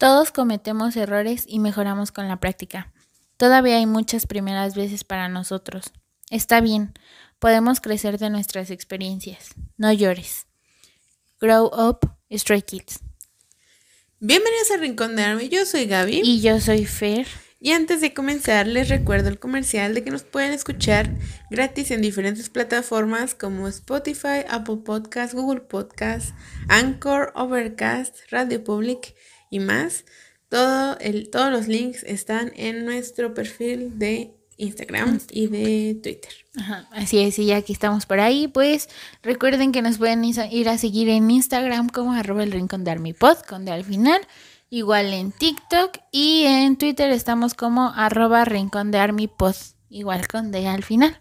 Todos cometemos errores y mejoramos con la práctica. Todavía hay muchas primeras veces para nosotros. Está bien, podemos crecer de nuestras experiencias. No llores. Grow Up, Stray Kids. Bienvenidos a Rincón de Army, yo soy Gaby. Y yo soy Fer. Y antes de comenzar, les recuerdo el comercial de que nos pueden escuchar gratis en diferentes plataformas como Spotify, Apple Podcasts, Google Podcasts, Anchor, Overcast, Radio Public y más. Todo el, todos los links están en nuestro perfil de Instagram y de Twitter. Ajá, así es, y ya aquí estamos por ahí, pues recuerden que nos pueden ir a seguir en Instagram como arroba el rincón de Armipod, con de al final, igual en TikTok y en Twitter estamos como arroba rincón de Armipod, igual con de al final.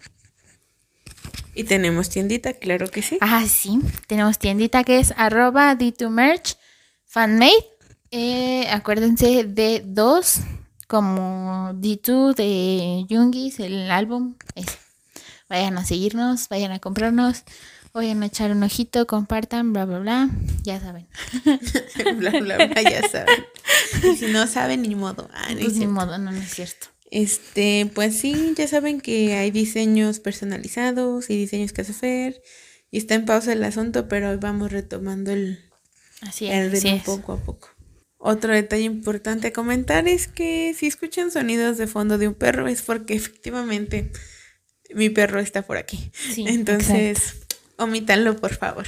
Y tenemos tiendita, claro que sí. Ah, sí, tenemos tiendita que es arroba D2Merch Fanmade eh, acuérdense de dos, como D2 de Jungis, el álbum. Vayan a seguirnos, vayan a comprarnos, vayan a echar un ojito, compartan, bla, bla, bla. Ya saben. bla, bla, bla, ya saben. Y si no saben, ni modo. Ah, pues ni modo, no, no es cierto. Este, pues sí, ya saben que hay diseños personalizados y diseños que hacer. Y está en pausa el asunto, pero hoy vamos retomando el, así el ritmo poco a poco. Otro detalle importante a comentar es que si escuchan sonidos de fondo de un perro es porque efectivamente mi perro está por aquí. Entonces, omítanlo por favor.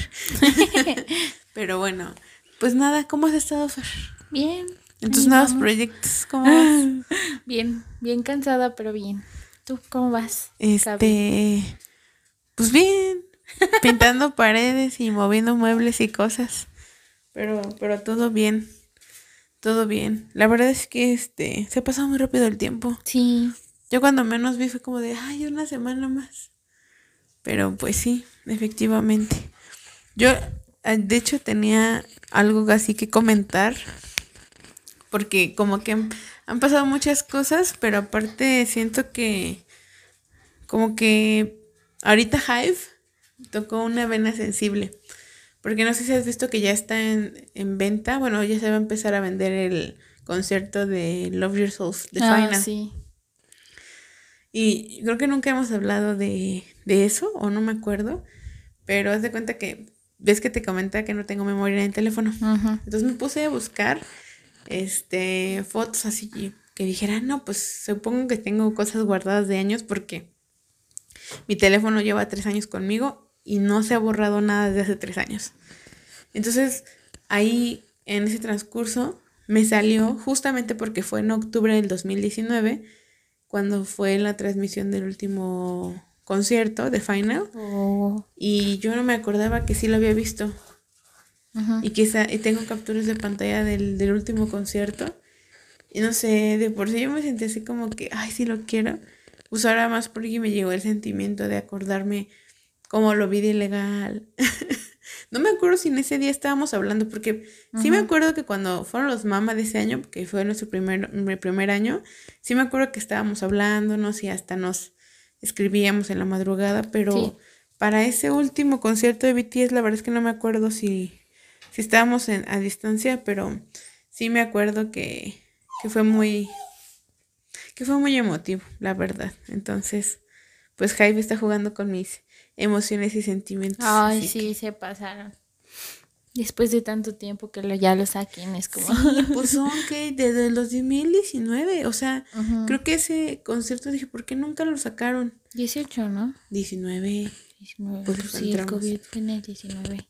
Pero bueno, pues nada, ¿cómo has estado, Fer? Bien. ¿En tus nuevos proyectos? ¿Cómo vas? Bien, bien cansada, pero bien. ¿Tú cómo vas? Este, pues bien, pintando paredes y moviendo muebles y cosas. Pero, pero todo bien. Todo bien. La verdad es que este se ha pasado muy rápido el tiempo. Sí. Yo cuando menos vi fue como de, ay, una semana más. Pero pues sí, efectivamente. Yo, ah, de hecho, tenía algo así que comentar. Porque como que han pasado muchas cosas, pero aparte siento que como que ahorita Hive tocó una vena sensible. Porque no sé si has visto que ya está en, venta. Bueno, ya se va a empezar a vender el concierto de Love Yourself de ah, Sí. Y creo que nunca hemos hablado de, eso, o no me acuerdo. Pero haz de cuenta que ves que te comenta que no tengo memoria en el teléfono. Entonces me puse a buscar este fotos así que dijera, no, pues supongo que tengo cosas guardadas de años porque mi teléfono lleva tres años conmigo y no se ha borrado nada desde hace tres años. Entonces, ahí en ese transcurso me salió justamente porque fue en octubre del 2019, cuando fue la transmisión del último concierto de Final. Oh. Y yo no me acordaba que sí lo había visto. Y que y tengo capturas de pantalla del, del último concierto. Y no sé, de por sí yo me sentí así como que, ay, sí lo quiero. Pues ahora más porque me llegó el sentimiento de acordarme como lo vi de ilegal. no me acuerdo si en ese día estábamos hablando, porque sí me acuerdo que cuando fueron los mamás de ese año, que fue nuestro primer, mi primer año, sí me acuerdo que estábamos hablándonos y hasta nos escribíamos en la madrugada, pero para ese último concierto de BTS, la verdad es que no me acuerdo si, si estábamos en, a distancia, pero sí me acuerdo que, que fue muy que fue muy emotivo, la verdad. Entonces, pues Jaime está jugando con mis emociones y sentimientos. Ay, sí, se pasaron. Después de tanto tiempo que lo, ya lo saquen, es como... Sí, pues son que desde el 2019, o sea, creo que ese concierto dije, ¿por qué nunca lo sacaron? 18, ¿no? 19. 19. Pues sí, el COVID en el 19.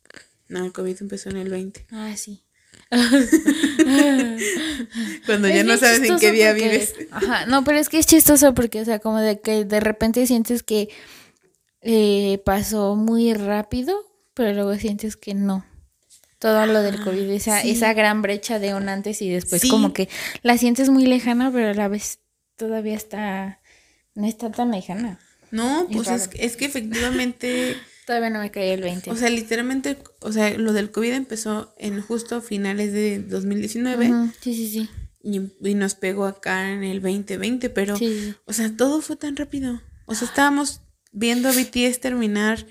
No, el COVID empezó en el 20. Ah, sí. Cuando ya no sabes en qué día vives. Ajá, no, pero es que es chistoso porque, o sea, como de que de repente sientes que eh, pasó muy rápido, pero luego sientes que no. Todo lo del COVID, ah, esa, esa gran brecha de un antes y después, como que la sientes muy lejana, pero a la vez todavía está, no está tan lejana. No, pues es, es, que efectivamente... todavía no me caí el 20. O sea, literalmente, o sea, lo del COVID empezó en justo finales de 2019. Sí, sí, sí. Y, nos pegó acá en el 2020, pero, o sea, todo fue tan rápido. O sea, estábamos viendo a BTS terminar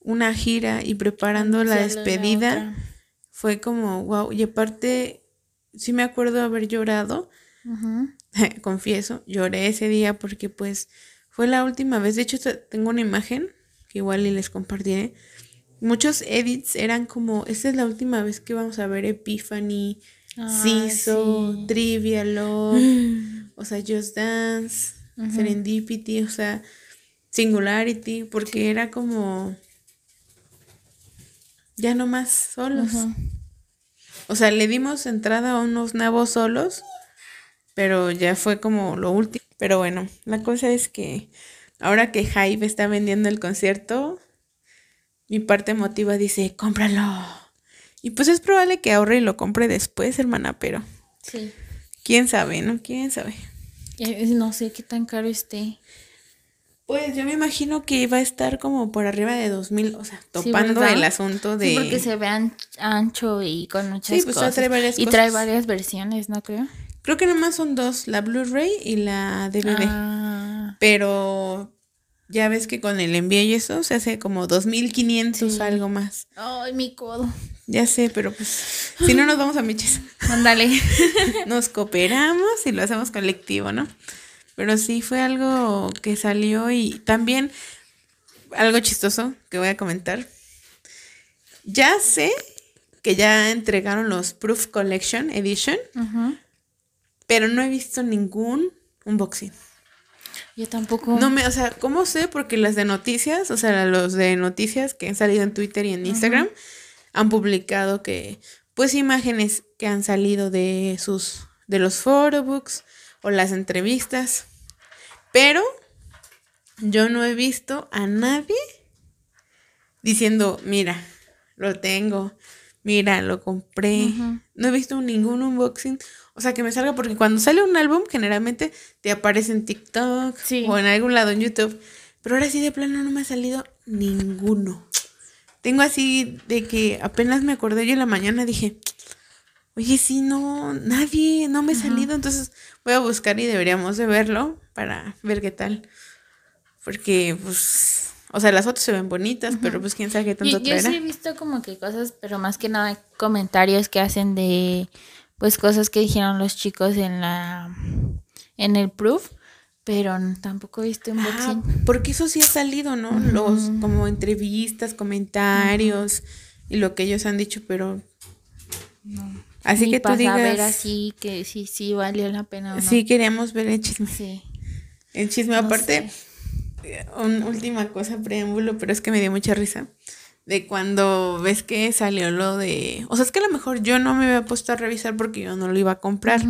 una gira y preparando la despedida, fue como, wow, y aparte sí me acuerdo haber llorado. Confieso, lloré ese día porque pues fue la última vez. De hecho, tengo una imagen que igual y les compartiré. Muchos edits eran como, esta es la última vez que vamos a ver Epiphany, Siso, Trivial Love, o sea, Just Dance, Serendipity, o sea, Singularity, porque era como ya no más solos. O sea, le dimos entrada a unos nuevos solos, pero ya fue como lo último. Pero bueno, la cosa es que ahora que Hype está vendiendo el concierto, mi parte emotiva dice, cómpralo. Y pues es probable que ahorre y lo compre después, hermana, pero... Sí. ¿Quién sabe, no? ¿Quién sabe? No sé qué tan caro esté. Pues yo me imagino que iba a estar como por arriba de 2000, o sea, topando el asunto de... Sí, porque se ve ancho y con muchas sí, pues Trae varias y trae varias versiones, ¿no creo? Creo que nomás son dos, la Blu-ray y la DVD. Ah. Pero ya ves que con el envío y eso se hace como 2500 o algo más. Ay, mi codo. Ya sé, pero pues si no nos vamos a miches. Ándale. nos cooperamos y lo hacemos colectivo, ¿no? Pero sí fue algo que salió y también algo chistoso que voy a comentar. Ya sé que ya entregaron los Proof Collection Edition, pero no he visto ningún unboxing. Yo tampoco. No me, o sea, ¿cómo sé? Porque las de noticias, o sea, los de noticias que han salido en Twitter y en Instagram, han publicado que, pues, imágenes que han salido de sus, de los photobooks o las entrevistas. Pero yo no he visto a nadie diciendo, mira, lo tengo, mira, lo compré. No he visto ningún unboxing. O sea, que me salga porque cuando sale un álbum generalmente te aparece en TikTok o en algún lado en YouTube. Pero ahora sí de plano no me ha salido ninguno. Tengo así de que apenas me acordé yo en la mañana dije, oye, sí, no, nadie, no me he salido, entonces voy a buscar y deberíamos de verlo para ver qué tal. Porque, pues, o sea, las fotos se ven bonitas, pero pues quién sabe qué tanto Yo sí he visto como que cosas, pero más que nada comentarios que hacen de, pues, cosas que dijeron los chicos en la, en el proof. Pero tampoco he visto unboxing. Ah, porque eso sí ha salido, ¿no? Los como entrevistas, comentarios y lo que ellos han dicho, pero no. Así que tú digas. ver así que sí, sí valió la pena. ¿o Sí, queríamos ver el chisme. Sí. El chisme, aparte, una última cosa, preámbulo, pero es que me dio mucha risa. De cuando ves que salió lo de. O sea, es que a lo mejor yo no me había puesto a revisar porque yo no lo iba a comprar.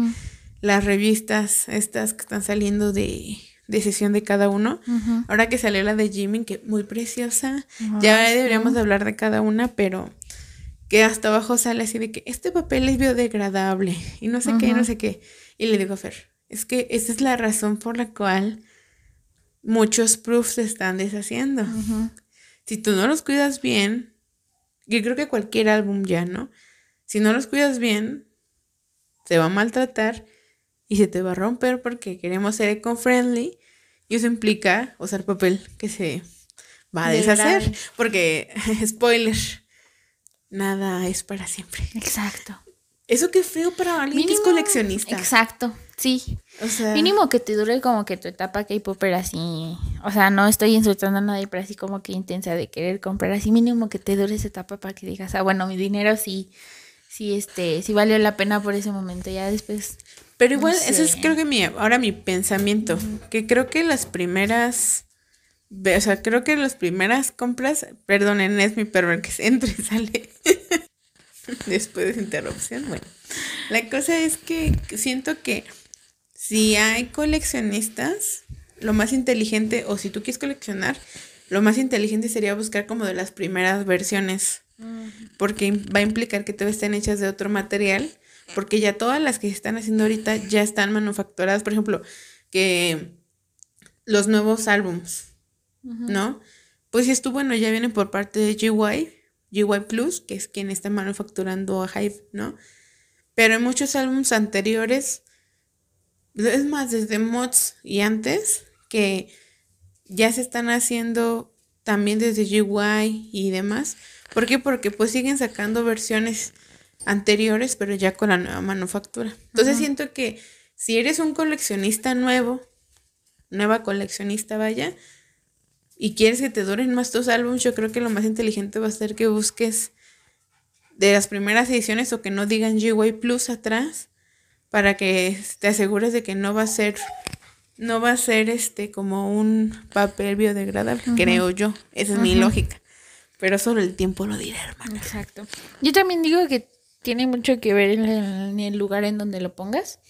Las revistas, estas que están saliendo de, de sesión de cada uno. Ahora que salió la de Jimmy, que muy preciosa. ya deberíamos hablar de cada una, pero que hasta abajo sale así de que este papel es biodegradable y no sé qué, no sé qué. Y le digo a Fer, es que esa es la razón por la cual muchos proofs se están deshaciendo. Si tú no los cuidas bien, yo creo que cualquier álbum ya, ¿no? Si no los cuidas bien, se va a maltratar y se te va a romper porque queremos ser eco-friendly y eso implica usar papel que se va a deshacer. Porque, spoiler, nada es para siempre. Exacto. Eso qué feo para alguien que es coleccionista. Exacto, sí. O sea, mínimo que te dure como que tu etapa K-Popper así. O sea, no estoy insultando a nadie, pero así como que intensa de querer comprar así. Mínimo que te dure esa etapa para que digas, ah, bueno, mi dinero sí, sí, este, sí valió la pena por ese momento. Ya después. Pero igual, eso es creo que mi, ahora mi pensamiento. Que creo que las primeras o sea, creo que las primeras compras, perdonen, es mi perro que se entra y sale después de interrupción. Bueno, la cosa es que siento que si hay coleccionistas, lo más inteligente, o si tú quieres coleccionar, lo más inteligente sería buscar como de las primeras versiones, porque va a implicar que todas estén hechas de otro material, porque ya todas las que se están haciendo ahorita ya están manufacturadas, por ejemplo, que los nuevos álbums ¿no? Pues si estuvo, bueno, ya viene por parte de GY, GY Plus, que es quien está manufacturando a Hive, ¿no? Pero en muchos álbumes anteriores, es más, desde mods y antes, que ya se están haciendo también desde GY y demás. ¿Por qué? Porque pues siguen sacando versiones anteriores, pero ya con la nueva manufactura. Entonces siento que si eres un coleccionista nuevo, nueva coleccionista vaya, y quieres que te duren más tus álbumes, yo creo que lo más inteligente va a ser que busques de las primeras ediciones o que no digan GY Plus atrás para que te asegures de que no va a ser no va a ser este como un papel biodegradable, creo yo. Esa es mi lógica. Pero solo el tiempo lo dirá, hermano. Exacto. Yo también digo que tiene mucho que ver en el lugar en donde lo pongas.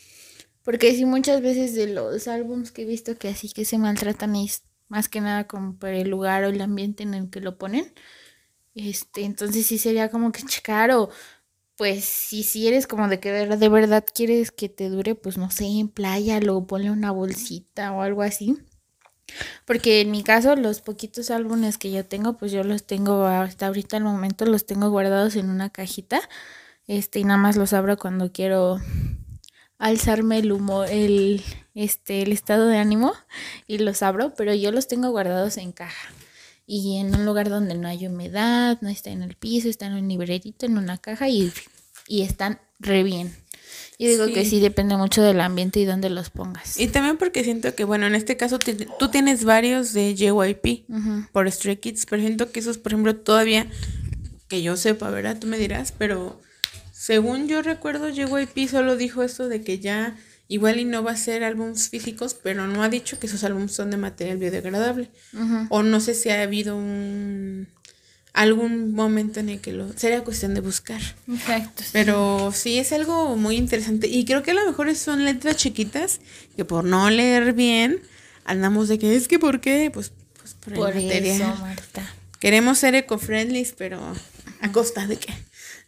Porque sí, muchas veces de los álbums que he visto que así que se maltratan es más que nada como por el lugar o el ambiente en el que lo ponen. Este, entonces sí sería como que checar o pues si, si eres como de que de verdad quieres que te dure, pues no sé, en playa, lo ponle una bolsita o algo así. Porque en mi caso, los poquitos álbumes que yo tengo, pues yo los tengo hasta ahorita al momento, los tengo guardados en una cajita. Este, y nada más los abro cuando quiero alzarme el humo, el, este, el estado de ánimo y los abro, pero yo los tengo guardados en caja y en un lugar donde no hay humedad, no está en el piso, está en un librerito, en una caja y, y están re bien. Yo digo que sí depende mucho del ambiente y dónde los pongas. Y también porque siento que, bueno, en este caso tú tienes varios de JYP por Stray Kids, pero siento que esos, por ejemplo, todavía, que yo sepa, ¿verdad? Tú me dirás, pero según yo recuerdo, JYP solo dijo esto de que ya igual y no va a ser álbumes físicos, pero no ha dicho que esos álbumes son de material biodegradable. O no sé si ha habido un algún momento en el que lo sería cuestión de buscar. Exacto. Pero sí es algo muy interesante y creo que a lo mejor son letras chiquitas que por no leer bien andamos de que es que por qué, pues, pues por, por Eso, Marta. Queremos ser eco-friendly, pero a costa de qué.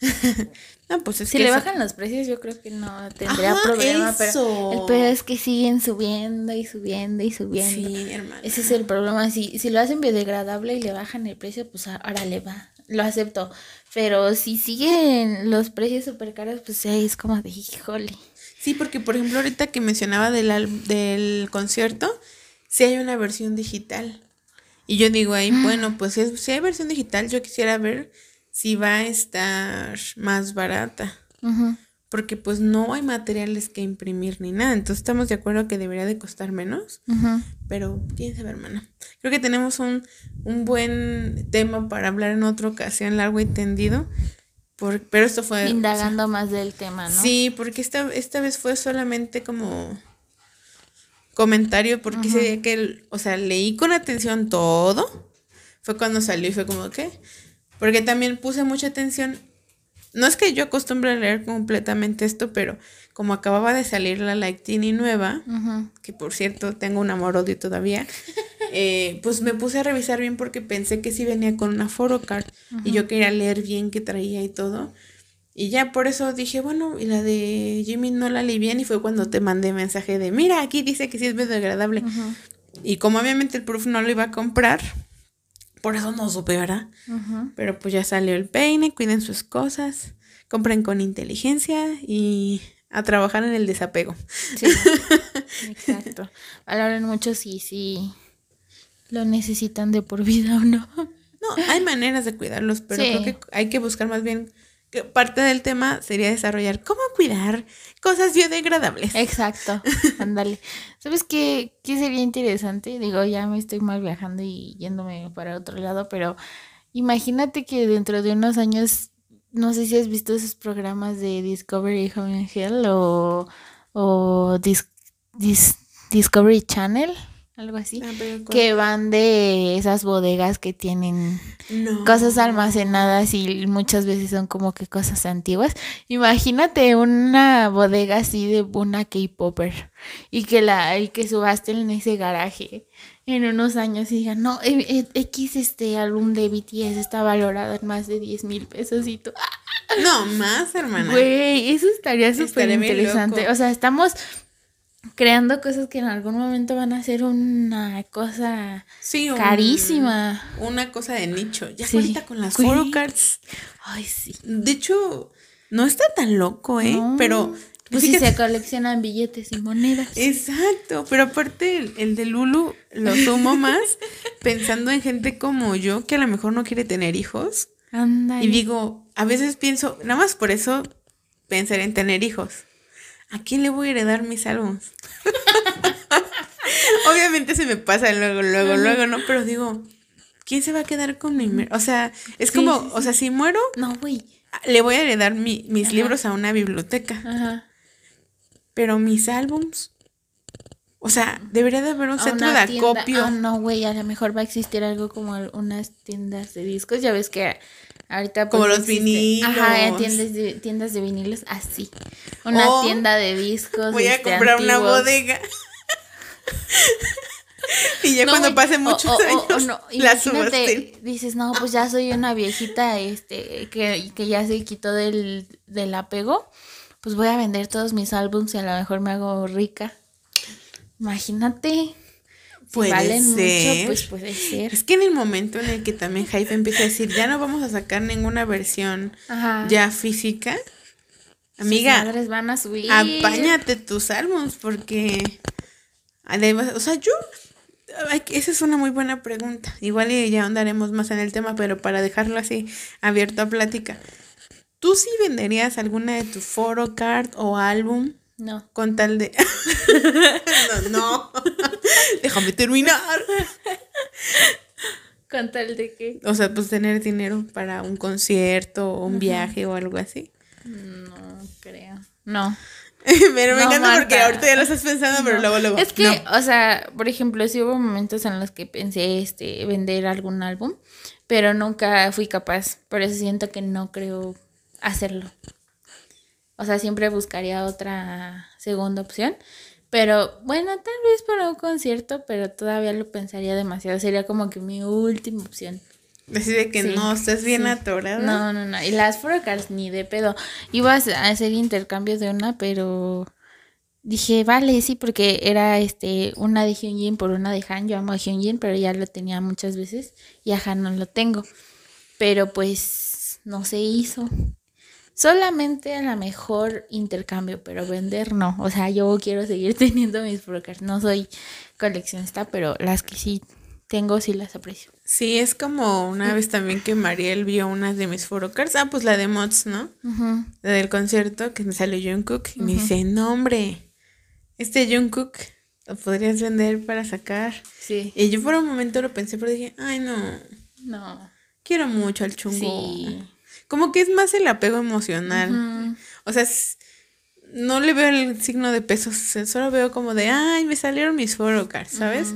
No, pues si le bajan los precios, yo creo que no tendría problema. Pero el peor es que siguen subiendo y subiendo y subiendo. Sí, hermano. Ese es el problema. Si, si lo hacen biodegradable y le bajan el precio, pues ahora le va. Lo acepto. Pero si siguen los precios súper caros, pues es como de híjole. Sí, porque por ejemplo, ahorita que mencionaba del, del concierto, si hay una versión digital. Y yo digo ahí, ah. bueno, pues si hay versión digital, yo quisiera ver si va a estar más barata. Porque pues no hay materiales que imprimir ni nada. Entonces estamos de acuerdo que debería de costar menos. Pero quién sabe, hermana. Creo que tenemos un, un, buen tema para hablar en otra ocasión, largo y tendido. Por, pero esto fue... Indagando más del tema, ¿no? Sí, porque esta, esta vez fue solamente como comentario porque sé que, o sea, leí con atención todo. Fue cuando salió y fue como, ¿qué? Porque también puse mucha atención. No es que yo acostumbre a leer completamente esto, pero como acababa de salir la Lightini nueva, que por cierto tengo un amor odio todavía, eh, pues me puse a revisar bien porque pensé que sí venía con una photocard y yo quería leer bien qué traía y todo. Y ya por eso dije, bueno, y la de Jimmy no la leí bien y fue cuando te mandé mensaje de, mira, aquí dice que sí es biodegradable. Y como obviamente el proof no lo iba a comprar, por eso no supe, ¿verdad? Pero pues ya salió el peine, cuiden sus cosas, compren con inteligencia y a trabajar en el desapego. Sí, exacto. Valoren mucho si, si lo necesitan de por vida o no. No, hay maneras de cuidarlos, pero creo que hay que buscar más bien parte del tema sería desarrollar cómo cuidar cosas biodegradables. Exacto, ándale. ¿Sabes qué, qué sería interesante? Digo, ya me estoy mal viajando y yéndome para otro lado, pero imagínate que dentro de unos años, no sé si has visto esos programas de Discovery Home Hell o, o Discovery Channel algo así, ah, que van de esas bodegas que tienen cosas almacenadas y muchas veces son como que cosas antiguas. Imagínate una bodega así de una K-popper y que la y que subasten en ese garaje en unos años y digan, no, e, e, X este álbum de BTS está valorado en más de 10 mil pesos y tú. No, más, hermana. Güey, eso estaría súper interesante. O sea, estamos creando cosas que en algún momento van a ser una cosa carísima. Una cosa de nicho. Ya ahorita con las photocards. Ay, sí. De hecho, no está tan loco, ¿eh? Pero. Pues si se coleccionan billetes y monedas. Exacto, pero aparte el, de Lulu lo sumo más pensando en gente como yo que a lo mejor no quiere tener hijos. Y digo, a veces pienso, nada más por eso pensar en tener hijos. ¿A quién le voy a heredar mis álbumes? Obviamente se me pasa luego, luego, luego, ¿no? Pero digo, ¿quién se va a quedar con mi... O sea, es como, o sea, si muero... No, güey. Le voy a heredar mis libros a una biblioteca. Ajá. Pero mis álbums... O sea, debería de haber un centro de acopio. Ah, no, güey, a lo mejor va a existir algo como unas tiendas de discos. Ya ves que ahorita. Pues, como los vinilos. Ajá, tiendas de, tiendas de vinilos, así. Una oh, tienda de discos. Voy a este, comprar una bodega. y ya cuando pase muchos años, no, la Dices, no, pues ya soy una viejita este que, que ya se quitó del, del apego. Pues voy a vender todos mis álbumes y a lo mejor me hago rica. Imagínate. Si valen mucho, pues puede ser. Es que en el momento en el que también Hype empieza a decir, ya no vamos a sacar ninguna versión ya física, amiga, madres van a subir. apáñate tus álbumes porque además, o sea, yo esa es una muy buena pregunta. Igual ya andaremos más en el tema, pero para dejarlo así abierto a plática. ¿Tú sí venderías alguna de tu foro card o álbum no. Con tal de. no, no. Déjame terminar. ¿Con tal de qué? O sea, pues tener dinero para un concierto o un viaje o algo así. No creo. No. pero me encanta porque ahorita ya lo estás pensando, pero luego luego. Es que, o sea, por ejemplo, sí hubo momentos en los que pensé este vender algún álbum, pero nunca fui capaz. Por eso siento que no creo hacerlo. O sea, siempre buscaría otra segunda opción. Pero bueno, tal vez para un concierto, pero todavía lo pensaría demasiado. Sería como que mi última opción. Decide que no, estás bien atorada. No, no, no. Y las Furocars ni de pedo. Iba a hacer intercambios de una, pero dije, vale, sí, porque era este una de Hyunjin por una de Han. Yo amo a Hyunjin, pero ya lo tenía muchas veces y a Han no lo tengo. Pero pues no se hizo. Solamente a lo mejor intercambio, pero vender no. O sea, yo quiero seguir teniendo mis brokers. No soy coleccionista, pero las que sí tengo sí las aprecio. Sí, es como una vez también que Mariel vio una de mis photocars. Ah, pues la de Mods, ¿no? La del concierto que me salió Jungkook. Y me dice, no, hombre, este Jungkook lo podrías vender para sacar. Sí. Y yo por un momento lo pensé, pero dije, ay, no. No. Quiero mucho al chungo. Sí. Como que es más el apego emocional. O sea, no le veo el signo de pesos, solo veo como de, ay, me salieron mis photocards, ¿sabes?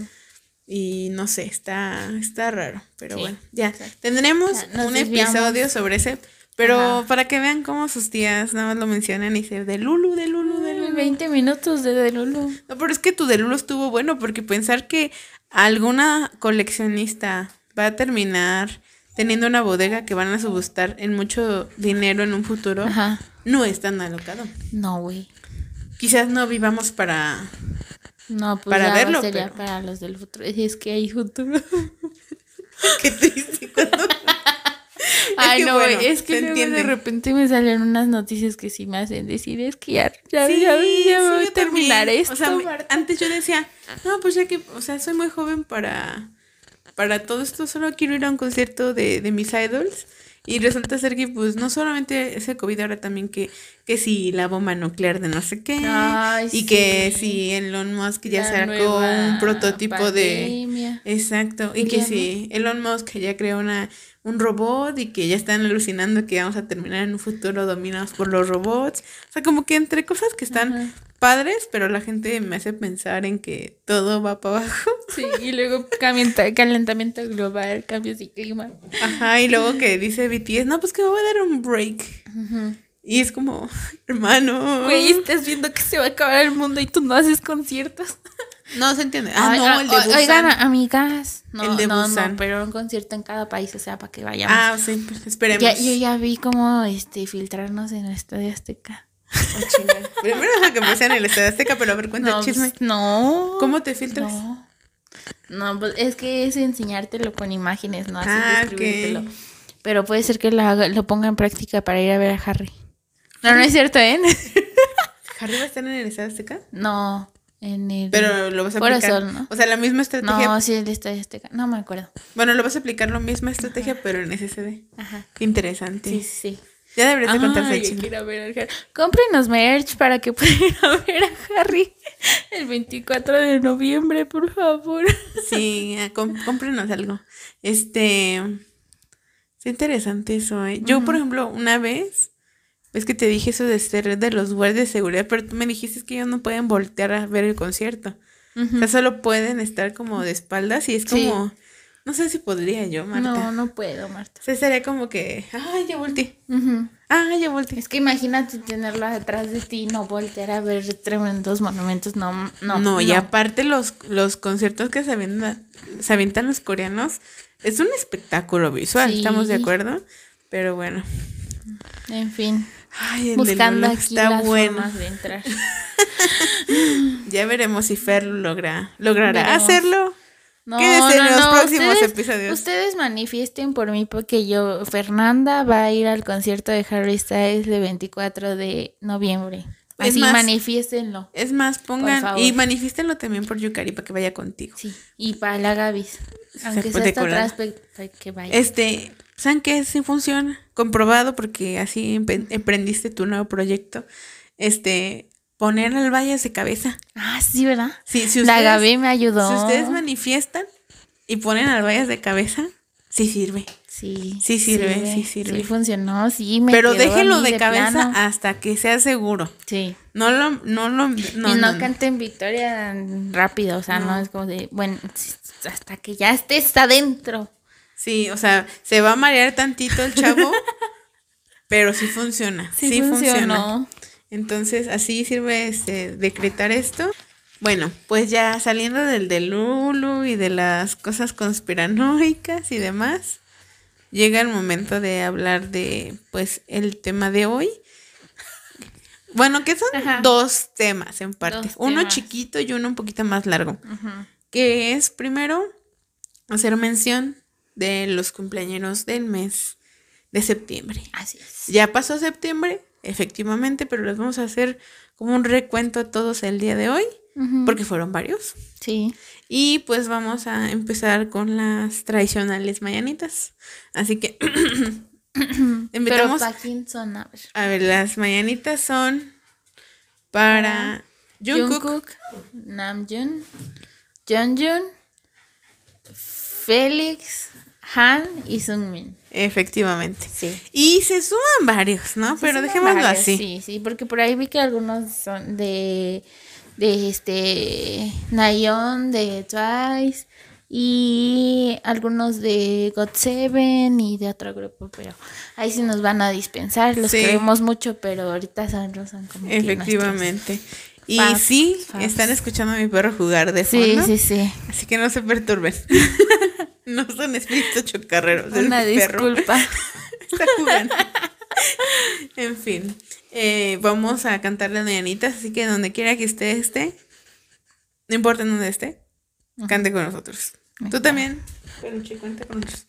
Y no sé, está, está raro, pero bueno, ya. Tendremos un episodio sobre ese, pero para que vean cómo sus tías nada más lo mencionan y dicen de Lulu, de Lulu, de Lulu. 20 minutos de, de Lulu. No, pero es que tu de Lulu estuvo bueno porque pensar que alguna coleccionista va a terminar teniendo una bodega que van a subustar en mucho dinero en un futuro, no es tan alocado. No, güey. Quizás no vivamos para no, pues para verlo, sería para los del futuro. Es que hay futuro. Qué triste. Ay, no, güey, es que de repente me salen unas noticias que sí me hacen decir, es que ya, ya, ya, voy a terminar esto. O sea, antes yo decía, no, pues ya que, o sea, soy muy joven para para todo esto solo quiero ir a un concierto de, de mis idols. Y resulta ser que, pues, no solamente ese COVID, ahora también que, que si la bomba nuclear de no sé qué. y que si Elon Musk ya sacó un prototipo de. Exacto. Y que si Elon Musk ya creó una, un robot y que ya están alucinando que vamos a terminar en un futuro dominados por los robots. O sea, como que entre cosas que están padres, pero la gente me hace pensar en que todo va para abajo. Sí, y luego calentamiento global, cambios de clima. Ajá, y luego que dice BTS, no, pues que me voy a dar un break. Y es como, hermano. Güey, estás viendo que se va a acabar el mundo y tú no haces conciertos. No se entiende. Ah, no, el de Busan. Oigan, amigas. No, el de no, no, pero un concierto en cada país, o sea, para que vayamos. Ah, sí, pues esperemos. yo ya vi cómo este, filtrarnos en el Estadio Azteca. Primero es que empecé en el Estadio Azteca, pero a ver, cuenta no, chisme. Pues, no. ¿Cómo te filtras? No. No, pues es que es enseñártelo con imágenes, no así ah, Pero puede ser que lo, lo ponga en práctica para ir a ver a Harry. No, no es cierto, ¿eh? ¿Harry va a estar en el Estadio Azteca? No, en el... Pero lo vas a aplicar... ¿no? O sea, la misma estrategia... No, sí, el Estadio Azteca. No me acuerdo. Bueno, lo vas a aplicar la misma estrategia, pero en SSD. Ajá. Qué interesante. Sí, sí. Ya deberías de contarse quiero ver al Harry. Cómprenos merch para que puedan ir a ver a Harry el 24 de noviembre, por favor. Sí, cómprenos algo. Este. Es interesante eso, ¿eh? Yo, por ejemplo, una vez. Es que te dije eso de ser de los guardias de seguridad, pero tú me dijiste que ellos no pueden voltear a ver el concierto. O sea, solo pueden estar como de espaldas y es Sí. No sé si podría yo, Marta. No, no puedo, Marta. O sea, sería como que. Ay, ya volteé. Ujú. Ay, ya volteé. Es que imagínate tenerlo atrás de ti y no voltear a ver tremendos monumentos. No, no. No, y aparte los, los conciertos que se avientan, se avientan los coreanos es un espectáculo visual, Sí. ¿estamos de acuerdo? Pero bueno. En fin, Ay, el de buscando aquí está las bueno. formas de entrar. Ya veremos si Fer lo logra, logrará Veremos. hacerlo. No, Quédese en no, los no, próximos ustedes- episodios. Ustedes manifiesten por mí porque yo, Fernanda, va a ir al concierto de Harry Styles el 24 de noviembre. Es Así más- manifiéstenlo. Es más, pongan y manifístenlo también por Yukari para que vaya contigo. Sí. Y para la Gavis. Aunque sea hasta atrás, pe- que vaya. Este, ¿saben qué? Sí funciona. Comprobado porque así emprendiste tu nuevo proyecto. Este, poner al vallas de cabeza. Ah, sí, ¿verdad? Sí, si la Gaby me ayudó. Si ustedes manifiestan y ponen al vallas de cabeza, sí sirve. Sí. Sí sirve, sí sirve. Sí funcionó, sí me Pero déjenlo de, cabeza plano. hasta que sea seguro. Sí. No lo, no lo, no, y no, no, no. canten victoria rápido, o sea, no. es como de, bueno, hasta que ya estés adentro. Sí, o sea, se va a marear tantito el chavo, pero sí funciona. Sí, funciona. funcionó. Entonces, así sirve este, decretar esto. Bueno, pues ya saliendo del de Lulu y de las cosas conspiranoicas y demás, llega el momento de hablar de, pues, el tema de hoy. Bueno, que son Ajá. dos temas en parte. Dos uno temas. chiquito y uno un poquito más largo. Que es primero hacer mención de los cumpleaños del mes de septiembre. Así es. Ya pasó septiembre, efectivamente, pero les vamos a hacer como un recuento a todos el día de hoy, porque fueron varios. Sí. Y pues vamos a empezar con las tradicionales mañanitas. Así que invitamos ¿para quién son? A ver. a ver, las mañanitas son para Jungkook, Jungkook, Namjoon, Jeonjun, Félix, Han y Sunmin. efectivamente. Sí. Y se suman varios, ¿no? Pero dejémoslo varios, así. Sí, sí, porque por ahí vi que algunos son de, de este, Nayeon, de Twice, y algunos de God7 y de otro grupo, pero ahí sí nos van a dispensar, los Sí. queremos mucho, pero ahorita son, son como que Efectivamente. Y Fabs, sí, fabs. están escuchando a mi perro jugar de fondo. Sí, sí, sí. Así que no se perturben. no son espíritus chocarreros. es Una perro. disculpa. Está jugando. en fin. eh, vamos a cantar las mañanitas. Así que donde quiera que esté, esté. No importa en dónde esté. Cante con nosotros. Tú también. Peluche, cuenta con nosotros.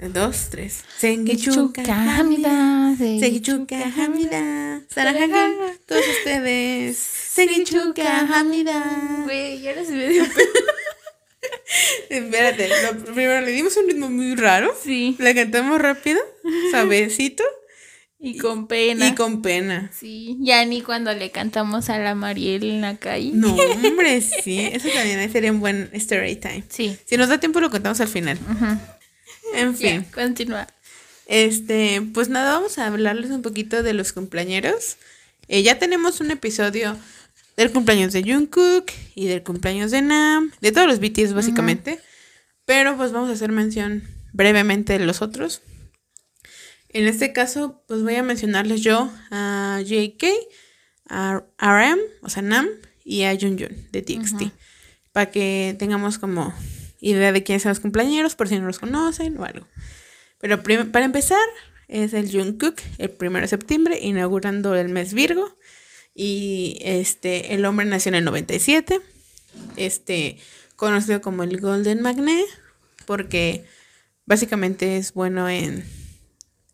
Dos, tres. Sengichuka Hamida. Sengichuka Hamida. Sarajagan. Todos ustedes. Sengichuka Hamida. Güey, ya eres medio Espérate, lo- primero le dimos un ritmo muy raro. Sí. La cantamos rápido, suavecito Y con pena. y con pena. Sí, ya ni cuando le cantamos a la Mariel en la calle. No, hombre, sí. Eso también sería un buen story time. Sí. Si nos da tiempo lo contamos al final. En fin. Ya, continúa. Este, pues nada, vamos a hablarles un poquito de los cumpleañeros. Eh, ya tenemos un episodio del cumpleaños de Jungkook y del cumpleaños de Nam, de todos los BTS básicamente. Pero pues vamos a hacer mención brevemente de los otros. En este caso, pues voy a mencionarles yo a JK, a RM, o sea Nam, y a Junjun de TXT. Para que tengamos como idea de quiénes son los cumpleaños, por si no los conocen o algo. Pero para empezar, es el Jungkook, el 1 de septiembre, inaugurando el mes Virgo. Y este, el hombre nació en el 97. Este, conocido como el Golden Magnet, porque básicamente es bueno en,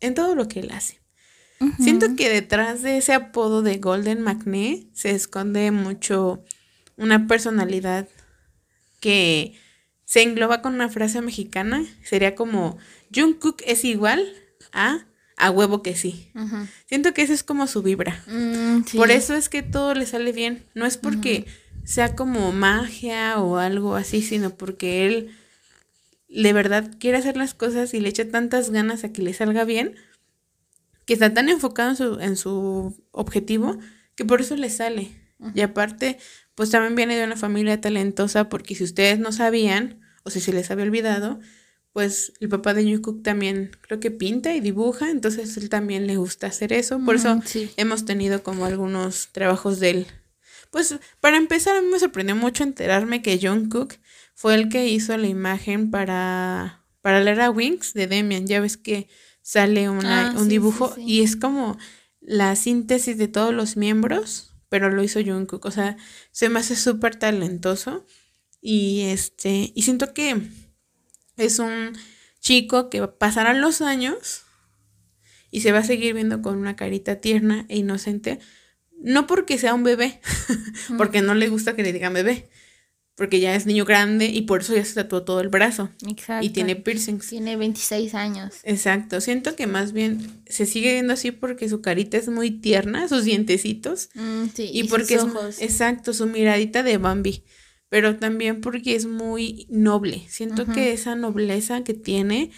en todo lo que él hace. Siento que detrás de ese apodo de Golden Magnet se esconde mucho una personalidad que se engloba con una frase mexicana. Sería como Jungkook es igual a a huevo que sí. Siento que esa es como su vibra. Mm, Por eso es que todo le sale bien. No es porque sea como magia o algo así, sino porque él de verdad quiere hacer las cosas y le echa tantas ganas a que le salga bien, que está tan enfocado en su, en su objetivo, que por eso le sale. Y aparte, pues también viene de una familia talentosa, porque si ustedes no sabían, o si se les había olvidado, pues el papá de Jungkook también creo que pinta y dibuja, entonces él también le gusta hacer eso, por eso hemos tenido como algunos trabajos de él. Pues para empezar, a mí me sorprendió mucho enterarme que Jungkook fue el que hizo la imagen para, para leer a Wings de Demian, ya ves que sale una, ah, un dibujo y es como la síntesis de todos los miembros, pero lo hizo Jungkook, o sea, se me hace súper talentoso y este, y siento que es un chico que pasarán los años y se va a seguir viendo con una carita tierna e inocente, no porque sea un bebé, porque no le gusta que le digan bebé, porque ya es niño grande y por eso ya se tatuó todo el brazo. Exacto. Y tiene piercings. Tiene 26 años. Exacto. Siento que más bien se sigue viendo así porque su carita es muy tierna, sus dientecitos. Mm, sí, y, porque ojos. exacto, su miradita de Bambi pero también porque es muy noble. Siento que esa nobleza que tiene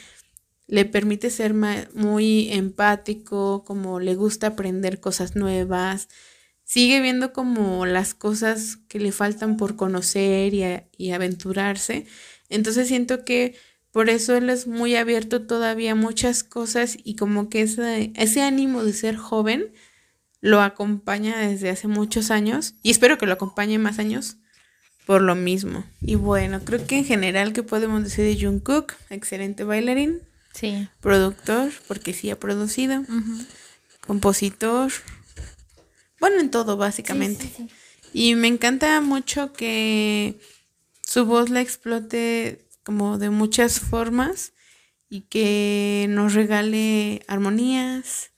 le permite ser muy empático, como le gusta aprender cosas nuevas, sigue viendo como las cosas que le faltan por conocer y, aventurarse. Entonces siento que por eso él es muy abierto todavía a muchas cosas y como que ese, ese ánimo de ser joven lo acompaña desde hace muchos años y espero que lo acompañe más años por lo mismo. Y bueno, creo que en general, ¿qué podemos decir de Jungkook? Excelente bailarín. Sí. Productor, porque sí ha producido. Compositor. Bueno, en todo, básicamente. y me encanta mucho que su voz la explote como de muchas formas y que nos regale armonías,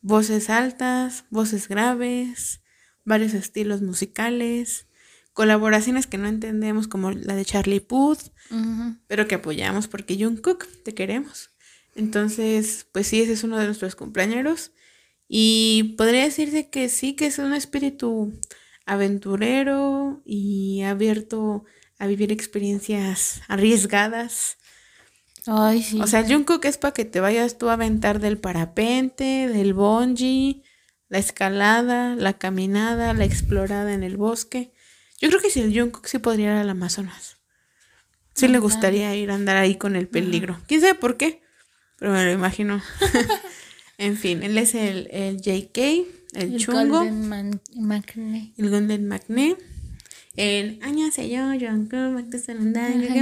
voces altas, voces graves, varios estilos musicales colaboraciones que no entendemos como la de Charlie Puth, pero que apoyamos porque Jungkook, te queremos. Entonces, pues sí, ese es uno de nuestros compañeros. Y podría decirse que sí, que es un espíritu aventurero y abierto a vivir experiencias arriesgadas. Ay, sí. O sea, Jungkook es para que te vayas tú a aventar del parapente, del bungee, la escalada, la caminada, la explorada en el bosque. Yo creo que si el Jungkook sí podría ir al Amazonas. Sí le gustaría ir a andar ahí con el peligro. ¿Quién sabe por qué? Pero me lo imagino. en fin, él es el, el JK, el, el chungo. Golden Magne. El Golden Magne. El año se yo, Jungkook,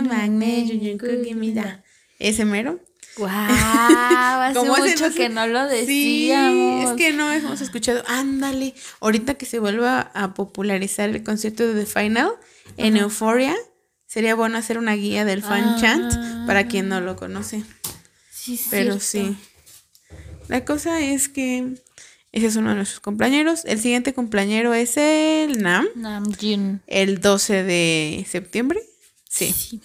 Magne, Jungkook, da. Ese mero. ¡Wow! Hace mucho que no lo decíamos. Sí, es que no hemos escuchado. Ándale, ahorita que se vuelva a popularizar el concierto de The Final en Euphoria, sería bueno hacer una guía del fan ah. chant para quien no lo conoce. Sí, Pero sí. La cosa es que ese es uno de nuestros compañeros. El siguiente compañero es el Nam. Nam El 12 de septiembre. sí.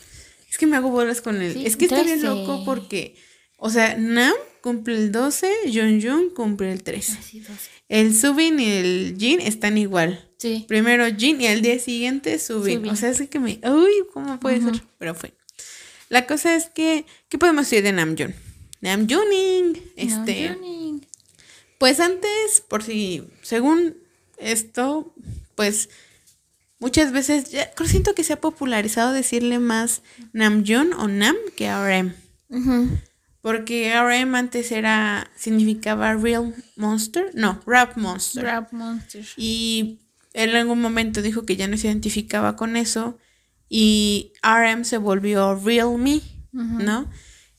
Es que me hago bolas con él. es que está bien loco porque, o sea, Nam cumple el 12, Jun Jun cumple el 13. Ah, el Subin y el Jin están igual. Sí. Primero Jin y al día siguiente Subin. O sea, es que me. Uy, ¿cómo puede ser? Pero fue. La cosa es que, ¿qué podemos decir de Nam Jun? Nam Juning. Este. Pues antes, por si, según esto, pues Muchas veces, ya, siento que se ha popularizado decirle más Namjoon o Nam que RM. Porque RM antes era, significaba Real Monster, no, Rap Monster. Rap Monster. Y él en algún momento dijo que ya no se identificaba con eso y RM se volvió Real Me, ¿no?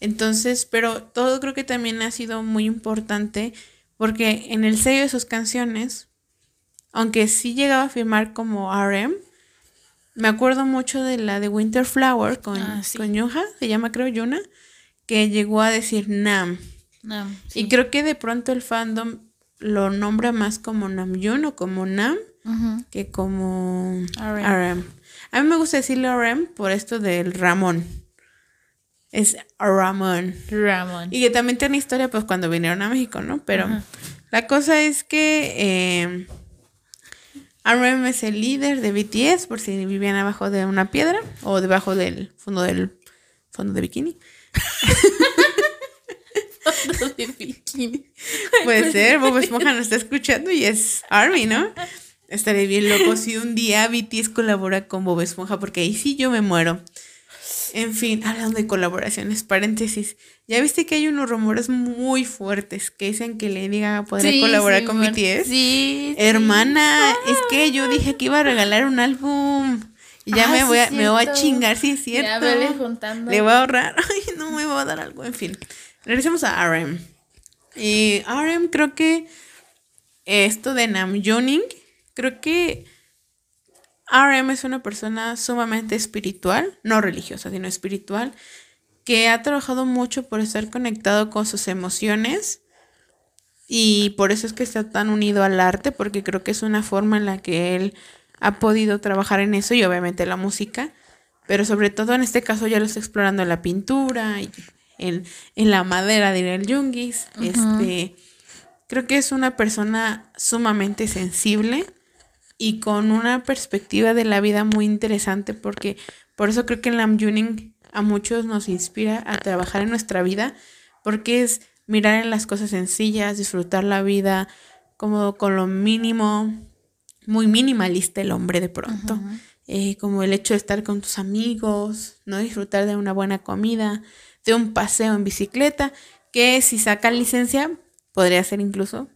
Entonces, pero todo creo que también ha sido muy importante porque en el sello de sus canciones aunque sí llegaba a firmar como RM. Me acuerdo mucho de la de Winter Flower con, ah, Yuha, se llama creo Yuna, que llegó a decir Nam. Nam Y creo que de pronto el fandom lo nombra más como Namjoon o como Nam que como RM. A mí me gusta decirle RM por esto del Ramón. Es Ramón. Ramón. Y que también tiene historia, pues, cuando vinieron a México, ¿no? Pero la cosa es que eh, RM es el líder de BTS, por si vivían abajo de una piedra o debajo del fondo del fondo de bikini. fondo de bikini. Puede ser, Bob Esponja nos está escuchando y es Army, ¿no? Estaré bien loco si un día BTS colabora con Bob Esponja, porque ahí sí yo me muero. En fin, hablando de colaboraciones, paréntesis. Ya viste que hay unos rumores muy fuertes que dicen que Lady Gaga podría colaborar con BTS. Sí. Hermana, es que yo dije que iba a regalar un álbum. Y ya Ah, me, voy a, me voy a cierto. sí es cierto. Ya vele juntando. Le voy a ahorrar. Ay, no me va a dar algo. En fin. Regresemos a RM. Y RM creo que esto de Namjoon, creo que RM es una persona sumamente espiritual, no religiosa, sino espiritual, que ha trabajado mucho por estar conectado con sus emociones y por eso es que está tan unido al arte, porque creo que es una forma en la que él ha podido trabajar en eso y obviamente la música, pero sobre todo en este caso ya lo está explorando en la pintura y en, en la madera, diría el Jungis. Este, creo que es una persona sumamente sensible y con una perspectiva de la vida muy interesante porque por eso creo que Lam Yuning a muchos nos inspira a trabajar en nuestra vida porque es mirar en las cosas sencillas, disfrutar la vida como con lo mínimo, muy minimalista el hombre de pronto, Eh, como el hecho de estar con tus amigos, no disfrutar de una buena comida, de un paseo en bicicleta, que si sacan licencia podría ser incluso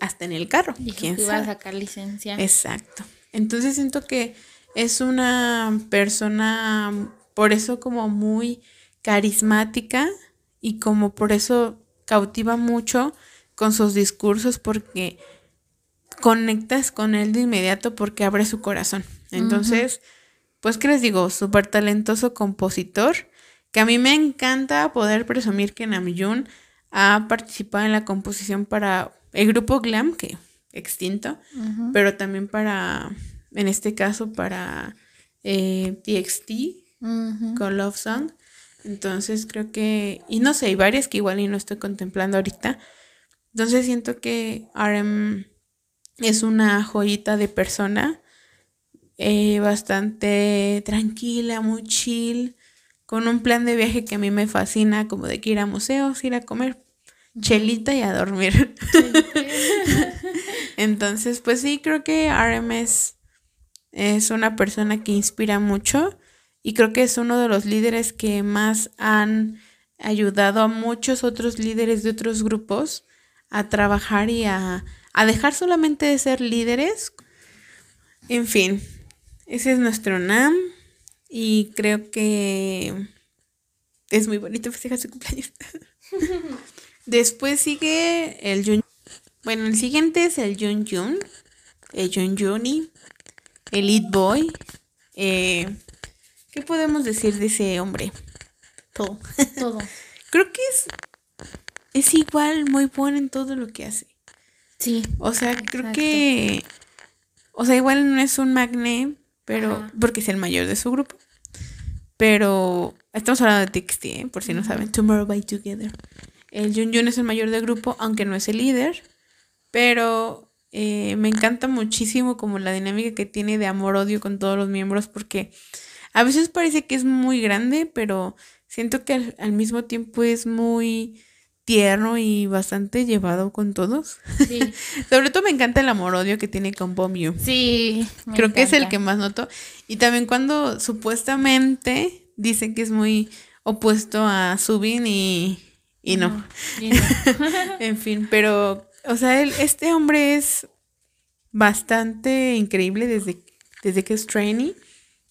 hasta en el carro, Dijo quién que iba a sabe. sacar licencia. Exacto. Entonces siento que es una persona, por eso como muy carismática y como por eso cautiva mucho con sus discursos porque conectas con él de inmediato porque abre su corazón. Entonces, pues, ¿qué les digo? Súper talentoso compositor, que a mí me encanta poder presumir que Namjoon ha participado en la composición para el grupo Glam, que extinto, pero también para, en este caso, para eh, TXT Ujú. con Love Song. Entonces creo que, y no sé, hay varias que igual y no estoy contemplando ahorita. Entonces siento que RM es una joyita de persona, eh, bastante tranquila, muy chill, con un plan de viaje que a mí me fascina, como de que ir a museos, ir a comer chelita y a dormir. Entonces, pues sí, creo que RM es, es una persona que inspira mucho y creo que es uno de los líderes que más han ayudado a muchos otros líderes de otros grupos a trabajar y a, a dejar solamente de ser líderes. En fin, ese es nuestro NAM y creo que es muy bonito festejar su cumpleaños. Después sigue el Jun. Bueno, el siguiente es el Jun Jun, el Jun Juni, el It Boy. Eh, ¿Qué podemos decir de ese hombre? Todo. Todo. Creo que es, es igual muy bueno en todo lo que hace. Sí. O sea, creo Exacto. que. O sea, igual no es un magné, pero. Ajá. Porque es el mayor de su grupo. Pero. Estamos hablando de TXT, ¿eh? por si no saben. Tomorrow by Together. El Jun Jun es el mayor del grupo, aunque no es el líder. Pero eh, me encanta muchísimo como la dinámica que tiene de amor-odio con todos los miembros, porque a veces parece que es muy grande, pero siento que al, al mismo tiempo es muy tierno y bastante llevado con todos. Sí. Sobre todo me encanta el amor-odio que tiene con Bomb Sí. me Creo que es el que más noto. Y también cuando supuestamente dicen que es muy opuesto a Subin y, y no. Y no. En fin, pero, o sea, él, este hombre es bastante increíble desde, desde que es trainee,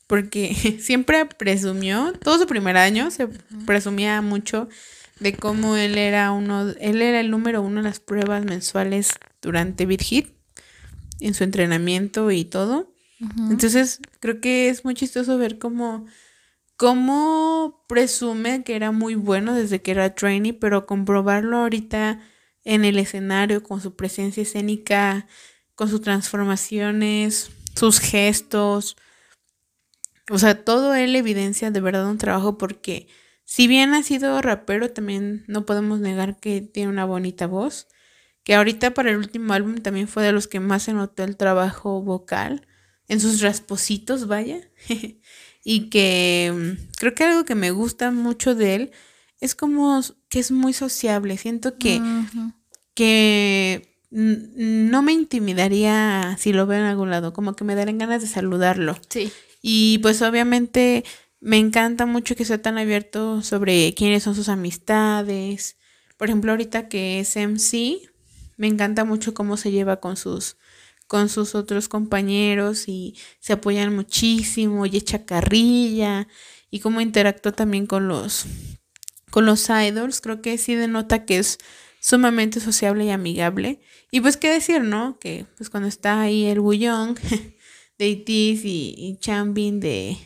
porque siempre presumió, todo su primer año se presumía mucho de cómo él era uno, él era el número uno en las pruebas mensuales durante Beat Hit, en su entrenamiento y todo. Entonces, creo que es muy chistoso ver cómo, cómo presume que era muy bueno desde que era trainee, pero comprobarlo ahorita en el escenario, con su presencia escénica, con sus transformaciones, sus gestos. O sea, todo él evidencia de verdad un trabajo porque si bien ha sido rapero, también no podemos negar que tiene una bonita voz. Que ahorita para el último álbum también fue de los que más se notó el trabajo vocal, en sus raspositos, vaya. y que mm, creo que algo que me gusta mucho de él es como que es muy sociable. Siento que, que no me intimidaría si lo veo en algún lado, como que me darían ganas de saludarlo. Sí. Y pues obviamente me encanta mucho que sea tan abierto sobre quiénes son sus amistades. Por ejemplo, ahorita que es MC, me encanta mucho cómo se lleva con sus con sus otros compañeros y se apoyan muchísimo y echa carrilla y cómo interactúa también con los con los idols, creo que sí denota que es sumamente sociable y amigable. Y pues qué decir, ¿no? Que pues cuando está ahí el Young de ITZY y, y Chambin de,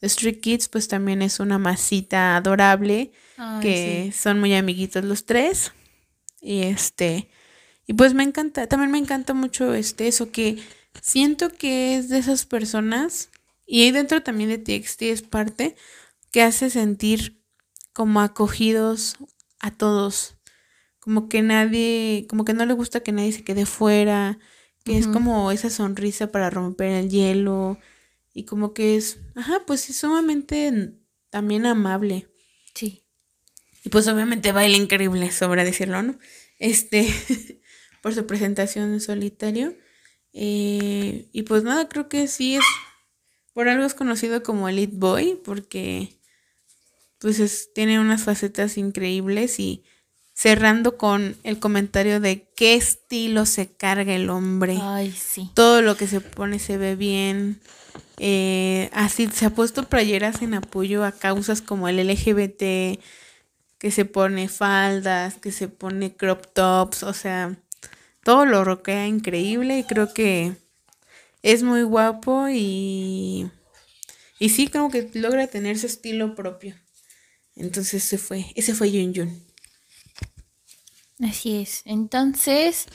de Street Kids, pues también es una masita adorable, que son muy amiguitos los tres. Y este, y pues me encanta, también me encanta mucho este, eso que siento que es de esas personas, y ahí dentro también de TXT es parte, que hace sentir como acogidos a todos como que nadie, como que no le gusta que nadie se quede fuera, que es como esa sonrisa para romper el hielo y como que es, ajá, pues es sumamente también amable. Sí. Y pues obviamente baila increíble, sobra decirlo, ¿no? Este, por su presentación en solitario. Eh, y pues nada, creo que sí es, por algo es conocido como Elite Boy, porque pues es, tiene unas facetas increíbles y cerrando con el comentario de qué estilo se carga el hombre. Ay, sí. Todo lo que se pone se ve bien. Eh, así se ha puesto playeras en apoyo a causas como el LGBT, que se pone faldas, que se pone crop tops, o sea, todo lo roquea increíble y creo que es muy guapo y, y sí, como que logra tener su estilo propio. Entonces se fue, ese fue Yun. Así es. Entonces,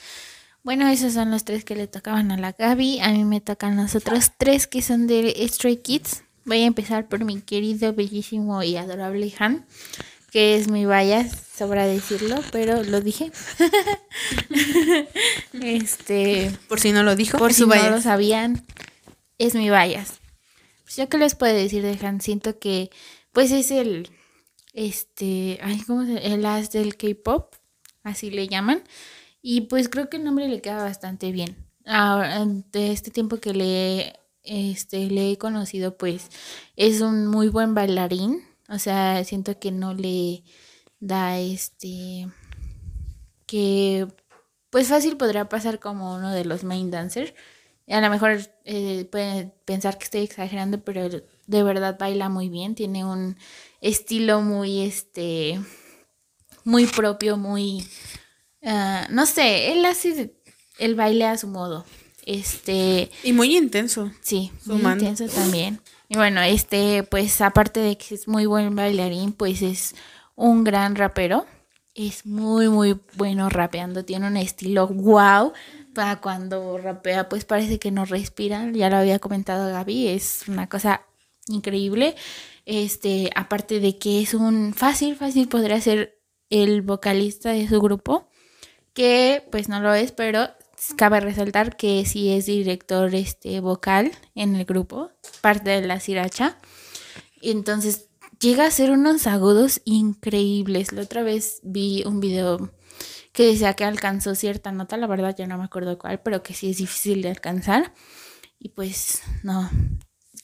bueno, esos son los tres que le tocaban a la Gaby. A mí me tocan los otros tres que son de Stray Kids. Voy a empezar por mi querido, bellísimo y adorable Han, que es mi vaya, sobra decirlo, pero lo dije. este, por si no lo dijo, por si no lo sabían, es mi vallas. Pues yo qué les puedo decir de Han, siento que pues es el este, ay, ¿cómo se el as del K-pop así le llaman. Y pues creo que el nombre le queda bastante bien. Ahora, de este tiempo que le, este, le he conocido, pues es un muy buen bailarín. O sea, siento que no le da este que pues fácil podría pasar como uno de los main dancers. A lo mejor eh, pueden pensar que estoy exagerando, pero de verdad baila muy bien. Tiene un estilo muy este muy propio, muy, ah, no sé, él hace el baile a su modo. Este. Y muy intenso. Sí, muy intenso también. Y bueno, este, pues aparte de que es muy buen bailarín, pues es un gran rapero. Es muy, muy bueno rapeando. Tiene un estilo wow. Para cuando rapea, pues parece que no respira. Ya lo había comentado Gaby. Es una cosa increíble. Este, aparte de que es un fácil, fácil podría ser el vocalista de su grupo, que pues no lo es, pero cabe resaltar que sí es director este, vocal en el grupo, parte de la siracha. Entonces llega a ser unos agudos increíbles. La otra vez vi un video que decía que alcanzó cierta nota, la verdad ya no me acuerdo cuál, pero que sí es difícil de alcanzar. Y pues no,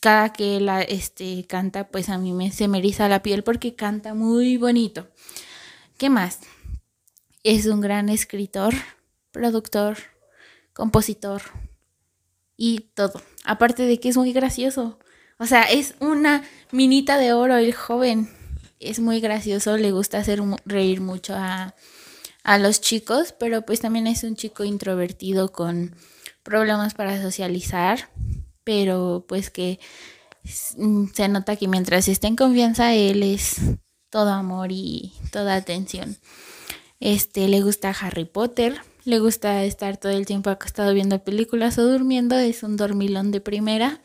cada que la este, canta, pues a mí me, se me eriza la piel porque canta muy bonito. ¿Qué más? Es un gran escritor, productor, compositor y todo. Aparte de que es muy gracioso. O sea, es una minita de oro el joven. Es muy gracioso, le gusta hacer reír mucho a, a los chicos, pero pues también es un chico introvertido con problemas para socializar, pero pues que se nota que mientras esté en confianza él es todo amor y toda atención. Este, le gusta Harry Potter, le gusta estar todo el tiempo acostado viendo películas o durmiendo, es un dormilón de primera.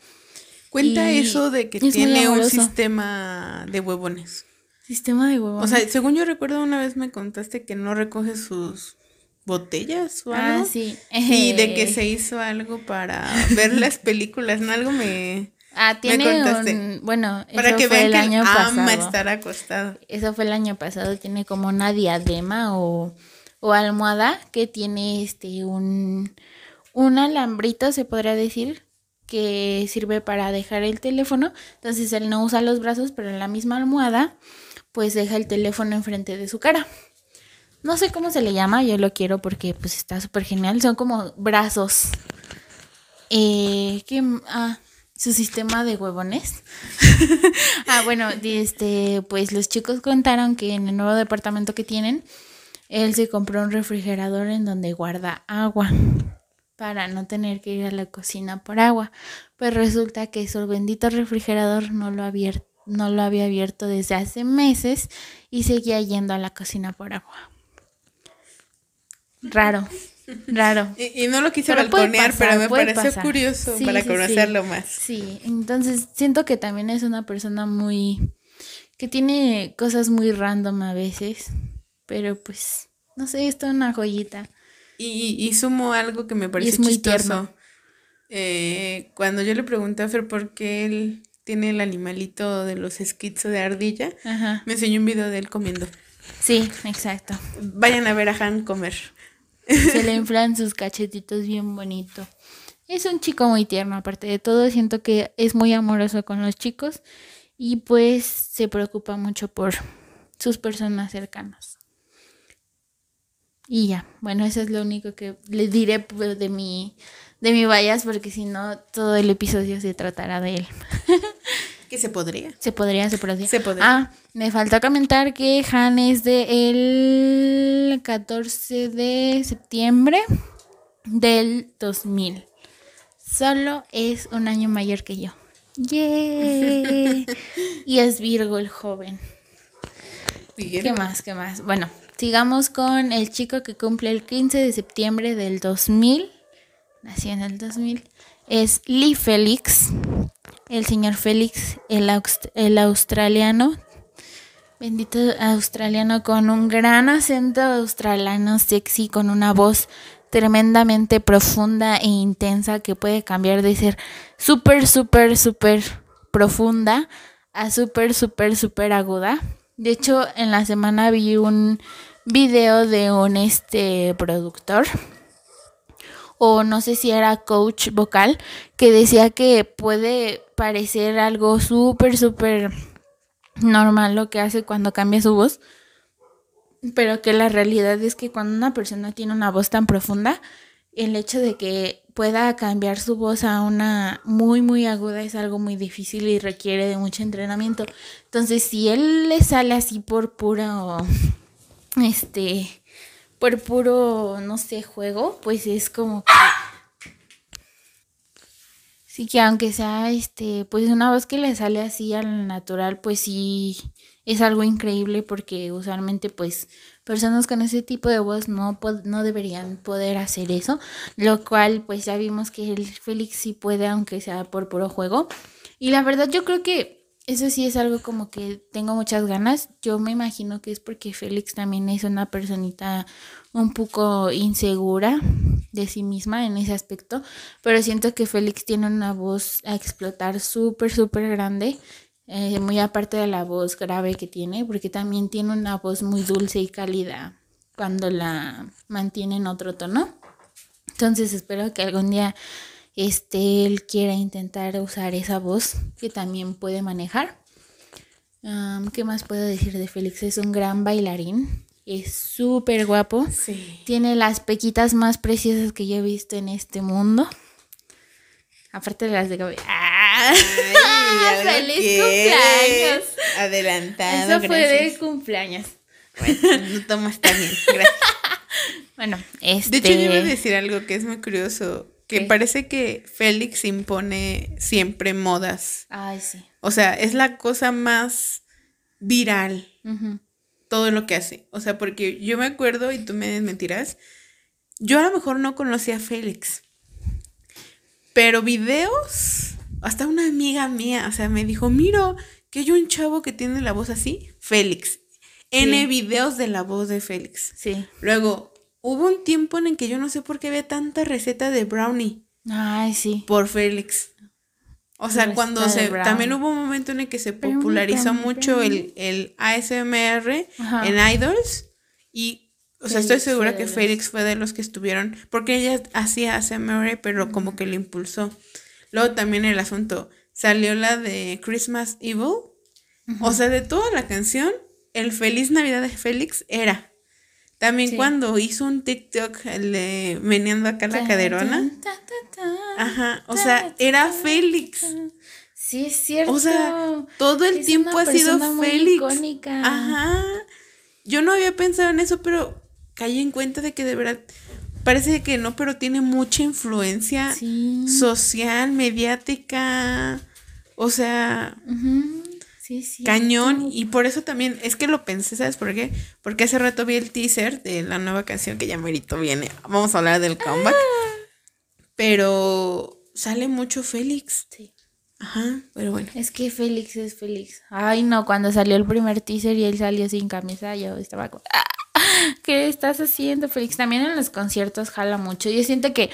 Cuenta eso de que tiene un sistema de huevones. Sistema de huevones. O sea, según yo recuerdo, una vez me contaste que no recoge sus botellas o Ah, algo. sí. Y de que se hizo algo para ver las películas, ¿no? Algo me... Ah, tiene contaste. un... Bueno, Para eso que fue vean el que año ama pasado. estar acostado. Eso fue el año pasado. Tiene como una diadema o, o almohada que tiene este un, un alambrito, se podría decir, que sirve para dejar el teléfono. Entonces él no usa los brazos, pero en la misma almohada, pues deja el teléfono enfrente de su cara. No sé cómo se le llama, yo lo quiero porque pues está súper genial. Son como brazos. Eh, ¿qué ah, su sistema de huevones. ah, bueno, este, pues los chicos contaron que en el nuevo departamento que tienen, él se compró un refrigerador en donde guarda agua para no tener que ir a la cocina por agua. Pues resulta que su bendito refrigerador no lo, abier- no lo había abierto desde hace meses y seguía yendo a la cocina por agua. Raro, raro. Y, y no lo quise Pero puede balconear, pasar, pero me pareció pasar. curioso Sí, para sí, conocerlo sí. más. Sí, entonces siento que también es una persona muy... que tiene cosas muy random a veces, pero pues, no sé, esto es una joyita. Y, y sumo algo que me pareció es muy chistoso. Eh, cuando yo le pregunté a Fer por qué él tiene el animalito de los esquizo de ardilla, Ajá. me enseñó un video de él comiendo. Sí, exacto. Vayan a ver a Han comer. Se le inflan sus cachetitos bien bonito. Es un chico muy tierno, aparte de todo, siento que es muy amoroso con los chicos y pues se preocupa mucho por sus personas cercanas. Y ya, bueno, eso es lo único que le diré pues, de mi de mi bias porque si no todo el episodio se tratará de él. Que se podría. Se podría, se podría. Se podría. Ah, me faltó comentar que Han es de el 14 de septiembre del 2000. Solo es un año mayor que yo. Y es Virgo el joven. ¿Qué más? ¿Qué más? Bueno, sigamos con el chico que cumple el 15 de septiembre del 2000. Nació en el 2000. Es Lee Félix. El señor Félix, el, el australiano. Bendito australiano con un gran acento australiano sexy, con una voz tremendamente profunda e intensa que puede cambiar de ser súper, súper, súper profunda a súper, súper, súper aguda. De hecho, en la semana vi un video de un este productor o no sé si era coach vocal que decía que puede parecer algo súper, súper normal lo que hace cuando cambia su voz, pero que la realidad es que cuando una persona tiene una voz tan profunda, el hecho de que pueda cambiar su voz a una muy, muy aguda es algo muy difícil y requiere de mucho entrenamiento. Entonces, si él le sale así por puro, este, por puro, no sé, juego, pues es como que... Sí, que aunque sea, este, pues una voz que le sale así al natural, pues sí es algo increíble porque usualmente, pues, personas con ese tipo de voz no, no deberían poder hacer eso, lo cual, pues ya vimos que el Félix sí puede, aunque sea por puro juego. Y la verdad, yo creo que eso sí es algo como que tengo muchas ganas. Yo me imagino que es porque Félix también es una personita un poco insegura de sí misma en ese aspecto, pero siento que Félix tiene una voz a explotar súper, súper grande, eh, muy aparte de la voz grave que tiene, porque también tiene una voz muy dulce y cálida cuando la mantiene en otro tono. Entonces espero que algún día este, él quiera intentar usar esa voz que también puede manejar. ¿Qué más puedo decir de Félix? Es un gran bailarín, es súper guapo. Sí. Tiene las pequitas más preciosas que yo he visto en este mundo. Aparte de las de cabello. ¡Ah! Ay, ¡Feliz cumpleaños! Adelantado. Eso fue gracias. de cumpleaños. Bueno, no tomas también. Gracias. Bueno, este. De hecho, yo iba a decir algo que es muy curioso. Que ¿Qué? parece que Félix impone siempre modas. Ay, sí. O sea, es la cosa más viral todo lo que hace. O sea, porque yo me acuerdo, y tú me desmentirás, yo a lo mejor no conocía a Félix. Pero videos, hasta una amiga mía, o sea, me dijo, miro que hay un chavo que tiene la voz así, Félix. N videos de la voz de Félix. Sí. Luego, hubo un tiempo en el que yo no sé por qué había tanta receta de brownie. Ay, sí. Por Félix. O sea, cuando se. También hubo un momento en el que se popularizó brownie, mucho brownie. el, el ASMR Ajá. en Idols. Y. O sea, estoy segura que Félix fue de los que estuvieron. Porque ella hacía ASMR, pero como que lo impulsó. Luego también el asunto. Salió la de Christmas Evil. O sea, de toda la canción, el Feliz Navidad de Félix era. También Sí. cuando hizo un TikTok, el de meneando acá la caderona. Ajá, o sea, era Félix. Sí, es cierto. O sea, todo el Es tiempo una ha sido muy Félix. icónica. Ajá. Yo no había pensado en eso, pero caí en cuenta de que de verdad parece que no, pero tiene mucha influencia Sí. social, mediática. O sea. Sí, sí. cañón. Y por eso también, es que lo pensé, ¿sabes por qué? Porque hace rato vi el teaser de la nueva canción que ya merito viene. Vamos a hablar del comeback. Pero sale mucho Félix. Sí. Ajá, pero bueno. Es que Félix es Félix. Ay, no, cuando salió el primer teaser y él salió sin camisa, yo estaba como, "Ah, ¿qué estás haciendo, Félix? También en los conciertos jala mucho. Yo siento que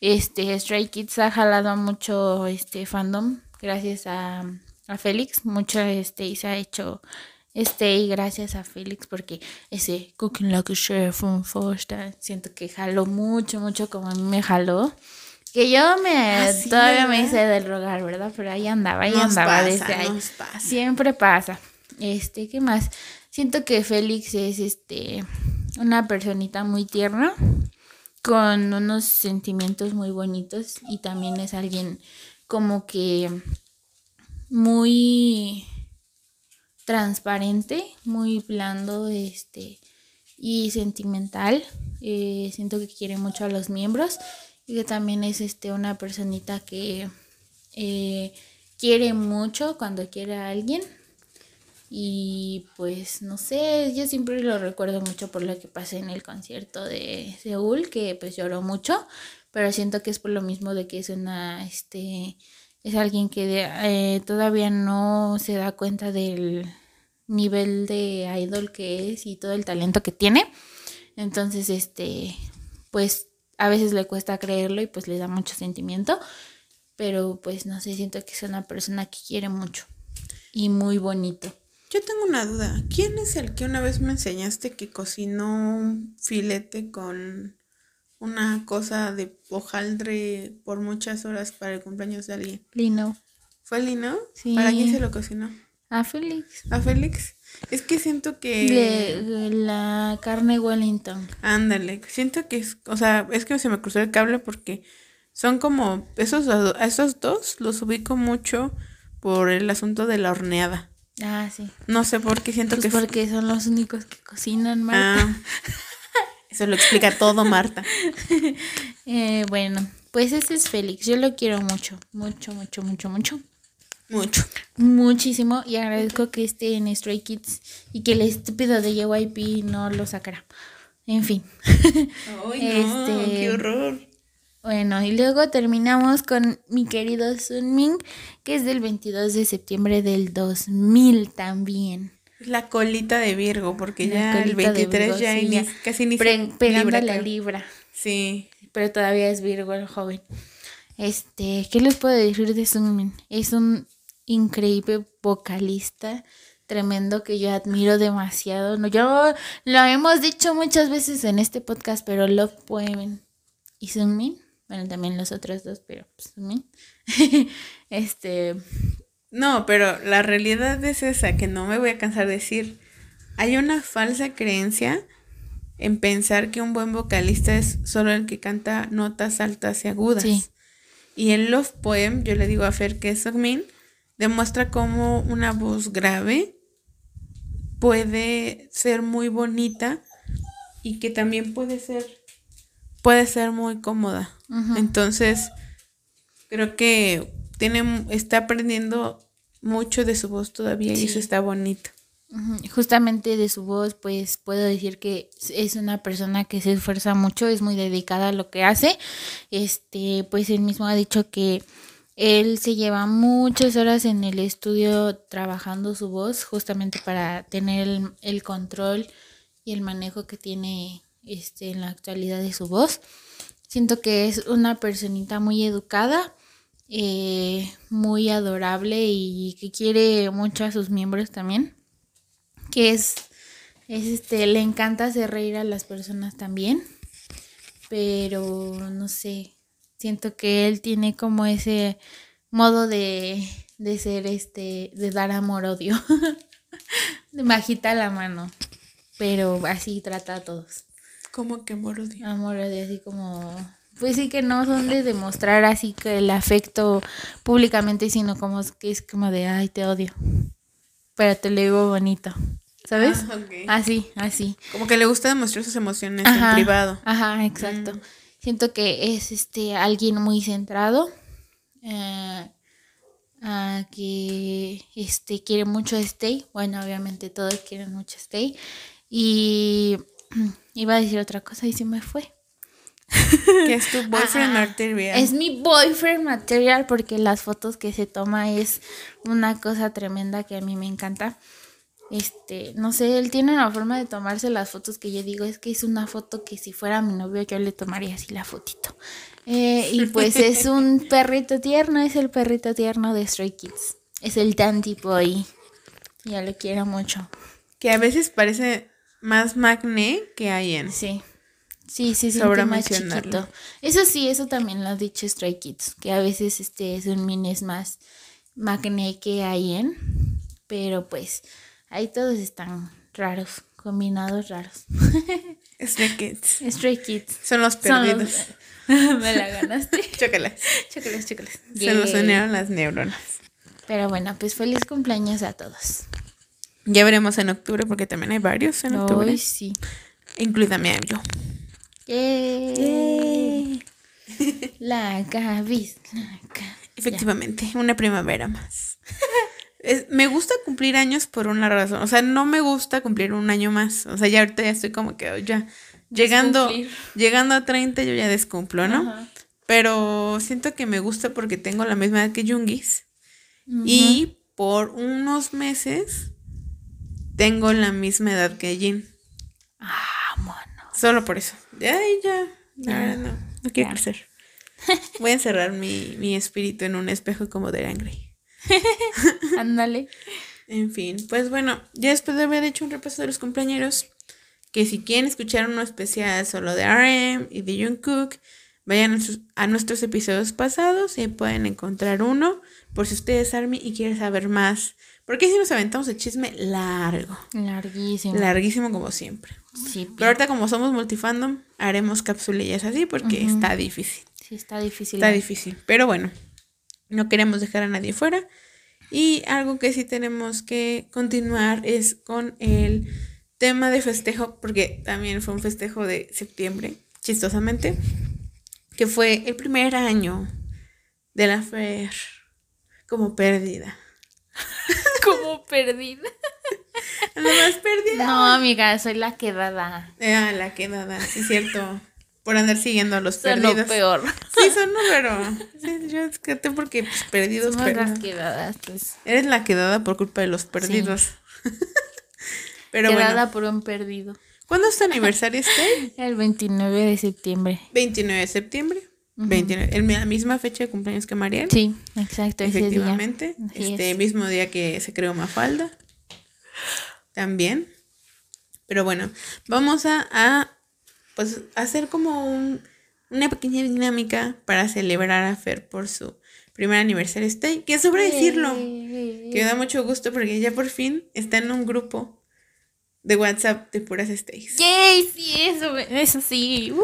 este Stray Kids ha jalado mucho este fandom gracias a, a Félix. Mucho este y se ha hecho este y gracias a Félix porque ese Cooking Like a Chef from Foster siento que jaló mucho, mucho como a mí me jaló. Que yo me Ah, todavía me hice del rogar, ¿verdad? Pero ahí andaba, ahí Nos andaba pasa, desde ahí. pasa. Siempre pasa. Este, ¿qué más? Siento que Félix es este una personita muy tierna con unos sentimientos muy bonitos y también es alguien como que muy transparente, muy blando, este y sentimental. Eh, siento que quiere mucho a los miembros y que también es este una personita que eh, quiere mucho cuando quiere a alguien y pues no sé, yo siempre lo recuerdo mucho por lo que pasé en el concierto de Seúl, que pues lloró mucho, pero siento que es por lo mismo de que es una, este, es alguien que eh, todavía no se da cuenta del nivel de idol que es y todo el talento que tiene. Entonces, este, pues a veces le cuesta creerlo y pues le da mucho sentimiento, pero pues no sé, siento que es una persona que quiere mucho y muy bonito. Yo tengo una duda. ¿Quién es el que una vez me enseñaste que cocinó un filete con una cosa de hojaldre por muchas horas para el cumpleaños de alguien? Lino. ¿Fue Lino? Sí. ¿Para quién se lo cocinó? A Félix. ¿A Félix? Es que siento que... Le- la carne Wellington. Ándale, siento que es, o sea, es que se me cruzó el cable porque son como, esos, esos dos los ubico mucho por el asunto de la horneada. Ah, sí. No sé por qué siento Pues que... porque son los únicos que cocinan, Marta. Ah, eso lo explica todo, Marta. Eh, bueno, pues ese es Félix. Yo lo quiero mucho, mucho, mucho, mucho, mucho. Mucho. Muchísimo. Y agradezco que esté en Stray Kids y que el estúpido de JYP no lo sacara. En fin. Ay, no, Este- qué horror. Bueno, y luego terminamos con mi querido Sunmin, que es del 22 de septiembre del 2000 también. La colita de Virgo, porque La ya el colita de 23 Virgo, ya, sí, ya. casi ni se- pegando libra, la libra. Sí. pero todavía es Virgo el joven. Este, ¿qué les puedo decir de Sunmin? Es un increíble vocalista, tremendo que yo admiro demasiado. No, yo lo hemos dicho muchas veces en este podcast, pero Love Poem y Sunmin, bueno, también los otros dos, pero pues, este, No, pero la realidad es esa, que no me voy a cansar de decir. Hay una falsa creencia en pensar que un buen vocalista es solo el que canta notas altas y agudas. Sí. Y en Love Poem, yo le digo a Fer que es Sogmin, demuestra cómo una voz grave puede ser muy bonita y que también puede ser puede ser muy cómoda. Entonces, creo que tiene está aprendiendo mucho de su voz todavía y eso está bonito. Justamente de su voz, pues puedo decir que es una persona que se esfuerza mucho, es muy dedicada a lo que hace. Este, pues él mismo ha dicho que Él se lleva muchas horas en el estudio trabajando su voz justamente para tener el, el control y el manejo que tiene este, en la actualidad de su voz. Siento que es una personita muy educada, eh, muy adorable y que quiere mucho a sus miembros también. Que es, es este, le encanta hacer reír a las personas también. Pero no sé, siento que él tiene como ese modo de, de ser este, de dar amor-odio. bajita la mano. Pero así trata a todos. ¿Cómo que amor-odio? Amor-odio, así como pues sí que no son de demostrar así que el afecto públicamente, sino como que es como de, ay, te odio, pero te lo digo bonito, ¿sabes? Ah. Así, así. Como que le gusta demostrar sus emociones en privado. Ajá, exacto. Mm. Siento que es este alguien muy centrado, eh, ah, que este quiere mucho a Stay. Bueno, obviamente todos quieren mucho a Stay. Y iba a decir otra cosa y se me fue. Que es tu boyfriend material. Es mi boyfriend material porque las fotos que se toma es una cosa tremenda que a mí me encanta. Este, no sé, él tiene una forma de tomarse las fotos que yo digo, es que es una foto que si fuera mi novio yo le tomaría así la fotito. Eh, y pues es un perrito tierno, es el perrito tierno de Stray Kids. Es el Dandy Boy. Ya lo quiero mucho. Que a veces parece más magné que Ayen. Sí. Sí, sí, sí, Sobra más chiquito. Eso sí, eso también lo ha dicho Stray Kids, que a veces este es un mini es más magné que Ayen, pero pues ahí todos están raros, combinados raros. Stray Kids. Stray Kids. Son los Son los- perdidos. Me la ganaste. Chócalas. Chócalas, chócalas. Se nos unieron las neuronas. Pero bueno, pues feliz cumpleaños a todos. Ya veremos en octubre porque también hay varios en octubre. Hoy sí. Incluida mi yo. La Gavis. La Gavis. Efectivamente, una primavera más. Es- me gusta cumplir años por una razón. O sea, no me gusta cumplir un año más. O sea, ya ahorita ya estoy como que ya llegando, llegando a 30 yo ya descumplo, ¿no? Ajá. Pero siento que me gusta porque tengo la misma edad que Jungis. Y por unos meses tengo la misma edad que Jin. Ah, mono. Solo por eso. Ya, ya. Verdad, no. No quiero crecer. Voy a encerrar mi, mi espíritu en un espejo como de Angry. Ándale. En fin, pues bueno, ya después de haber hecho un repaso de los compañeros, que si quieren escuchar uno especial solo de RM y de Jungkook, vayan a, sus- a nuestros episodios pasados y ahí pueden encontrar uno por si ustedes Army y quieren saber más. Porque si nos aventamos el chisme largo, Larguísimo. larguísimo como siempre. sí, Pero ahorita como somos multifandom, haremos capsulillas así porque está difícil. sí, está difícil. Está difícil. Pero bueno, no queremos dejar a nadie fuera. Y algo que sí tenemos que continuar es con el tema de festejo, porque también fue un festejo de septiembre, chistosamente, que fue el primer año de la Fer como perdida. Como perdida. Nada más perdida. No, amiga, soy la quedada. Ah, la quedada, sí es cierto. Por andar siguiendo a los Soy perdidos. lo peor. Sí, son pero Sí, yo escaté porque pues, perdidos, Somos pero- las quedadas, pues. Eres la quedada por culpa de los perdidos. Pero quedada bueno, por un perdido. ¿cuándo es tu aniversario este? El 29 de septiembre. 29 de septiembre. 29, en la misma fecha de cumpleaños que Mariel. Sí, exacto, ese día. efectivamente. Este es. mismo día que se creó Mafalda. También. Pero bueno, vamos a, a, pues hacer como un- una pequeña dinámica para celebrar a Fer por su primer aniversario stay. Que sobra decirlo. Que me da mucho gusto porque ya por fin está en un grupo de WhatsApp de puras stays. Yay, sí, eso, eso sí. Uh, uh,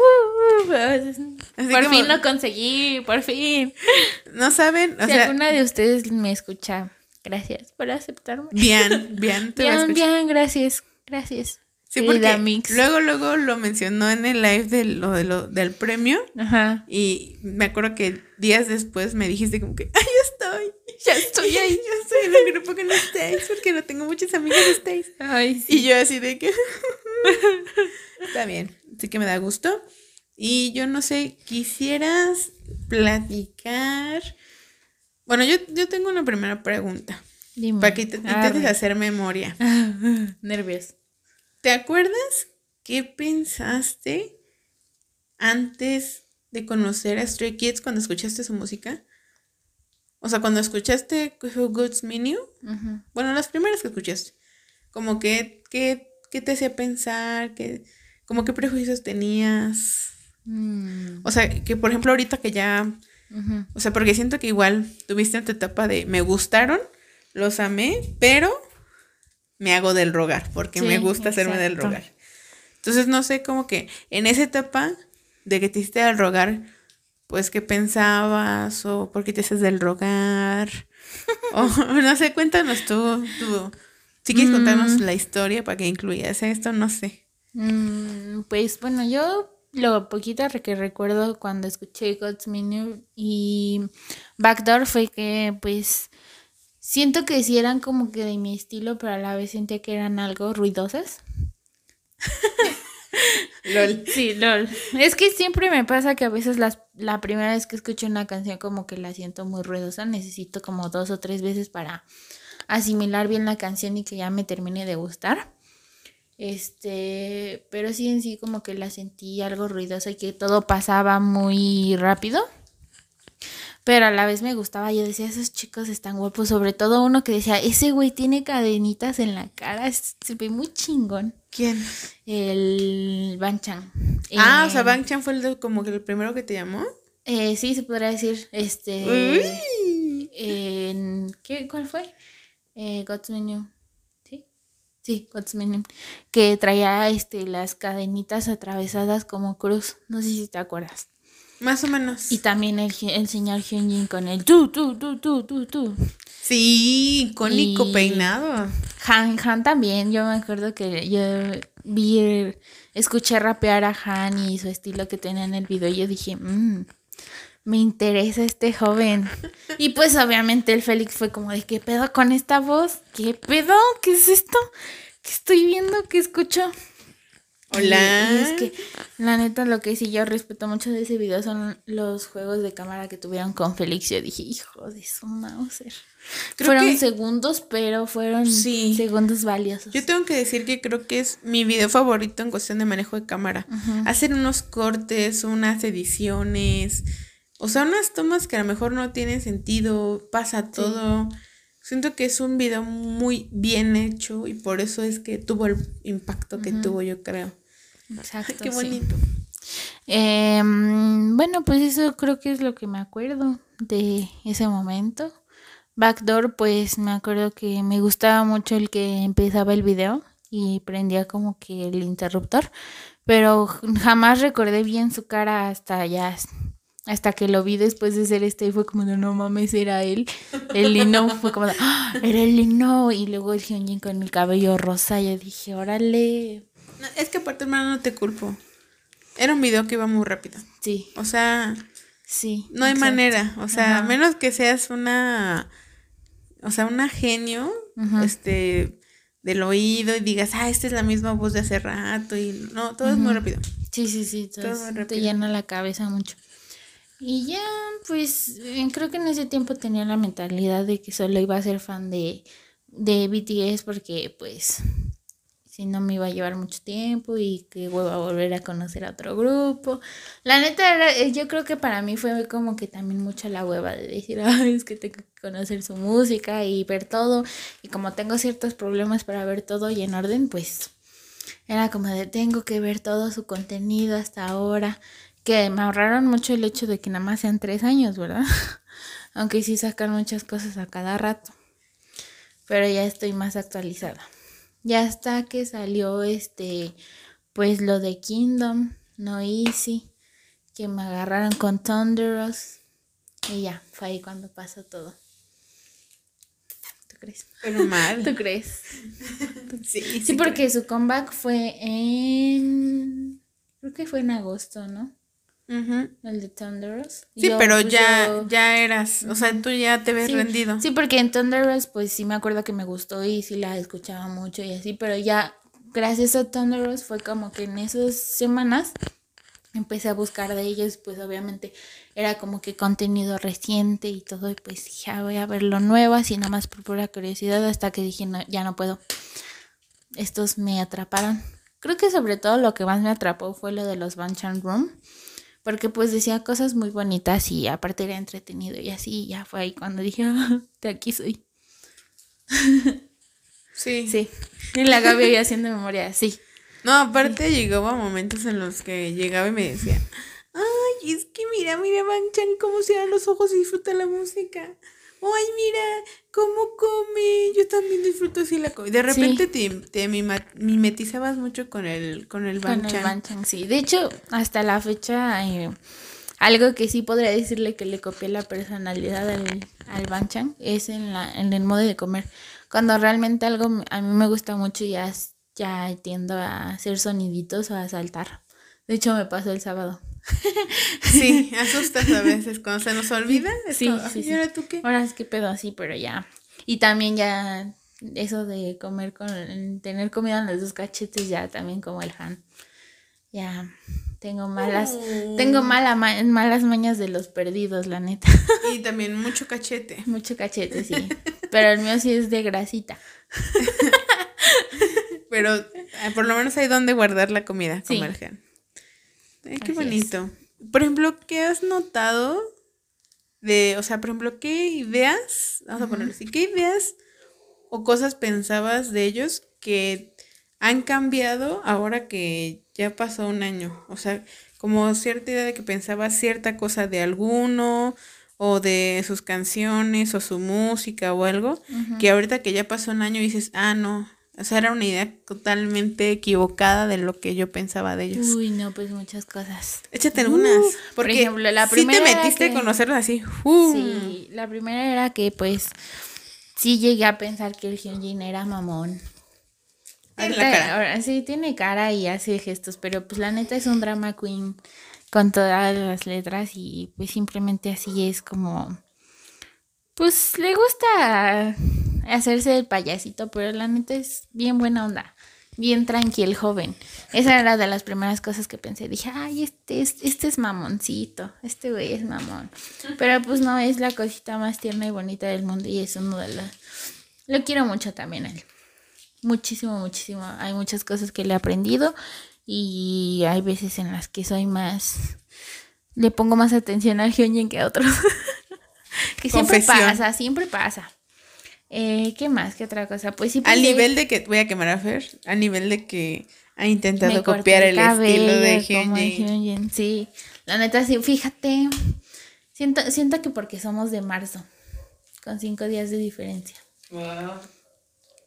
Así por fin lo conseguí, por fin. No saben, o si sea, alguna de ustedes me escucha, gracias por aceptarme. bien, bien, te Bien, bien, gracias, gracias. Sí, porque Mix. luego, luego lo mencionó en el live de lo, de lo, del premio Ajá. y me acuerdo que días después me dijiste como que, ay, ya estoy, Ya estoy ahí. ya estoy en el grupo con stays porque no tengo muchas amigas de stays. Ay, sí. Y yo así de que, está bien, así que me da gusto. Y yo no sé, quisieras platicar Bueno, yo, yo tengo una primera pregunta. Dime. Para que te intentes hacer memoria. Nervios. ¿Te acuerdas qué pensaste antes de conocer a Stray Kids cuando escuchaste su música? O sea, cuando escuchaste Who Goods Me bueno, las primeras que escuchaste, como que, ¿qué te hacía pensar? que como qué prejuicios tenías? Mm. O sea, que por ejemplo ahorita que ya, o sea, porque siento que igual tuviste tu etapa de me gustaron, los amé, pero me hago del rogar, porque me gusta hacerme del rogar. Entonces, no sé, como que en esa etapa de que te hiciste del rogar, pues, ¿qué pensabas? ¿O por qué te haces del rogar? o no sé, cuéntanos tú, tú. Si quieres contarnos mm. la historia para que incluyas esto, no sé. Mm, pues bueno, yo lo poquito que recuerdo cuando escuché God's Menu y Backdoor fue que pues siento que sí eran como que de mi estilo, pero a la vez sentía que eran algo ruidosas. lol. Sí, lol. Es que siempre me pasa que a veces las, la primera vez que escucho una canción como que la siento muy ruidosa, necesito como dos o tres veces para asimilar bien la canción y que ya me termine de gustar. Este, pero sí en sí como que la sentí algo ruidosa y que todo pasaba muy rápido. Pero a la vez me gustaba, yo decía, esos chicos están guapos, sobre todo uno que decía, ese güey tiene cadenitas en la cara, se ve muy chingón. ¿Quién? El Bang Chan. Ah, o sea, Bang Chan fue el como que el primero que te llamó. Eh, sí, se podría decir, este... ¿qué, ¿Cuál fue? Eh, God's Menu. ¿Sí? Menu. Que traía este, las cadenitas atravesadas como cruz, no sé si te acuerdas. Más o menos. Y también el, el señor Hyunjin con el tú, tú, tú, tú, tú, tú. Sí, icónico peinado. Han, Han también. Yo me acuerdo que yo vi, escuché rapear a Han y su estilo que tenía en el video y yo dije, mmm, me interesa este joven. Y pues obviamente el Félix fue como de, ¿qué pedo con esta voz? ¿Qué pedo? ¿Qué es esto? ¿Qué estoy viendo? ¿Qué escucho? Hola. Y, es que, la neta, lo que sí yo respeto mucho de ese video son los juegos de cámara que tuvieron con Félix. Yo dije, hijo de su Mauser. fueron segundos, pero fueron segundos valiosos. Yo tengo que decir que creo que es mi video favorito en cuestión de manejo de cámara. Hacer unos cortes, unas ediciones, o sea, unas tomas que a lo mejor no tienen sentido, pasa todo. Siento que es un video muy bien hecho y por eso es que tuvo el impacto que tuvo, yo creo. Exacto. Qué bonito. Em, bueno, pues eso creo que es lo que me acuerdo de ese momento. Backdoor, pues me acuerdo que me gustaba mucho el que empezaba el video y prendía como que el interruptor, pero jamás recordé bien su cara hasta ya hasta que lo vi después de ser este y fue como de no mames, era él. El Lino fue como de, ¡Ah! era el Lino. Y luego el Hyunjin con el cabello rosa. Y yo dije, órale, es que aparte, hermano, no te culpo. Era un video que iba muy rápido. Sí. O sea, sí. No hay manera. O sea, a menos que seas una. O sea, una genio, este, del oído y digas, ah, esta es la misma voz de hace rato. Y no, todo es muy rápido. Sí, sí, sí. Todo, te llena la cabeza mucho. Y ya, pues, creo que en ese tiempo tenía la mentalidad de que solo iba a ser fan de, de BTS porque, pues, si no me iba a llevar mucho tiempo y que voy a volver a conocer a otro grupo. La neta, eh, yo creo que para mí fue como que también mucha la hueva de decir, Ay, es que tengo que conocer su música y ver todo. Y como tengo ciertos problemas para ver todo y en orden, pues era como de tengo que ver todo su contenido hasta ahora. Que me ahorraron mucho el hecho de que nada más sean tres años, ¿verdad? Aunque sí sacan muchas cosas a cada rato. Pero ya estoy más actualizada. Ya hasta que salió este, pues lo de Kingdom, no Easy, que me agarraron con Thunderous. Y ya, fue ahí cuando pasó todo. ¿Tú crees? Pero mal. ¿Tú crees? sí, sí, sí porque su comeback fue en. Creo que fue en agosto, ¿no? El de Thunderous. Sí, pero pues, ya, ya eras, o sea, tú ya te ves rendido. Sí, porque en Thunderous, pues sí me acuerdo que me gustó y sí la escuchaba mucho y así, pero ya gracias a Thunderous fue como que en esas semanas empecé a buscar de ellos, pues obviamente era como que contenido reciente y todo, y pues dije, ah, voy a ver lo nuevo, así nada más por pura curiosidad, hasta que dije, no, ya no puedo. Estos me atraparon. Creo que sobre todo lo que más me atrapó fue lo de los Banchan Room, porque pues decía cosas muy bonitas y aparte era entretenido y así, ya fue ahí cuando dije, de aquí soy. Sí. Sí. Y la Gaby haciendo memoria, sí. No, aparte llegaba momentos en los que llegaba y me decía, ay, es que mira, mira, Banchan, cómo cierra los ojos y disfruta la música. Ay, mira, cómo come. Yo también disfruto así la comida. De repente te, te mimetizabas mucho con el, con el Banchan. Con el Banchan, sí. De hecho, hasta la fecha, eh, algo que sí podría decirle que le copié la personalidad al, al Banchan es en, la, en el modo de comer. Cuando realmente algo a mí me gusta mucho ya ya tiendo a hacer soniditos o a saltar. De hecho, me pasó el sábado. Sí, asustas a veces cuando se nos olvida. Sí, sí, ¿Y ahora tú qué? Ahora es que pedo así, pero ya. Y también ya eso de comer con, tener comida en los dos cachetes, ya también como el Han. Ya tengo malas, tengo oh. mala, malas mañas de los perdidos, la neta. Y también mucho cachete. Mucho cachete, sí. Pero el mío sí es de grasita. Pero eh, por lo menos hay donde guardar la comida, sí. Qué bonito. Por ejemplo, ¿qué has notado de, o sea, por ejemplo, qué ideas, vamos a ponerlo así, qué ideas o cosas pensabas de ellos que han cambiado ahora que ya pasó un año? O sea, como cierta idea de que pensabas cierta cosa de alguno o de sus canciones o su música o algo, que ahorita que ya pasó un año dices, ah, no, o sea, era una idea totalmente equivocada de lo que yo pensaba de ellos. Uy, no, pues muchas cosas. Échate algunas. Uh, porque por ejemplo, la primera. Sí te metiste a conocerlos así. Uh. Sí, la primera era que, pues, sí llegué a pensar que el Hyunjin era mamón. Tiene la cara. Ahora, sí, tiene cara y hace gestos, pero pues la neta es un drama queen con todas las letras y pues simplemente así es como. Pues le gusta hacerse el payasito, pero la neta es bien buena onda, bien tranquil, joven. Esa era de las primeras cosas que pensé. Dije, ay, este es, este es mamoncito, este güey es mamón. Pero pues no, es la cosita más tierna y bonita del mundo y es uno de los... Lo quiero mucho también a él. Muchísimo, muchísimo. Hay muchas cosas que le he aprendido y hay veces en las que soy más... Le pongo más atención a Hyunjin que a otros. que siempre pasa, siempre pasa. Eh, ¿Qué más? ¿Qué otra cosa? Pues sí. Al nivel de que, voy a quemar a Fer, a nivel de que ha intentado copiar el, estilo de Hyunjin. Sí, la neta sí, fíjate. Siento, siento que porque somos de marzo, con cinco días de diferencia. Wow.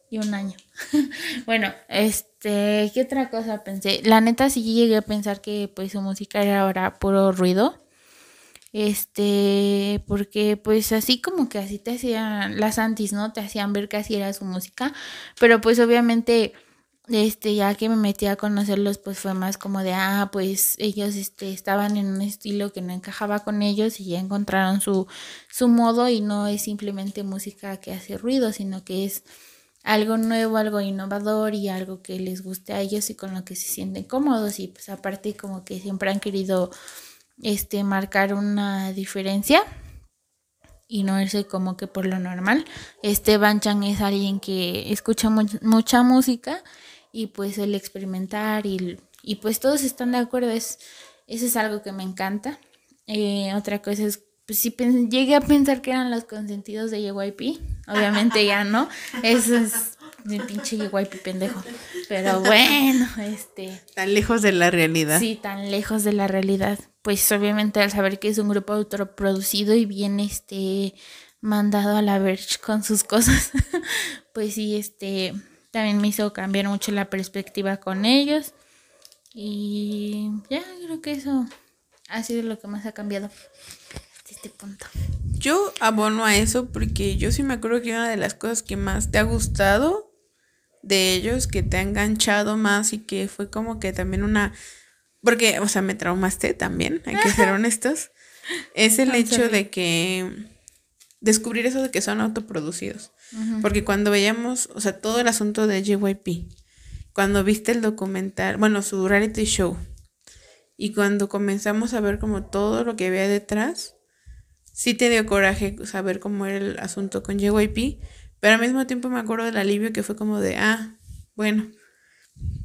Y un año. bueno, este, ¿qué otra cosa pensé? La neta sí llegué a pensar que pues su música era ahora puro ruido este, porque pues así como que así te hacían las antis, ¿no? Te hacían ver que así era su música, pero pues obviamente, este, ya que me metí a conocerlos, pues fue más como de, ah, pues ellos, este, estaban en un estilo que no encajaba con ellos y ya encontraron su, su modo y no es simplemente música que hace ruido, sino que es algo nuevo, algo innovador y algo que les guste a ellos y con lo que se sienten cómodos y pues aparte como que siempre han querido este, marcar una diferencia y no irse como que por lo normal. Este Banchan es alguien que escucha mucha música y pues el experimentar y, y, pues todos están de acuerdo, es, eso es algo que me encanta. Eh, otra cosa es, pues si llegué a pensar que eran los consentidos de JYP, obviamente ya no, eso es mi pinche JYP pendejo. Pero bueno, este. Tan lejos de la realidad. Sí, tan lejos de la realidad. Pues obviamente al saber que es un grupo autoproducido y bien este mandado a la Verge con sus cosas, pues sí, este también me hizo cambiar mucho la perspectiva con ellos. Y ya creo que eso ha sido lo que más ha cambiado hasta este punto. Yo abono a eso porque yo sí me acuerdo que una de las cosas que más te ha gustado de ellos que te ha enganchado más y que fue como que también una... Porque, o sea, me traumaste también, hay que ser honestos. Es el hecho de que descubrir eso de que son autoproducidos. Porque cuando veíamos, o sea, todo el asunto de JYP, cuando viste el documental, bueno, su reality show, Y cuando comenzamos a ver como todo lo que había detrás, sí te dio coraje saber cómo era el asunto con JYP, pero al mismo tiempo me acuerdo del alivio que fue como de, ah, bueno.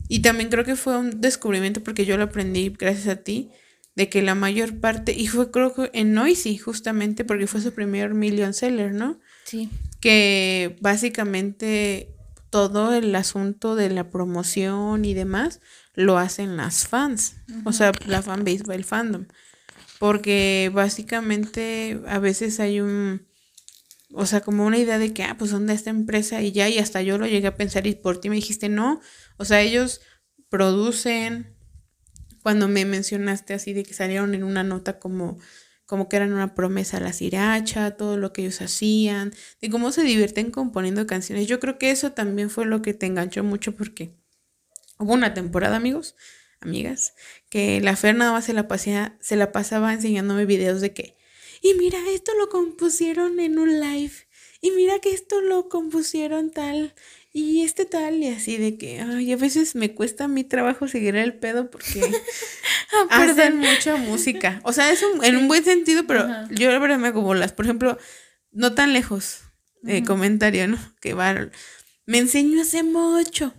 Y también creo que fue un descubrimiento porque yo lo aprendí gracias a ti, de que la mayor parte, y fue creo que en Noisy justamente porque fue su primer million seller, ¿no? Sí. Que básicamente todo el asunto de la promoción y demás lo hacen las fans, o sea, la fanbase, el fandom. Porque básicamente a veces hay un, o sea, como una idea de que, ah, pues ¿dónde esta empresa? Y ya, y hasta yo lo llegué a pensar y por ti me dijiste, no, o sea, ellos producen, cuando me mencionaste así de que salieron en una nota como, como que eran una promesa a la siracha, todo lo que ellos hacían, de cómo se divierten componiendo canciones. Yo creo que eso también fue lo que te enganchó mucho porque hubo una temporada, amigos, amigas, que la Fer nada más se la, pasía, se la pasaba enseñándome videos de que, y mira, esto lo compusieron en un live, y mira que esto lo compusieron tal, y este tal, y así de que, ay, a veces me cuesta mi trabajo seguir el pedo porque ah, hacen mucha música. O sea, es en un buen sentido, pero yo la verdad me hago las. Por ejemplo, no tan lejos, de comentario, ¿no? Que va, me enseñó hace mucho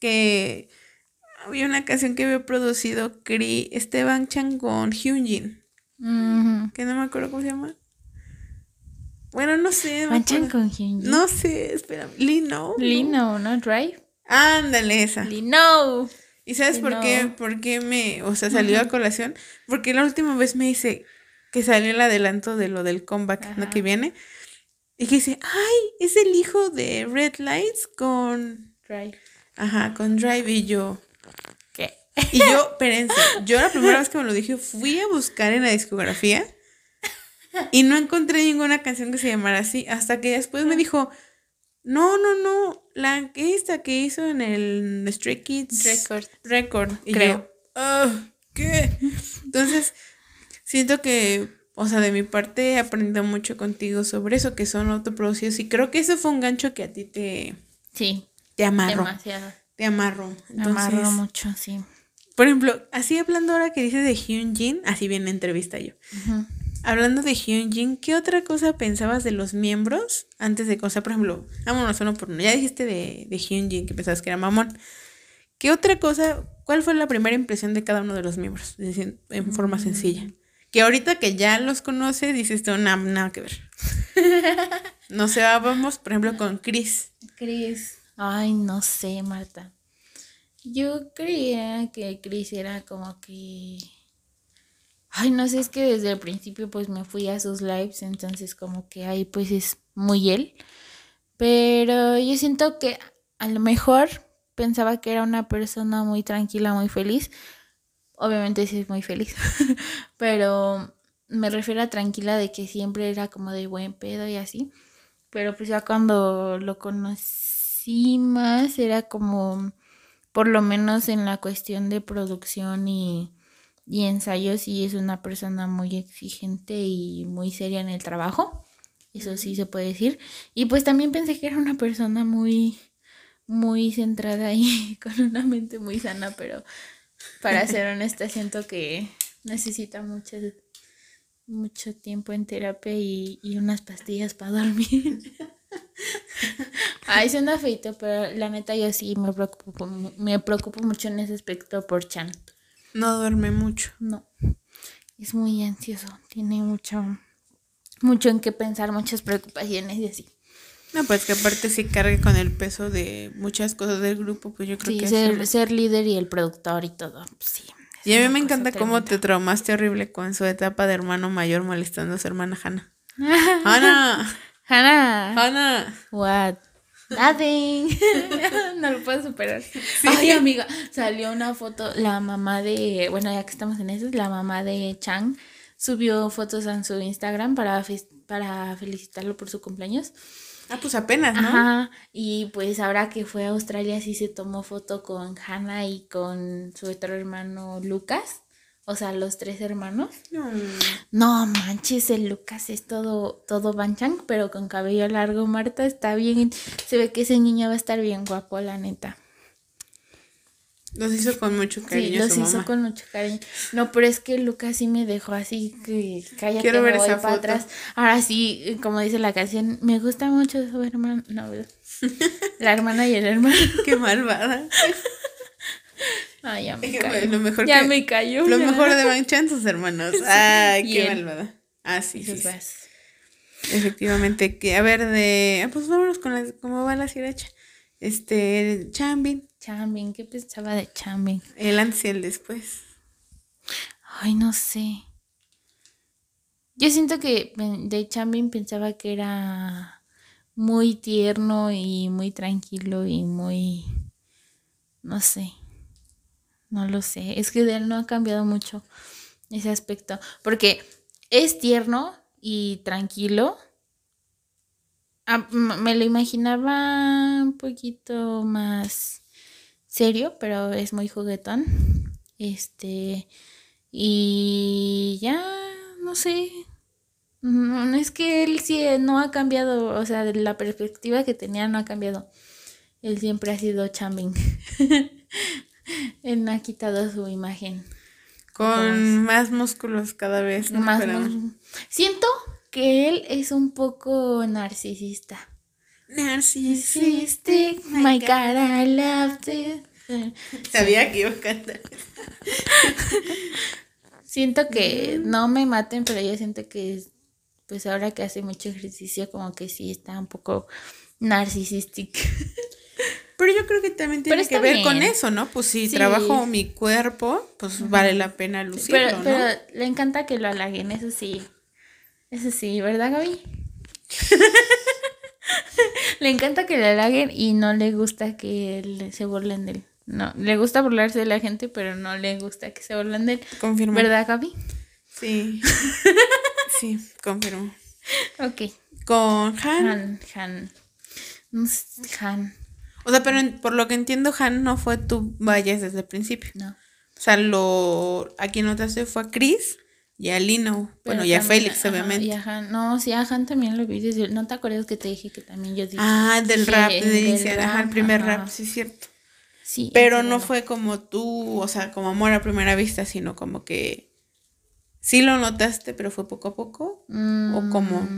que había una canción que había producido Cri Esteban Chan con Hyunjin. Que no me acuerdo cómo se llama. Bueno, no sé. ¿Manchan con Hyunjin? No sé, espera. Lino. Lino, ¿no? Drive. Ándale, esa. Lino. ¿Y sabes por qué? ¿Por qué me, o sea, salió a colación? Porque la última vez me dice que salió el adelanto de lo del comeback ¿no? que viene. Y que dice, ay, es el hijo de Red Lights con... Drive. Ajá, con Drive y yo. Y yo, espérense, yo la primera vez que me lo dije fui a buscar en la discografía y no encontré ninguna canción que se llamara así, hasta que después me dijo, no, no, no, la que esta que hizo en el Stray Kids Record. Record. Y Creo. yo, ¿qué? Entonces, siento que, o sea, de mi parte he aprendido mucho contigo sobre eso, que son autoproducidos, y creo que eso fue un gancho que a ti te... Sí. Te amarro. Demasiado. Te amarro. Me amarro mucho, sí. Por ejemplo, así hablando ahora que dices de Hyunjin, así viene entrevista yo. Hablando de Hyunjin, ¿qué otra cosa pensabas de los miembros antes de cosa? Por ejemplo, vámonos uno por uno. Ya dijiste de, de Hyunjin que pensabas que era mamón. ¿Qué otra cosa? ¿Cuál fue la primera impresión de cada uno de los miembros? En forma sencilla. Que ahorita que ya los conoces, dices, no, nada que ver. no sé, vamos, por ejemplo, con Chris. Chris. Ay, no sé, Marta. Yo creía que Chris era como que Ay, no sé, es que desde el principio pues me fui a sus lives, entonces como que ahí pues es muy él. Pero yo siento que a lo mejor pensaba que era una persona muy tranquila, muy feliz. Obviamente sí es muy feliz, pero me refiero a tranquila de que siempre era como de buen pedo y así. Pero pues ya cuando lo conocí más era como, por lo menos en la cuestión de producción y y ensayo sí es una persona muy exigente y muy seria en el trabajo. Eso sí se puede decir. Y pues también pensé que era una persona muy, muy centrada y con una mente muy sana, pero para ser honesta siento que necesita mucho, mucho tiempo en terapia y, y unas pastillas para dormir. Ay, suena feito, pero la neta yo sí me preocupo, me preocupo mucho en ese aspecto por Chan. No duerme mucho. No. Es muy ansioso. Tiene mucho, mucho en qué pensar, muchas preocupaciones y así. No, pues que aparte si cargue con el peso de muchas cosas del grupo, pues yo creo que ser, ser líder y el productor y todo, pues sí. Y a mí me encanta cómo te traumaste horrible con su etapa de hermano mayor molestando a su hermana Hannah. Hannah. Hannah. Hannah. What? Nothing. no lo puedo superar. Ay, amiga, salió una foto, la mamá de, bueno, ya que estamos en eso, la mamá de Chang subió fotos en su Instagram para, para felicitarlo por su cumpleaños. Ah, pues apenas, ¿no? Ajá, y pues ahora que fue a Australia sí se tomó foto con Hannah y con su otro hermano Lucas. O sea, los tres hermanos. No. manches, el Lucas es todo, todo banchang, pero con cabello largo. Marta está bien. Se ve que ese niño va a estar bien guapo, la neta. Los hizo con mucho cariño. Sí, los hizo con mucho cariño. No, pero es que Lucas sí me dejó así que cállate, Quiero ver esa para atrás. Ahora sí, como dice la canción, me gusta mucho su hermano. No, la hermana y el hermano. Qué malvada. Ay, ya me cayó. Lo mejor ya me cayó. Lo mejor de Manchan sus hermanos. Ay, qué malvada. Ah, sí, sí. sí. Efectivamente, que a ver, de. Ah, pues vámonos con las, cómo va la siracha. Este, Chambin. Chambin, ¿qué pensaba de Chambin? El antes y el después. Ay, no sé. Yo siento que de Chambin pensaba que era muy tierno y muy tranquilo y muy. No sé. No lo sé. Es que de él no ha cambiado mucho ese aspecto. Porque es tierno y tranquilo me lo imaginaba un poquito más serio, pero es muy juguetón. Este, y ya, no sé. No, es que él sí no ha cambiado, o sea, la perspectiva que tenía no ha cambiado. Él siempre ha sido chambing. él no ha quitado su imagen. Con más músculos cada vez. Más Siento que él es un poco narcisista. Narcisistic, my God, I loved it. Sabía que iba a cantar. siento que, mm. no me maten, pero yo siento que, pues ahora que hace mucho ejercicio, como que sí está un poco narcisistic. Pero yo creo que también tiene que ver con eso, ¿no? Pues si trabajo mi cuerpo, pues vale la pena lucirlo, pero, le encanta que lo halaguen, eso sí. Eso sí, ¿verdad, Gaby? le encanta que le halaguen y no le gusta que se burlen de él. No, le gusta burlarse de la gente, pero no le gusta que se burlen de él. Confirmo. ¿Verdad, Gaby? Sí. sí, confirmo. Ok. Con Han. Han, Han. Han. O sea, pero por lo que entiendo, Han no fue tu vayas desde el principio. No. O sea, lo a quien notaste fue a Chris y a Lino, bueno, y a Félix, obviamente. Y a Han, no, sí, a Han también lo vi desde, ¿no te acuerdas que te dije que también yo dije? Ah, del rap, de iniciar, ajá, el primer rap, sí, cierto. Sí. Pero no fue como tú, o sea, como amor a primera vista, sino como que sí lo notaste, pero fue poco a poco, o como...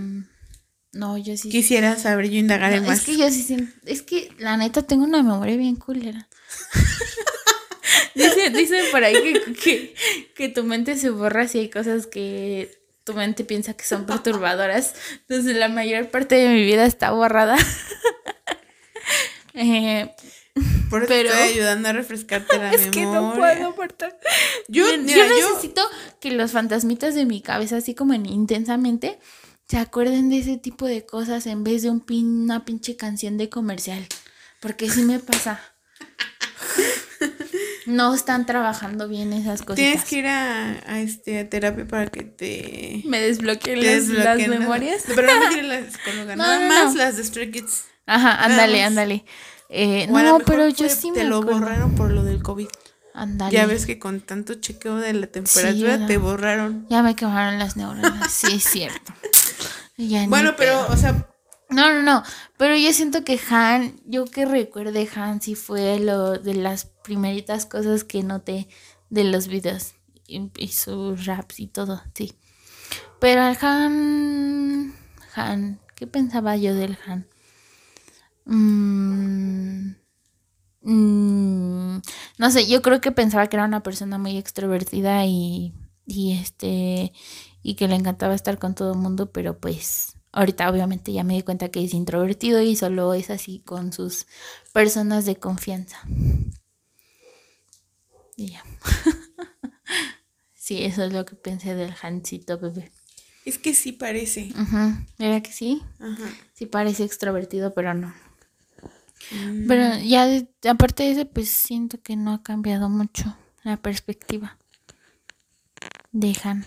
No, yo sí. Quisiera saber, yo indagar en más. Es que yo sí, es que la neta tengo una memoria bien culera. Dicen, por ahí que, que, tu mente se borra si hay cosas que tu mente piensa que son perturbadoras. Entonces la mayor parte de mi vida está borrada. eh, por eso pero, estoy ayudando a refrescarte la es memoria. Es que no puedo. Yo, yo necesito que los fantasmitas de mi cabeza, así como en intensamente, se acuerden de ese tipo de cosas en vez de un pin, una pinche canción de comercial. Porque sí me pasa no están trabajando bien esas cosas. Tienes que ir a, este, terapia para que te... Me desbloqueen, las, memorias. pero no me la psicóloga, nada más las de Stray Kids. Ajá, ándale, ándale. Eh, no, pero yo sí me Te lo borraron por lo del COVID. Ándale. Ya ves que con tanto chequeo de la temperatura te borraron. Ya me quemaron las neuronas, sí, es cierto. bueno, pero, o sea, no, no, no. Pero yo siento que Han, yo que recuerde Han sí fue lo de las primeritas cosas que noté de los videos y, sus raps y todo, sí. Pero al Han, Han, ¿qué pensaba yo del Han? Mm, mm, no sé, yo creo que pensaba que era una persona muy extrovertida y, y este y que le encantaba estar con todo el mundo, pero pues Ahorita obviamente ya me di cuenta que es introvertido y solo es así con sus personas de confianza. Y ya. sí, eso es lo que pensé del Hansito bebé. Es que sí parece. Ajá. ¿Era que sí? Ajá. Sí parece extrovertido, pero no. Mm. Pero ya aparte de eso, pues siento que no ha cambiado mucho la perspectiva de Han.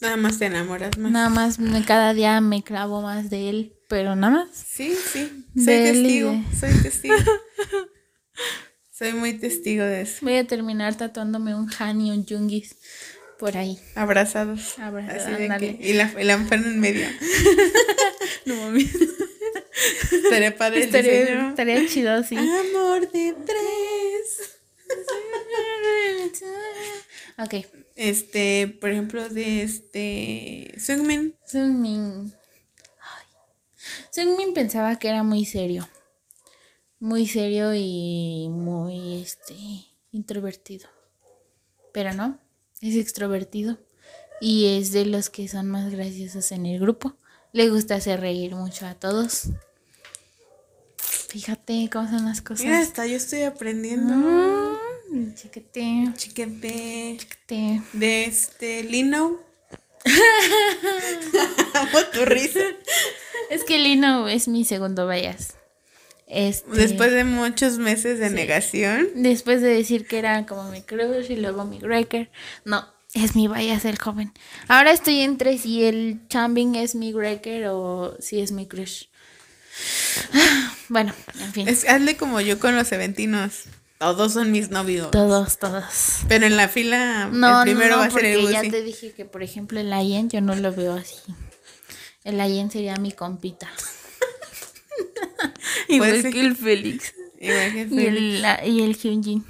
Nada más te enamoras más. Nada más cada día me clavo más de él, pero nada más. Sí, sí. Soy testigo. Soy testigo. soy muy testigo de eso. Voy a terminar tatuándome un Han y un Jungis por ahí. Abrazados. Abrazados. y la, la en medio. no mames. Estaría padre estaría, estaría chido, sí. Amor de tres. Ok. Este, por ejemplo, de este. Sungmin. Sungmin. Sungmin pensaba que era muy serio. Muy serio y muy este introvertido. Pero no, es extrovertido. Y es de los que son más graciosos en el grupo. Le gusta hacer reír mucho a todos. Fíjate cómo son las cosas. Mira, hasta yo estoy aprendiendo. Mm, chiquete. Chiquete. Chiquete. De este Lino. Amo tu risa. Es que Lino es mi segundo bias. Este, Después de muchos meses de negación. después de decir que era como mi crush y luego mi Greker. No, es mi bias el joven. Ahora estoy entre si el Chambing es mi Greker o si es mi crush. Bueno, en fin. Es, hazle como yo con los eventinos. Todos son mis novios. Todos, todos. Pero en la fila, No, el primero no, va a ser el porque ya te dije que, por ejemplo, el Ayen yo no lo veo así. El Ayen sería mi compita. Igual Pues que el Félix. Igual que Y Félix. el, la- y el Hyunjin.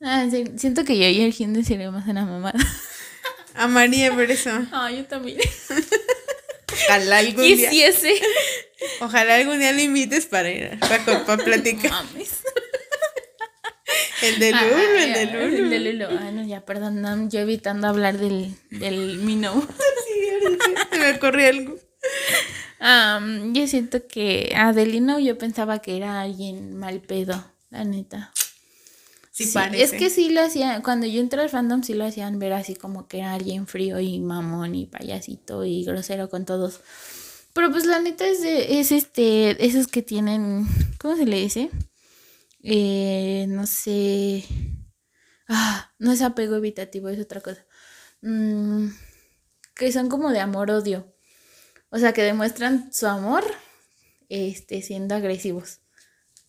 Ah, siento que yo y el Hyun sería más una mamada. Amaría ver eso. Ah, yo también. Ojalá algún día. Quisiese. Ojalá algún día le invites para ir, para, para platicar. Mames. El de Lulu, Ay, el de Lulu. El de Lulu. Ah, no, ya, perdón. no, yo evitando hablar del, del Minnow. Sí, se me ocurrió algo. Am, yo siento que Adelino yo pensaba que era alguien mal pedo, la neta. Sí, Sí, parece. Es que sí lo hacían, cuando yo entré al fandom sí lo hacían ver así como que era alguien frío y mamón y payasito y grosero con todos. Pero pues la neta es, de- es este, esos que tienen, ¿cómo se le dice? Eh, no sé. Ah, no es apego evitativo, es otra cosa. Mm, que son como de amor-odio. O sea, que demuestran su amor este, siendo agresivos.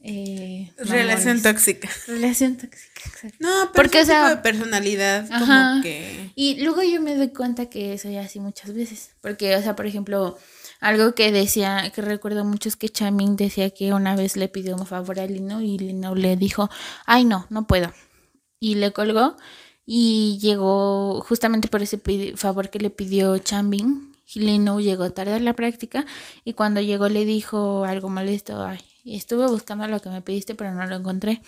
Eh, Relación tóxica. Relación tóxica, exacto. No, pero Porque, o sea, tipo de personalidad ajá. como que... Y luego yo me doy cuenta que soy así muchas veces. Porque, o sea, por ejemplo, algo que decía, que recuerdo mucho es que Chamin decía que una vez le pidió un favor a Lino y Lino le dijo, ay no, no puedo. Y le colgó y llegó justamente por ese favor que le pidió Chambin. Lino llegó tarde a la práctica y cuando llegó le dijo algo molesto, ay, estuve buscando lo que me pediste pero no lo encontré.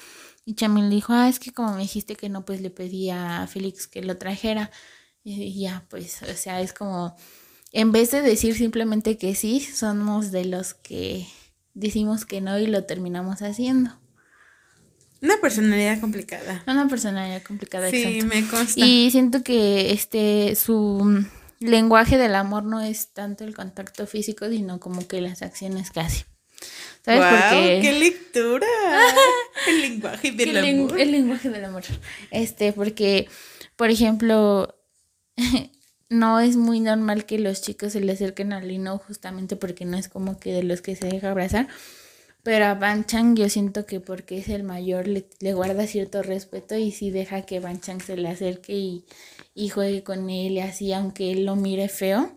Y Chamin le dijo, ah, es que como me dijiste que no, pues le pedí a Félix que lo trajera. Y ya, pues, o sea, es como, en vez de decir simplemente que sí, somos de los que decimos que no y lo terminamos haciendo. Una personalidad complicada. Una personalidad complicada, Sí, exacto. me consta. Y siento que este su lenguaje del amor no es tanto el contacto físico, sino como que las acciones casi. ¿Sabes? Porque qué lectura. el lenguaje del el, len- amor. el lenguaje del amor. Este, porque, por ejemplo, no es muy normal que los chicos se le acerquen a Lino justamente porque no es como que de los que se deja abrazar. Pero a Ban Chang yo siento que porque es el mayor le, le guarda cierto respeto y sí deja que Ban Chang se le acerque y, y juegue con él y así, aunque él lo mire feo,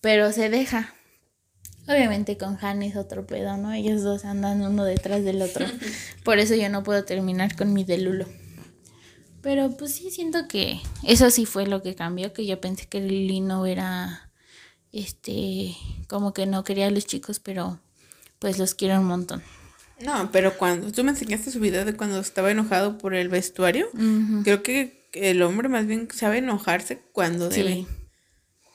pero se deja. Obviamente con Han es otro pedo, ¿no? Ellos dos andan uno detrás del otro. Por eso yo no puedo terminar con mi Delulo. Pero pues sí siento que eso sí fue lo que cambió, que yo pensé que Lino era este como que no quería a los chicos, pero pues los quiero un montón. No, pero cuando tú me enseñaste su video de cuando estaba enojado por el vestuario, creo que el hombre más bien sabe enojarse cuando debe.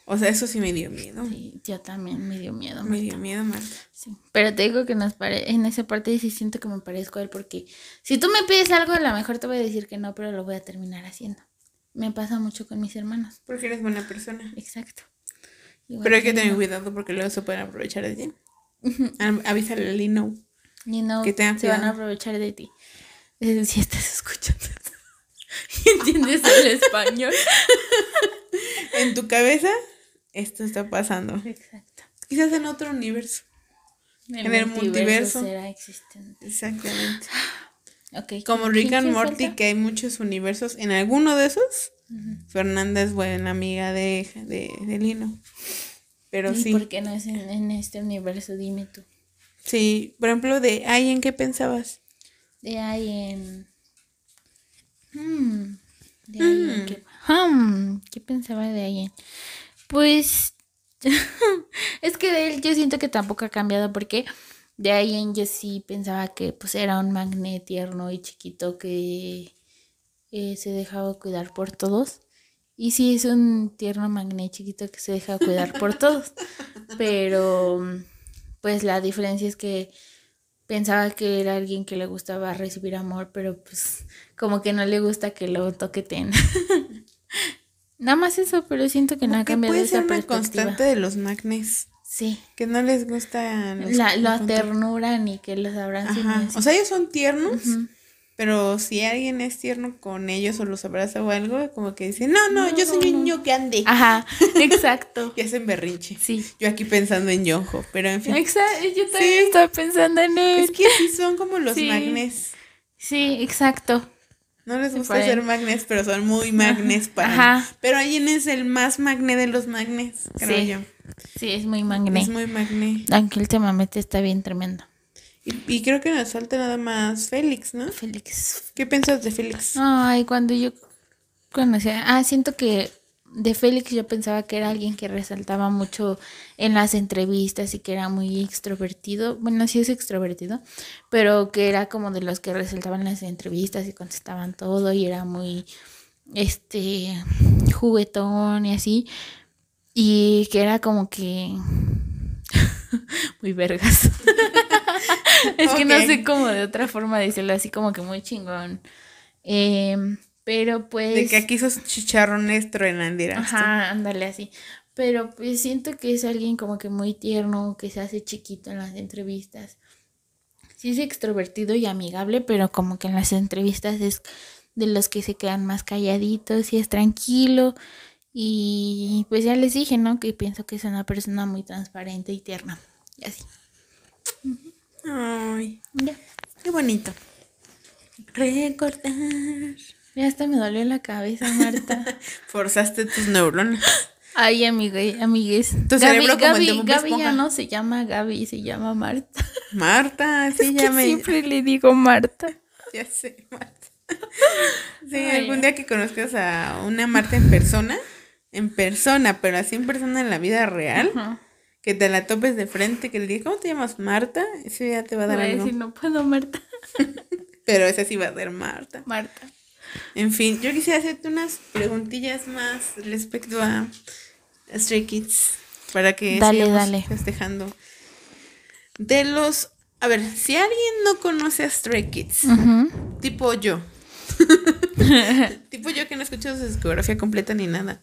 O sea, eso sí me dio miedo. sí, yo también me dio miedo. Me dio miedo, Marta. Sí. Pero te digo que nos pare en esa parte sí siento que me parezco a él porque si tú me pides algo a lo mejor te voy a decir que no, pero lo voy a terminar haciendo. Me pasa mucho con mis hermanos. Porque eres buena persona. Exacto. Igual Pero hay que tener cuidado porque luego se pueden aprovechar de ti. Avísale a Lino. Lino, Que tengan se van a aprovechar de ti. Eh, Si estás escuchando y entiendes el español. En tu cabeza, esto está pasando. Exacto. Quizás en otro universo. En el multiverso. será existente. Exactamente. Como ¿quién- Rick and Morty, falta? que hay muchos universos. En alguno de esos, Fernanda es buena amiga de, de, de Lino. Pero ¿Y sí. por qué no es en, en este universo? Dime tú. Sí, por ejemplo, de ay, ¿en qué pensabas? De ahí en. Hmm, De ¿qué, hmm, ¿qué pensaba de alguien? Pues es que de él yo siento que tampoco ha cambiado porque de ahí yo sí pensaba que pues era un magnet tierno y chiquito que eh, se dejaba cuidar por todos. Y sí es un tierno magnet chiquito que se deja cuidar por todos. Pero pues la diferencia es que pensaba que era alguien que le gustaba recibir amor, pero pues como que no le gusta que lo toqueten. Nada más eso, pero siento que no ha cambiado puede esa ser una constante de los magnes. Sí. Que no les gusta la, la ternura ni que los abracen. O sea, ellos son tiernos, pero si alguien es tierno con ellos o los abraza o algo, como que dicen, no, no, yo soy un niño grande. Ajá, exacto. y hacen berrinche. Sí. Yo aquí pensando en Yojo, pero en fin. Exacto, yo también estaba pensando en él. Es que sí son como los magnes. Sí, exacto. No les gusta ser magnes, pero son muy magnes para. Ajá. Pero alguien es el más magne de los magnes, creo sí. yo. Sí, es muy magne. Es muy magne. Aunque últimamente está bien tremendo. Y, creo que nos falta nada más Félix, ¿no? Félix. ¿Qué piensas de Félix? Ay, cuando yo conocía. Ah, siento que de Félix yo pensaba que era alguien que resaltaba mucho en las entrevistas y que era muy extrovertido. Bueno, sí es extrovertido, pero que era como de los que resaltaban las entrevistas y contestaban todo y era muy este juguetón y así. Y que era como que muy vergas. es que no sé cómo de otra forma decirlo así como que muy chingón. Eh, pero pues. De que aquí sos chicharrones truenan, dirás. Ajá, ándale así. Pero pues siento que es alguien como que muy tierno, que se hace chiquito en las entrevistas. Sí es extrovertido y amigable, pero como que en las entrevistas es de los que se quedan más calladitos y es tranquilo. Y pues ya les dije, ¿no? Que pienso que es una persona muy transparente y tierna. Y así. Ay, ya. Qué bonito. Recordar. Ya hasta me dolió la cabeza, Marta. Forzaste tus neuronas. Ay, amigue, amigues. Tu cerebro como Gaby, el Gaby ya no se llama Gaby, se llama Marta. Marta, sí, ya me... Siempre le digo Marta. Ya sé, Marta. Sí, algún día que conozcas a una Marta en persona, en persona, pero así en persona en la vida real, que te la topes de frente, que le digas, ¿cómo te llamas Marta? Eso ya te va a dar algo. Si no puedo, Marta. pero esa sí va a ser Marta. Marta. En fin, yo quisiera hacerte unas preguntillas más respecto a Stray Kids para que dale, dale. festejando. De los, a ver, si alguien no conoce a Stray Kids, tipo yo, tipo yo que no he escuchado su discografía completa ni nada,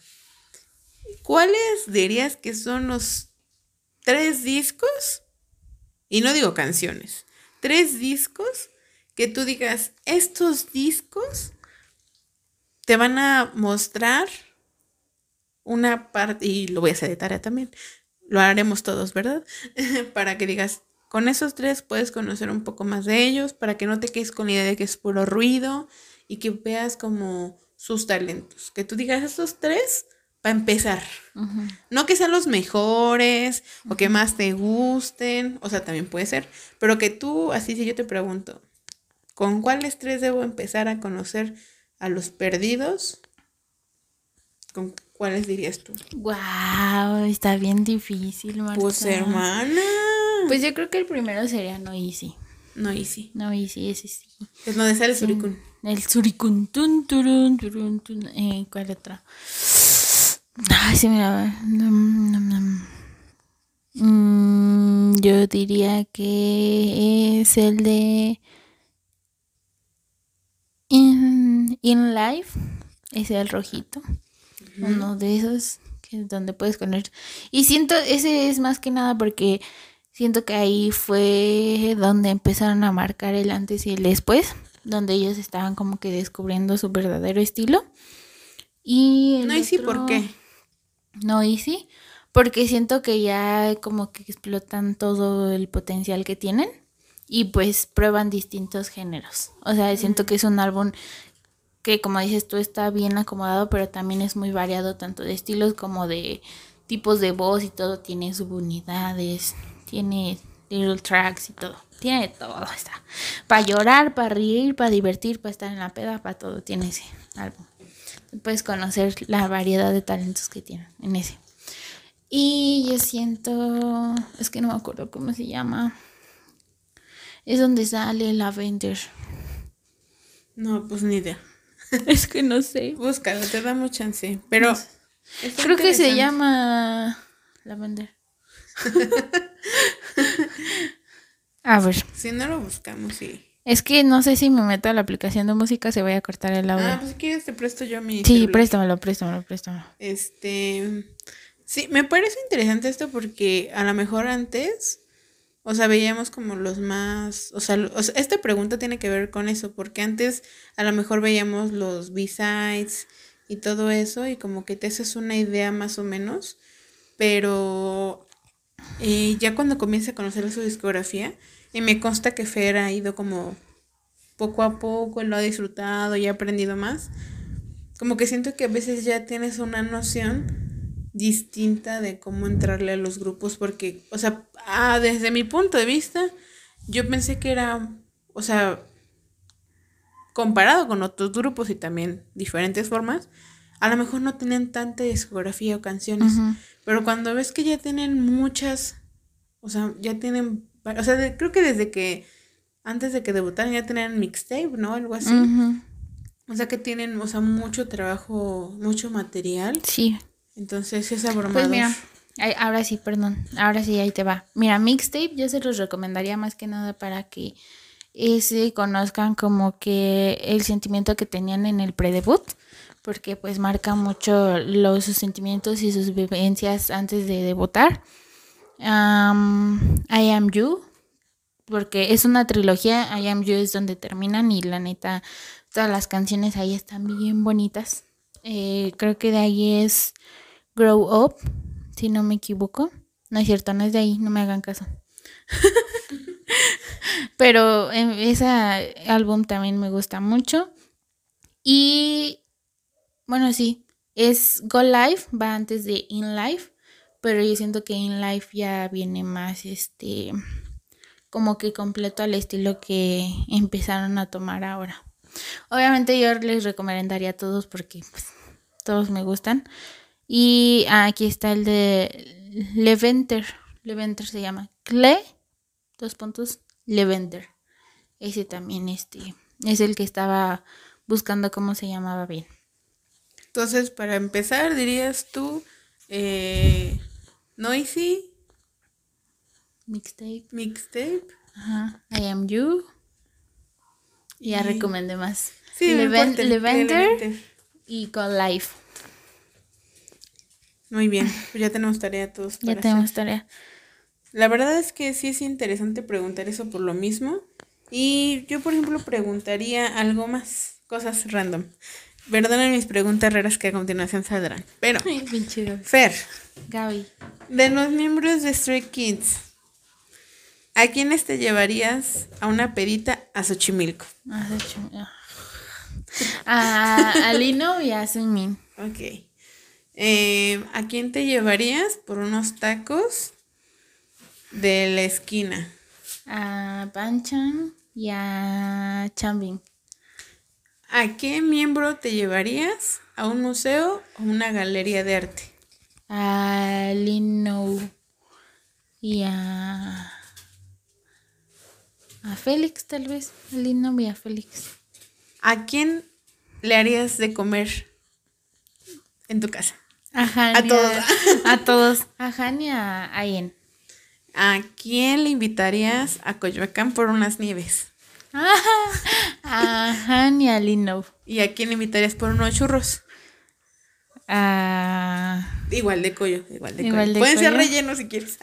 ¿cuáles dirías que son los tres discos? Y no digo canciones, tres discos que tú digas, estos discos te van a mostrar una parte, y lo voy a hacer de tarea también, lo haremos todos, ¿verdad? para que digas, con esos tres puedes conocer un poco más de ellos, para que no te quedes con la idea de que es puro ruido y que veas como sus talentos. Que tú digas estos tres para empezar. No que sean los mejores o que más te gusten, o sea, también puede ser, pero que tú, así si yo te pregunto, ¿con cuáles tres debo empezar a conocer a los perdidos, ¿con cuáles dirías tú? Wow, está bien difícil, Marta. Pues hermana. Pues yo creo que el primero sería No Easy. No Easy. No Easy, ese sí. Es donde sale el suricún. El suricún. Tun, turun, turun, tun. Eh, ¿Cuál otra? Ay, sí, mira. Mm, yo diría que es el de In, in Life, ese el rojito. Uno de esos que es donde puedes poner. Y siento, ese es más que nada porque siento que ahí fue donde empezaron a marcar el antes y el después, donde ellos estaban como que descubriendo su verdadero estilo. Y no, y sí, ¿por qué? No, y sí, porque siento que ya como que explotan todo el potencial que tienen y pues prueban distintos géneros. O sea, siento que es un álbum que como dices tú está bien acomodado, pero también es muy variado tanto de estilos como de tipos de voz y todo, tiene subunidades, tiene little tracks y todo. Tiene todo, está. Para llorar, para reír, para divertir, para estar en la peda, para todo tiene ese álbum. puedes conocer la variedad de talentos que tienen en ese. Y yo siento, es que no me acuerdo cómo se llama. Es donde sale Lavender. No, pues ni idea. es que no sé. Búscalo, te damos chance. Pero creo que se llama Lavender. a ver. Si no lo buscamos, sí. Es que no sé si me meto a la aplicación de música se vaya a cortar el audio. Ah, pues si quieres te presto yo mi. Sí, préstamelo, préstamelo, préstamelo. Este. Sí, me parece interesante esto porque a lo mejor antes, o sea, veíamos como los más, o sea, esta pregunta tiene que ver con eso, porque antes a lo mejor veíamos los B-sides y todo eso y como que te haces una idea más o menos, pero eh, ya cuando comienza a conocer su discografía, y me consta que Fer ha ido como poco a poco, lo ha disfrutado y ha aprendido más, como que siento que a veces ya tienes una noción distinta de cómo entrarle a los grupos porque, o sea, ah, desde mi punto de vista, yo pensé que era, o sea, comparado con otros grupos y también diferentes formas, a lo mejor no tienen tanta discografía o canciones, pero cuando ves que ya tienen muchas, o sea, ya tienen, o sea, creo que desde que, antes de que debutaran ya tenían mixtape, ¿no? Algo así. O sea, que tienen, o sea, mucho trabajo, mucho material. Sí. Entonces es abrumador. Pues mira, ahora sí, perdón, ahora sí, ahí te va. Mira, mixtape yo se los recomendaría más que nada para que ese conozcan como que el sentimiento que tenían en el pre-debut, porque pues marca mucho los, sus sentimientos y sus vivencias antes de debutar. I Am You, porque es una trilogía, I Am You es donde terminan y la neta, todas las canciones ahí están bien bonitas. Eh, creo que de ahí es Grow Up, si no me equivoco. No es cierto, no es de ahí, no me hagan caso. Pero em, ese álbum también me gusta mucho. Y bueno, sí, es Go Live, va antes de In Life, pero yo siento que In Life ya viene más este como que completo al estilo que empezaron a tomar ahora. Obviamente yo les recomendaría a todos porque pues, todos me gustan, y aquí está el de Leventer. Leventer se llama. Cle, dos puntos, Leventer. Ese también este, es el que estaba buscando cómo se llamaba bien. Entonces, para empezar, dirías tú, eh, Noisy. Mixtape. Mixtape. Ajá. I am you. Y ya recomendé más. Sí, Leventer y Call Life. Muy bien, pues ya tenemos tarea todos. ya tenemos tarea. La verdad es que sí es interesante preguntar eso por lo mismo. Y yo, por ejemplo, preguntaría algo más, cosas random. Perdonen mis preguntas raras que a continuación saldrán. Pero, Fer, Gaby, de los miembros de Stray Kids, ¿a quiénes te llevarías a una pedita a Xochimilco? A Xochimilco. A, Lino y a Sunmin. Ok. Eh, ¿A quién te llevarías por unos tacos de la esquina? A Panchan y a Chambing. ¿A qué miembro te llevarías a un museo o una galería de arte? A Lino y a. A Félix, tal vez. A Lino y a Félix. ¿A quién le harías de comer en tu casa? A todos. A, todos. A Han y a Ayen. ¿A quién le invitarías a Coyoacán por unas nieves? a Han y a Lino. ¿Y a quién le invitarías por unos churros? Igual de collo, igual de igual Pueden ser rellenos si quieres.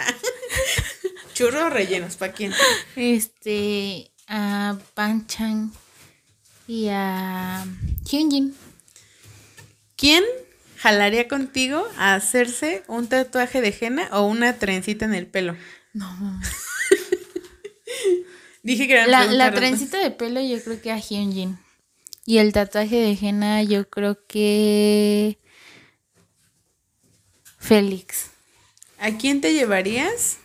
churros rellenos, ¿para quién? Este, a Panchan y a Hyunjin. ¿Quién jalaría contigo a hacerse un tatuaje de henna o una trencita en el pelo? No. Dije que era la, la trencita de pelo yo creo que a Hyunjin. Y el tatuaje de henna yo creo que Félix. ¿A quién te llevarías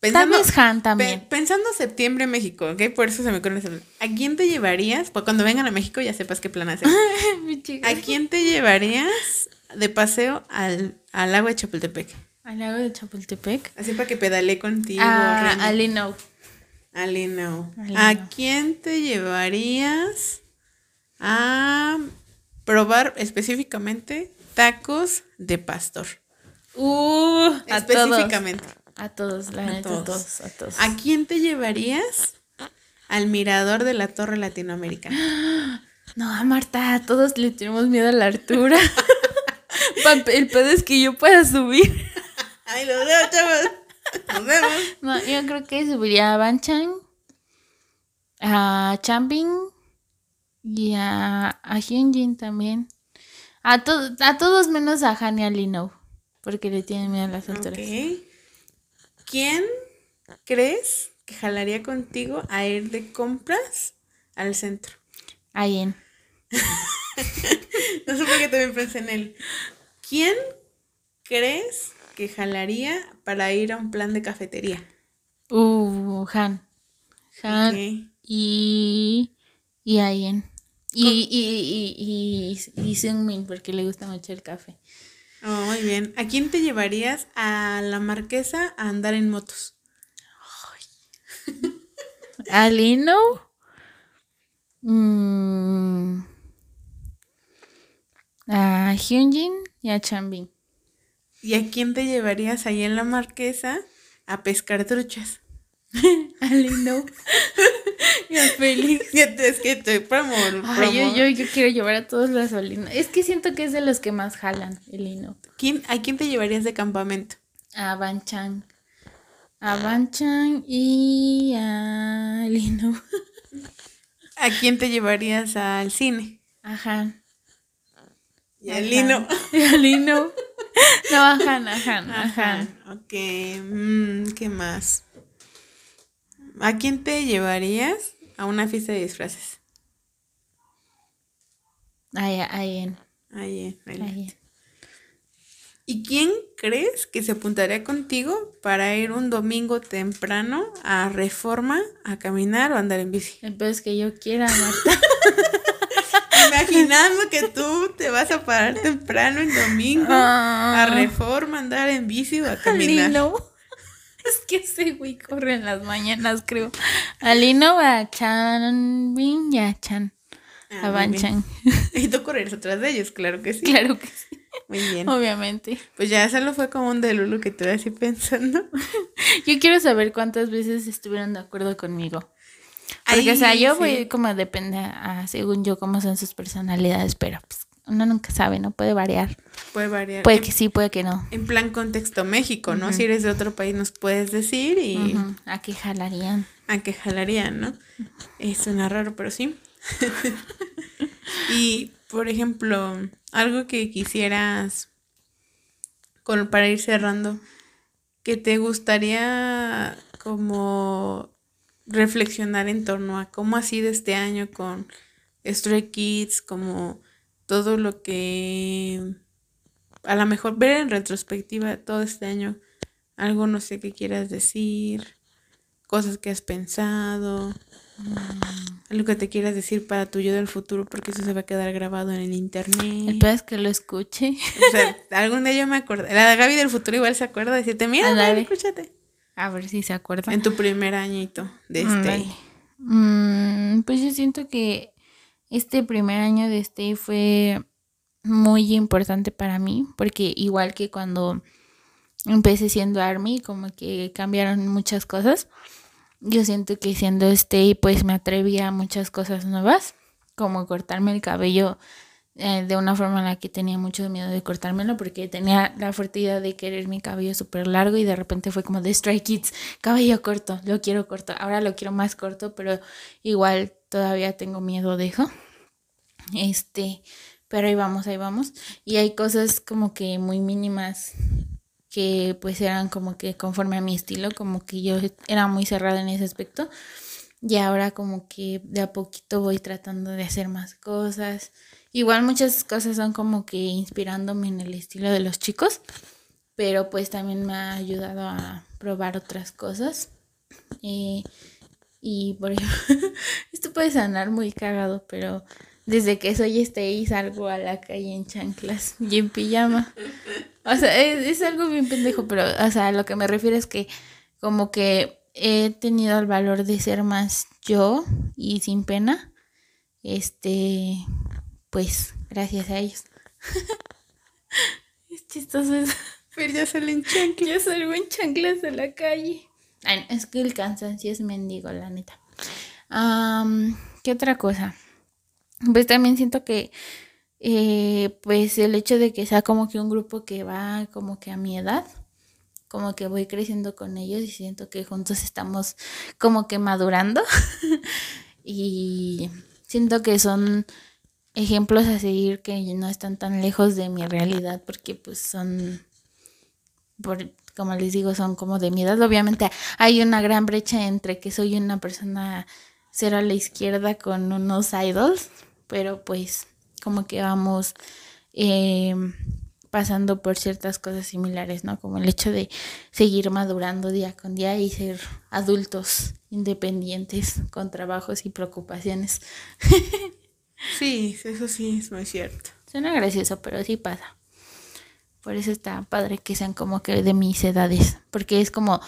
Pensando, Tal vez Han también. pe- pensando septiembre México, ¿ok? Por eso se me ocurre eso. ¿A quién te llevarías? Pues cuando vengan a México ya sepas qué plan hacer. ¿A quién te llevarías de paseo al, al lago de Chapultepec? Al lago de Chapultepec. Así para que pedale contigo. A, Randy. a. A. A Lino. ¿A quién te llevarías a probar específicamente tacos de pastor? Uh, a todos. Específicamente. A todos, la A neta, todos. a todos, a todos. ¿A quién te llevarías al mirador de la Torre Latinoamericana? No, a Marta, a todos le tenemos miedo a la altura. El pedo es que yo pueda subir. Ay, los veo, chavos. Nos vemos. No, yo creo que subiría a Banchan, a Champing y a, a Hyunjin también. A, to- a todos menos a Han y a Lino, porque le tienen miedo a las alturas. Ok. ¿Quién crees que jalaría contigo a ir de compras al centro? Ayen. No sé por qué también pensé en él. ¿Quién crees que jalaría para ir a un plan de cafetería? Uh, Han. Han y, y Ayen. Y, y, y, y, y Seungmin, porque le gusta mucho el café. Oh, muy bien. ¿A quién te llevarías a la marquesa a andar en motos? A Lino. mm, a Hyunjin y a Chanbin. ¿Y a quién te llevarías ahí en la marquesa a pescar truchas? A Lino. y a Félix. Es que estoy promo, Ay, yo, yo, yo quiero llevar a todos los a Lino. Es que siento que es de los que más jalan el Lino. ¿Quién- ¿A quién te llevarías de campamento? A Banchan. A Banchan y a Lino. ¿A quién te llevarías al cine? A Han. Y al Lino. Y a Lino. No, a Han, a Han, a Ajá. Han. Ok. mm, ¿Qué más? ¿A quién te llevarías a una fiesta de disfraces? Ay. Ahí, ahí. Ayen. ¿Y quién crees que se apuntaría contigo para ir un domingo temprano a Reforma a caminar o andar en bici? El peor es que yo quiera, Marta. Imaginando que tú te vas a parar temprano en domingo Ah. a Reforma, andar en bici o a caminar. Lino. Es que ese güey corre en las mañanas, creo. A Lino, a Chanbin y a Chan. Ah, a muy bien. Banchan. Y tú corres atrás de ellos, claro que sí. Claro que sí. Muy bien. Obviamente. Pues ya solo fue como un de Lulu que estoy así pensando. Yo quiero saber cuántas veces estuvieron de acuerdo conmigo. Porque, o sea, yo sí. voy como depende a, según yo, cómo son sus personalidades, pero pues uno nunca sabe, ¿no? Puede variar. Puede variar. Puede En- que sí, puede que no. En plan contexto México, ¿no? Si eres de otro país nos puedes decir y ¿A qué jalarían? a qué jalarían, ¿no? Suena raro, pero sí. y, por ejemplo, algo que quisieras con, para ir cerrando, que te gustaría como reflexionar en torno a cómo ha sido este año con Stray Kids, como todo lo que a lo mejor ver en retrospectiva todo este año, algo no sé qué quieras decir, cosas que has pensado, algo que te quieras decir para tu yo del futuro, porque eso se va a quedar grabado en el El internet. peor es que lo escuche. O sea, algún día yo me acuerdo. La Gaby del futuro igual se acuerda de decirte, mira. Gaby, escúchate. A ver si se acuerda. En tu primer añito de este. Ándale. Mm, pues yo siento que este primer año de este fue muy importante para mí, porque igual que cuando empecé siendo Army, como que cambiaron muchas cosas. Yo siento que siendo este, pues me atreví a muchas cosas nuevas, como cortarme el cabello eh, de una forma en la que tenía mucho miedo de cortármelo, porque tenía la fuerte idea de querer mi cabello súper largo y de repente fue como de Stray Kids, cabello corto, lo quiero corto, ahora lo quiero más corto, pero igual todavía tengo miedo de eso. Este, pero ahí vamos, ahí vamos. Y hay cosas como que muy mínimas que pues eran como que conforme a mi estilo, como que yo era muy cerrada en ese aspecto. Y ahora como que de a poquito voy tratando de hacer más cosas. Igual muchas cosas son como que inspirándome en el estilo de los chicos, pero pues también me ha ayudado a probar otras cosas. Y por ejemplo, esto puede sonar muy cagado, pero desde que soy este salgo a la calle en chanclas y en pijama. O sea, es, algo bien pendejo, pero, o sea, lo que me refiero es que como que he tenido el valor de ser más yo y sin pena. Este, pues, gracias a ellos. es chistoso eso. Pero ya salen chanclas. Ya salgo en chanclas a la calle. Ay, es que el cansancio es mendigo, la neta. ¿Qué otra cosa? Pues también siento que, eh, pues el hecho de que sea como que un grupo que va como que a mi edad, como que voy creciendo con ellos y siento que juntos estamos como que madurando. y siento que son ejemplos a seguir que no están tan lejos de mi realidad porque pues son por, como les digo, son como de mi edad. Obviamente hay una gran brecha entre que soy una persona cero a la izquierda con unos idols, pero pues como que vamos eh, pasando por ciertas cosas similares, ¿no? Como el hecho de seguir madurando día con día y ser adultos independientes con trabajos y preocupaciones. sí, eso sí es muy cierto. Suena gracioso, pero sí pasa. Por eso está padre que sean como que de mis edades, porque es como,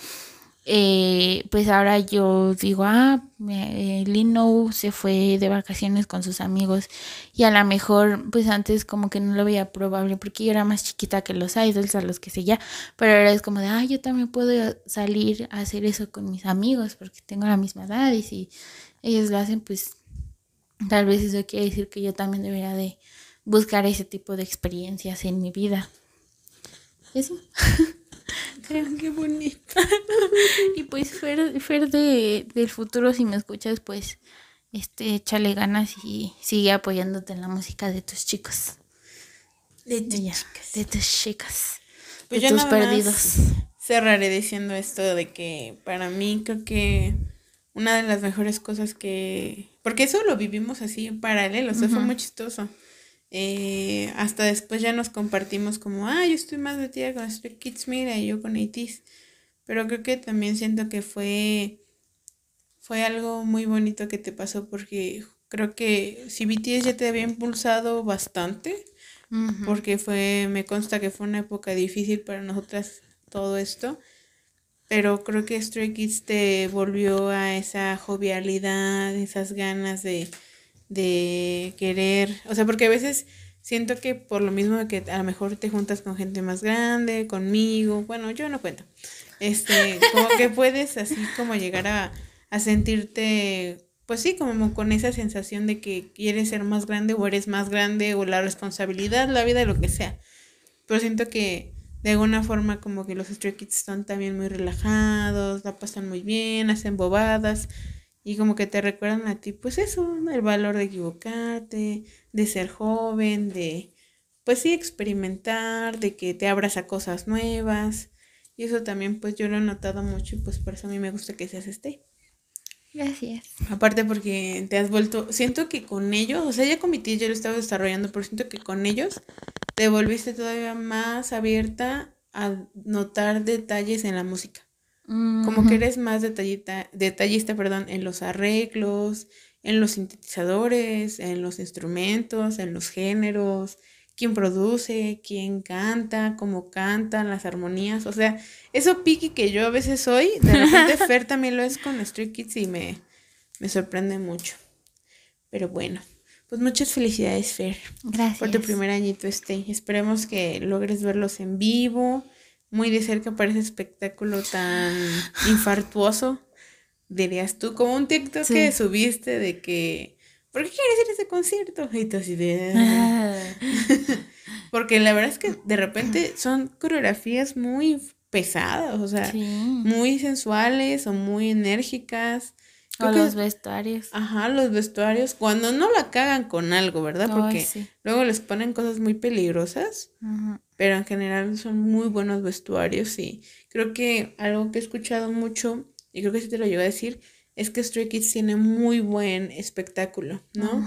eh, pues ahora yo digo, ah, eh, Lino se fue de vacaciones con sus amigos y a lo mejor, pues antes como que no lo veía probable porque yo era más chiquita que los idols, a los que seguía, pero ahora es como de, ah, yo también puedo salir a hacer eso con mis amigos porque tengo la misma edad y si ellos lo hacen, pues tal vez eso quiere decir que yo también debería de buscar ese tipo de experiencias en mi vida. Eso. Qué bonito. y pues Fer, Fer de, del futuro, si me escuchas, pues este, échale ganas y sigue apoyándote en la música de tus chicos. De tus chicas. De tus chicas. Pues de tus perdidos. Cerraré diciendo esto de que para mí creo que una de las mejores cosas que... Porque eso lo vivimos así en paralelo, o sea, fue muy chistoso. Eh, hasta después ya nos compartimos como, ah, yo estoy más metida con Stray Kids, mira, y yo con ATs. Pero creo que también siento que fue, fue algo muy bonito que te pasó porque creo que si BTS ya te había impulsado bastante, porque fue, me consta que fue una época difícil para nosotras todo esto, pero creo que Stray Kids te volvió a esa jovialidad, esas ganas de de querer, o sea, porque a veces siento que por lo mismo que a lo mejor te juntas con gente más grande, conmigo, bueno, yo no cuento, este, como que puedes así como llegar a, a sentirte, pues sí, como con esa sensación de que quieres ser más grande o eres más grande o la responsabilidad, la vida, lo que sea. Pero siento que de alguna forma como que los Stray Kids están también muy relajados, la pasan muy bien, hacen bobadas y como que te recuerdan a ti, pues eso, el valor de equivocarte, de ser joven, de, pues sí, experimentar, de que te abras a cosas nuevas. Y eso también, pues yo lo he notado mucho y pues por eso a mí me gusta que seas este. Gracias. Aparte porque te has vuelto, siento que con ellos, o sea, ya con mi tía yo lo estaba desarrollando, pero siento que con ellos te volviste todavía más abierta a notar detalles en la música. Como que eres más detallita, detallista perdón, en los arreglos, en los sintetizadores, en los instrumentos, en los géneros, quién produce, quién canta, cómo cantan, las armonías. O sea, eso piqui que yo a veces soy, de repente Fer también lo es con Street Kids y me, me sorprende mucho. Pero bueno, pues muchas felicidades, Fer. Gracias. Por tu primer añito este. Esperemos que logres verlos en vivo muy de cerca para ese espectáculo tan infartuoso, dirías tú, como un TikTok que subiste de que, ¿por qué quieres ir a ese concierto? Y tú así de... Ah". Porque la verdad es que de repente son coreografías muy pesadas, o sea, muy sensuales o muy enérgicas. O los vestuarios. Ajá, los vestuarios. Cuando no la cagan con algo, ¿verdad? Porque luego les ponen cosas muy peligrosas. Ajá pero en general son muy buenos vestuarios y creo que algo que he escuchado mucho, y creo que sí te lo llevo a decir, es que Stray Kids tiene muy buen espectáculo, ¿no?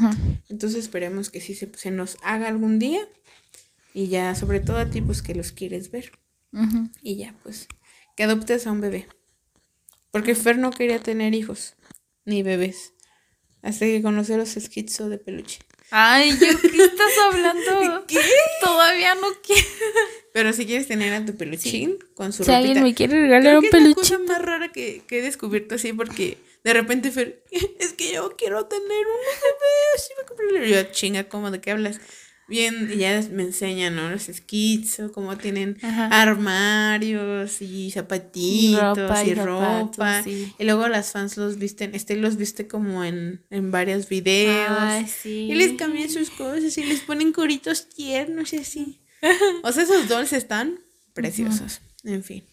Entonces esperemos que sí se, nos haga algún día y ya, sobre todo a ti, pues que los quieres ver. Y ya, pues, que adoptes a un bebé. Porque Fer no quería tener hijos, ni bebés. Hasta que conoció los esquizo de peluche. Ay, ¿yo qué estás hablando? ¿Qué? Todavía no quiero. Pero si quieres tener a tu peluchín con su Si alguien me quiere regalar un peluchín. Es la cosa más rara que, que he descubierto así porque de repente Fer, es que yo quiero tener un bebé, así me compré. Yo, chinga, ¿cómo de qué hablas? Bien, y ya me enseñan, ¿no? Los esquizos, cómo tienen armarios y zapatitos y ropa. Y, luego las fans los visten, este los viste como en, en varios videos. Ay, sí. Y les cambian sus cosas y les ponen coritos tiernos y así. o sea, esos dolls están preciosos. En fin.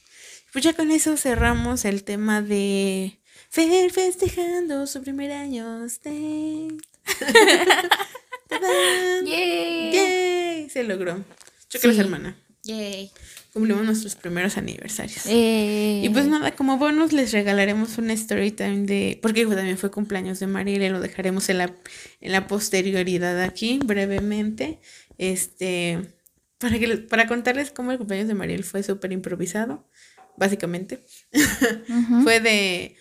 Pues ya con eso cerramos el tema de Fer festejando su primer año. ¡Yay! ¡Yay! Se logró. Chocales, hermana. ¡Yay! Cumplimos nuestros primeros aniversarios. Y pues nada, como bonus les regalaremos una story time de. Porque también fue cumpleaños de Mariel y lo dejaremos en la, en la posterioridad aquí, brevemente. Este. Para, que, para contarles cómo el cumpleaños de Mariel fue súper improvisado, básicamente. fue de.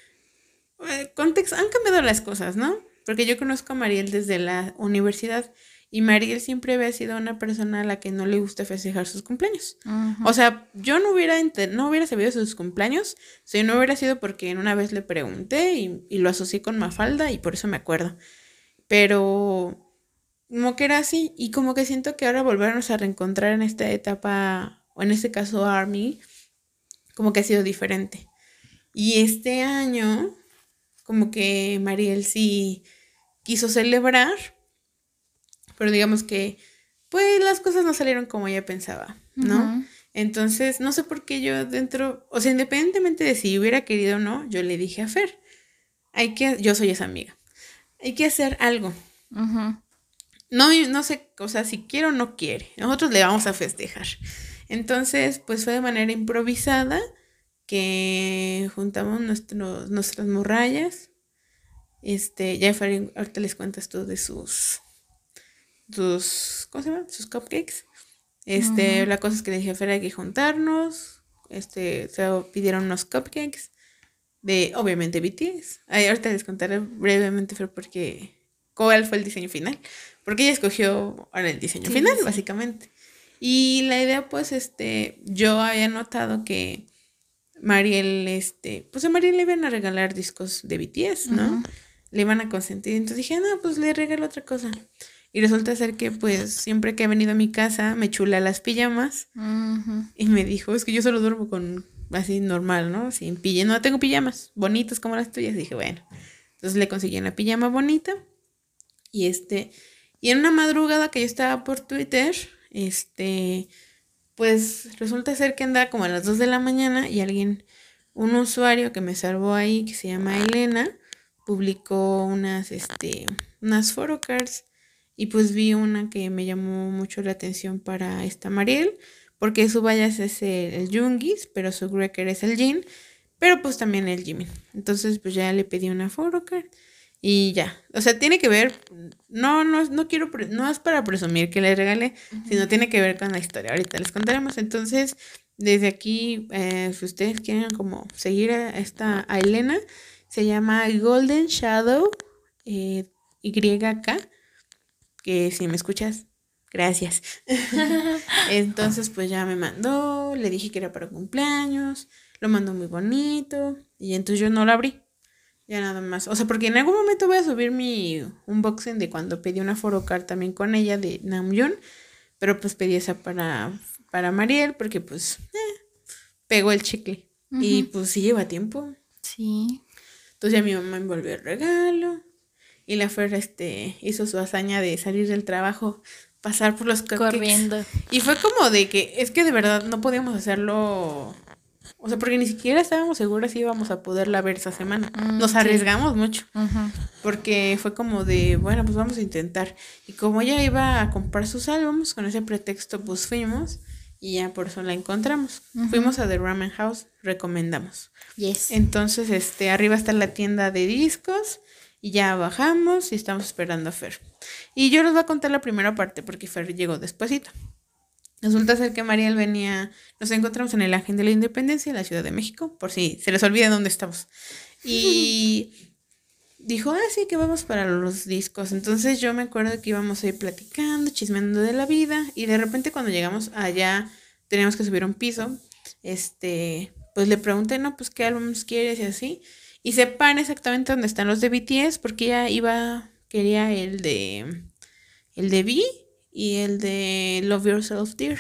Eh, contexto, han cambiado las cosas, ¿no? Porque yo conozco a Mariel desde la universidad y Mariel siempre había sido una persona a la que no le gusta festejar sus cumpleaños. O sea, yo no hubiera, no hubiera sabido sus cumpleaños si no hubiera sido porque en una vez le pregunté y, y lo asocié con Mafalda y por eso me acuerdo. Pero como que era así y como que siento que ahora volvernos a reencontrar en esta etapa, o en este caso Army, como que ha sido diferente. Y este año, como que Mariel sí quiso celebrar, pero digamos que, pues las cosas no salieron como ella pensaba, ¿no? Entonces, no sé por qué yo dentro, o sea, independientemente de si hubiera querido o no, yo le dije a Fer, hay que, yo soy esa amiga, hay que hacer algo. No, no sé, o sea, si quiere o no quiere, nosotros le vamos a festejar. Entonces, pues fue de manera improvisada que juntamos nuestros, nuestras morrayas, este, ya ahorita les cuentas tú de sus, sus, ¿cómo se llama? Sus cupcakes. Este, la cosa es que le dije a Fer hay que juntarnos. Este, se pidieron unos cupcakes de, obviamente, BTS. Ay, ahorita les contaré brevemente, Fer, porque cuál fue el diseño final. Porque ella escogió ahora el diseño final, básicamente. Y la idea, pues, este, yo había notado que Mariel, este, pues a Mariel le iban a regalar discos de BTS, ¿no? Le iban a consentir. Entonces dije, no, pues le regalo otra cosa. Y resulta ser que, pues, siempre que ha venido a mi casa, me chula las pijamas. Y me dijo, es que yo solo duermo con así normal, ¿no? Sin pijama. No tengo pijamas bonitas como las tuyas. dije, bueno. Entonces le conseguí una pijama bonita. Y este, y en una madrugada que yo estaba por Twitter, este, pues resulta ser que andaba como a las 2 de la mañana y alguien, un usuario que me salvó ahí, que se llama Elena, publicó unas, este, unas photocards y pues vi una que me llamó mucho la atención para esta Mariel, porque su Bayas es el, Jungis, pero su Greker es el Jin, pero pues también el Jimin. Entonces pues ya le pedí una photocard y ya. O sea, tiene que ver, no, no, no quiero, no es para presumir que le regale, sino tiene que ver con la historia. Ahorita les contaremos. Entonces, desde aquí, eh, si ustedes quieren como seguir a esta, a Elena, se llama Golden Shadow eh, YK, que si me escuchas, gracias. entonces pues ya me mandó, le dije que era para cumpleaños, lo mandó muy bonito y entonces yo no lo abrí. Ya nada más. O sea, porque en algún momento voy a subir mi unboxing de cuando pedí una photocard también con ella de Namjoon. Pero pues pedí esa para, para Mariel porque pues eh, pegó el chicle. Y pues sí lleva tiempo. Sí. Entonces ya mi mamá envolvió el regalo y la Fer este, hizo su hazaña de salir del trabajo, pasar por los cupcakes. Corriendo. Y fue como de que, es que de verdad no podíamos hacerlo, o sea, porque ni siquiera estábamos seguras si íbamos a poderla ver esa semana. Mm, Nos arriesgamos mucho, porque fue como de, bueno, pues vamos a intentar. Y como ella iba a comprar sus álbumes, con ese pretexto pues fuimos y ya por eso la encontramos. Fuimos a The Ramen House, recomendamos. Entonces, este, arriba está la tienda de discos y ya bajamos y estamos esperando a Fer. Y yo les voy a contar la primera parte porque Fer llegó despuesito. Resulta ser que Mariel venía, nos encontramos en el Ángel de la Independencia, en la Ciudad de México, por si se les olvida dónde estamos. Y dijo, ah, sí, que vamos para los discos. Entonces yo me acuerdo que íbamos a ir platicando, chismeando de la vida, y de repente cuando llegamos allá, teníamos que subir un piso, este, pues le pregunté, no, pues qué álbumes quieres y así. Y se para exactamente donde están los de BTS, porque ella iba, quería el de, el de B y el de Love Yourself Dear.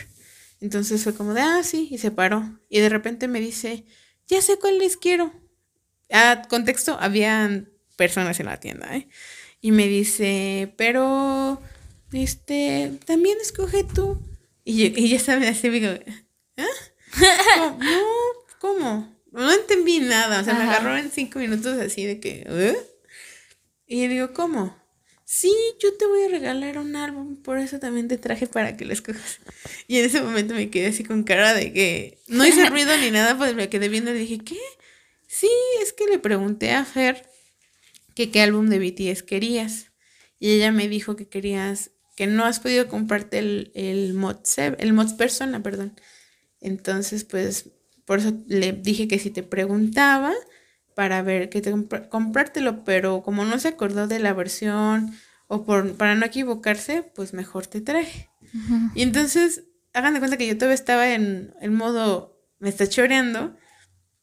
Entonces fue como de, ah, sí, y se paró. Y de repente me dice, ya sé cuál les quiero. A contexto, habían personas en la tienda, ¿eh? Y me dice, pero, este, también escoge tú. Y, yo, y ya sabe, así digo, ¿ah? no, ¿cómo? No entendí nada, o sea, me agarró en cinco minutos así de que, ¿eh? Y digo, ¿cómo? sí, yo te voy a regalar un álbum, por eso también te traje para que lo escojas. Y en ese momento me quedé así con cara de que no hice ruido ni nada, pues me quedé viendo y dije, ¿qué? Sí, es que le pregunté a Fer que qué álbum de BTS querías. Y ella me dijo que querías, que no has podido comprarte el, el mod el mod persona, perdón. Entonces, pues, por eso le dije que si te preguntaba, para ver que te comprártelo, pero como no se acordó de la versión o por, para no equivocarse, pues mejor te traje. Y entonces, hagan de cuenta que yo todavía estaba en el modo, me está choreando,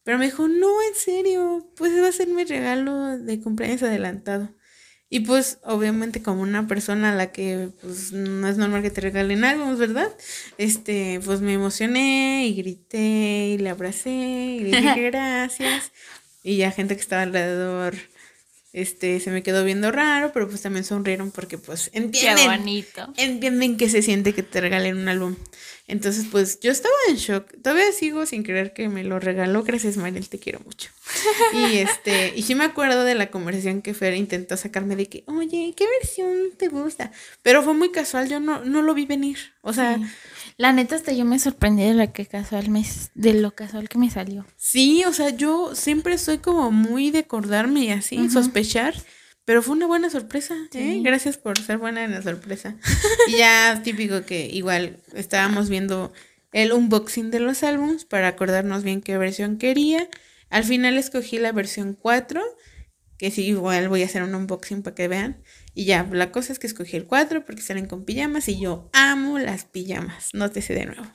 pero me dijo, no, en serio, pues va a ser mi regalo de cumpleaños adelantado. Y pues obviamente como una persona a la que pues no es normal que te regalen algo, ¿verdad? Este, pues me emocioné y grité y le abracé y le dije gracias. Y ya gente que estaba alrededor este se me quedó viendo raro, pero pues también sonrieron porque pues entienden. Qué bonito. Entienden que se siente que te regalen un álbum. Entonces, pues yo estaba en shock. Todavía sigo sin creer que me lo regaló. Gracias, Mariel, te quiero mucho. Y este, y sí me acuerdo de la conversación que Fer intentó sacarme de que, oye, ¿qué versión te gusta? Pero fue muy casual, yo no, no lo vi venir. O sea, la neta, hasta yo me sorprendí de lo que casual me, de lo casual que me salió. Sí, o sea, yo siempre soy como muy de acordarme y así, sospechar. Pero fue una buena sorpresa, ¿eh? Gracias por ser buena en la sorpresa. y ya típico que igual estábamos viendo el unboxing de los álbums para acordarnos bien qué versión quería. Al final escogí la versión 4, que sí, igual voy a hacer un unboxing para que vean. Y ya, la cosa es que escogí el 4 porque salen con pijamas y yo amo las pijamas, nótese de nuevo.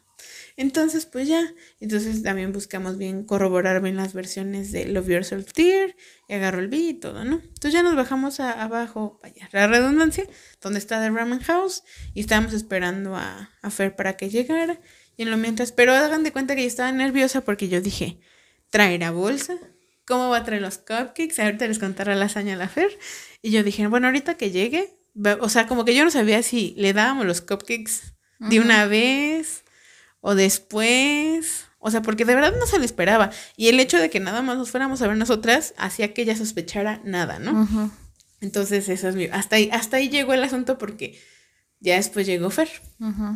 Entonces, pues ya, entonces también buscamos bien corroborar bien las versiones de Love Yourself Dear y agarro el beat y todo, ¿no? Entonces ya nos bajamos a, abajo, vaya, la redundancia, donde está The Ramen House y estábamos esperando a, a Fer para que llegara. Y en lo mientras, pero hagan de cuenta que yo estaba nerviosa porque yo dije, ¿traerá bolsa? ¿Cómo va a traer los cupcakes? Ahorita les contaré la hazaña a la Fer. Y yo dije, bueno, ahorita que llegue, o sea, como que yo no sabía si le dábamos los cupcakes de una vez o después. O sea, porque de verdad no se le esperaba. Y el hecho de que nada más nos fuéramos a ver nosotras hacía que ella sospechara nada, ¿no? Entonces, eso es mi... Hasta ahí, hasta ahí llegó el asunto porque ya después llegó Fer.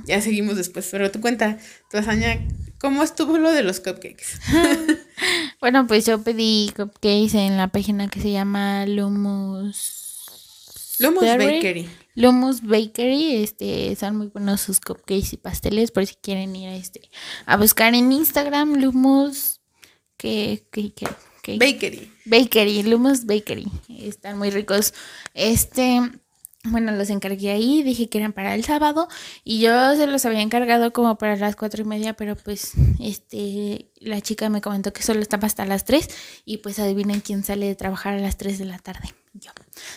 Ya seguimos después. Pero tú cuenta, tu hazaña, ¿cómo estuvo lo de los cupcakes? bueno, pues yo pedí cupcakes en la página que se llama Lumus Lumus Bakery. Lumus Bakery, este, son muy buenos sus cupcakes y pasteles, por si quieren ir a este, a buscar en Instagram, Lumus, que, que, que, Bakery. Bakery, Lumus Bakery, están muy ricos. Este, bueno, los encargué ahí, dije que eran para el sábado y yo se los había encargado como para las cuatro y media, pero pues este la chica me comentó que solo estaba hasta las tres y pues adivinen quién sale de trabajar a las tres de la tarde. Yo.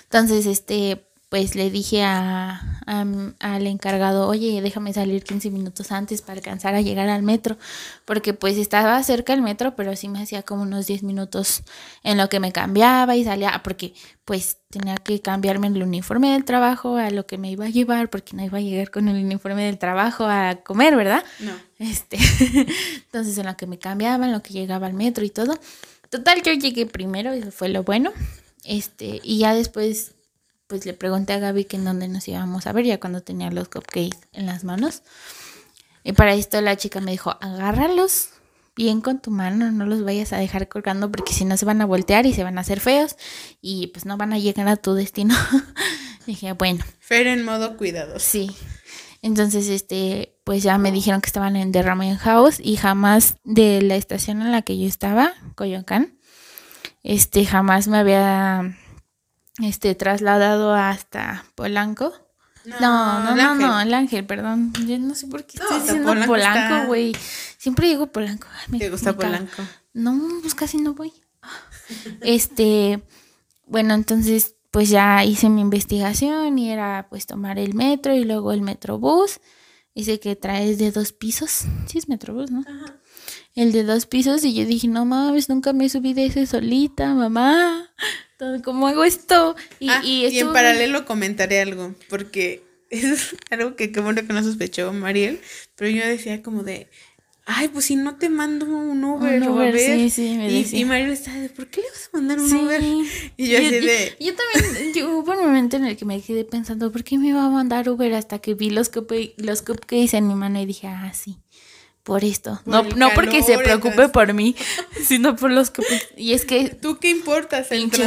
Entonces, este, pues le dije a, al encargado, oye, déjame salir 15 minutos antes para alcanzar a llegar al metro, porque pues estaba cerca el metro, pero sí me hacía como unos 10 minutos en lo que me cambiaba y salía, porque pues tenía que cambiarme el uniforme del trabajo a lo que me iba a llevar, porque no iba a llegar con el uniforme del trabajo a comer, ¿verdad? No. Este, entonces en lo que me cambiaba, en lo que llegaba al metro y todo. Total, yo llegué primero, eso fue lo bueno. Este, y ya después pues le pregunté a Gaby que en dónde nos íbamos a ver ya cuando tenía los cupcakes en las manos. Y para esto la chica me dijo, agárralos bien con tu mano, no los vayas a dejar colgando porque si no se van a voltear y se van a hacer feos y pues no van a llegar a tu destino. dije, bueno. Fer en modo cuidado. Sí. Entonces, este, pues ya me dijeron que estaban en The Ramen House y jamás de la estación en la que yo estaba, Coyoacán, este, jamás me había, este, trasladado hasta Polanco. No, no, no, no, el ángel, perdón. Yo no sé por qué estoy diciendo Polanco, güey. Siempre digo Polanco. me, ¿Te gusta Polanco? No, pues casi no voy. Este, bueno, entonces pues ya hice mi investigación y era pues tomar el metro y luego el metrobús. Dice que traes de dos pisos. Sí es metrobús, ¿no? Ajá. El de dos pisos y yo dije, no mames, nunca me subí de ese solita, mamá. ¿Cómo hago esto? Y, ah, y, en paralelo comentaré algo, porque es algo que qué bueno que no sospechó Mariel, pero yo decía como de, ay, pues si no te mando un Uber, un Uber sí, sí, me y, y Mario está de, ¿por qué le vas a mandar un Uber? Y yo así de... Yo, también, yo, hubo un momento en el que me quedé pensando, ¿por qué me iba a mandar Uber? Hasta que vi los, que los hice en mi mano y dije, ah, sí, por esto. no, no porque se preocupe por mí, sino por los que... Y es que... ¿Tú qué importas? El pinche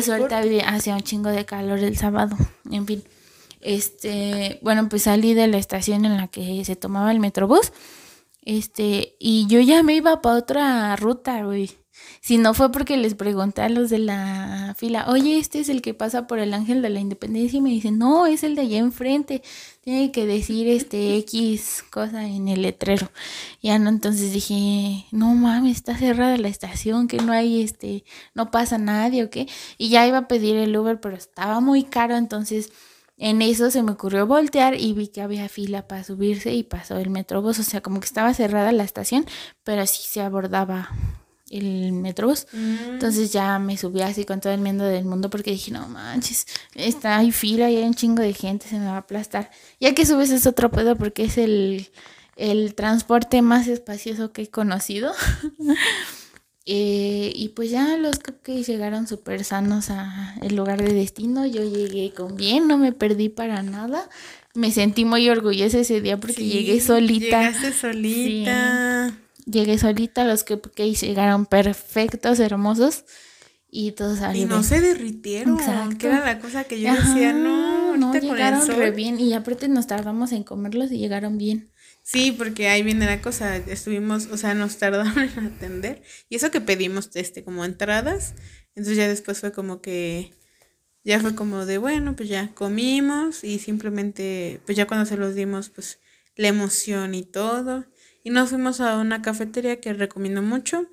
hacía un chingo de calor el sábado, en fin. Este, bueno, pues salí de la estación en la que se tomaba el metrobús este, y yo ya me iba para otra ruta, güey. Si no fue porque les pregunté a los de la fila, oye, este es el que pasa por el Ángel de la Independencia y me dicen, no, es el de allá enfrente, tiene que decir este X cosa en el letrero. Ya no, entonces dije, no mames, está cerrada la estación, que no hay este, no pasa nadie o qué. Y ya iba a pedir el Uber, pero estaba muy caro, entonces en eso se me ocurrió voltear y vi que había fila para subirse y pasó el metrobús. O sea, como que estaba cerrada la estación, pero sí se abordaba el metrobús. Mm. Entonces ya me subí así con todo el miedo del mundo porque dije, no manches, está hay fila y hay un chingo de gente, se me va a aplastar. Ya que subes es otro pedo porque es el, el transporte más espacioso que he conocido. Eh, y pues ya los que llegaron súper sanos a el lugar de destino. Yo llegué con bien, no me perdí para nada. Me sentí muy orgullosa ese día porque llegué solita. Llegaste solita. Llegué solita, los que llegaron perfectos, hermosos. Y todos Y no se derritieron. Exacto. Que era la cosa que yo decía, no, no llegaron re bien. Y aparte nos tardamos en comerlos y llegaron bien. Sí, porque ahí viene la cosa, estuvimos, o sea, nos tardaron en atender. Y eso que pedimos, este, como entradas, entonces ya después fue como que, ya fue como de, bueno, pues ya comimos y simplemente, pues ya cuando se los dimos, pues la emoción y todo. Y nos fuimos a una cafetería que recomiendo mucho.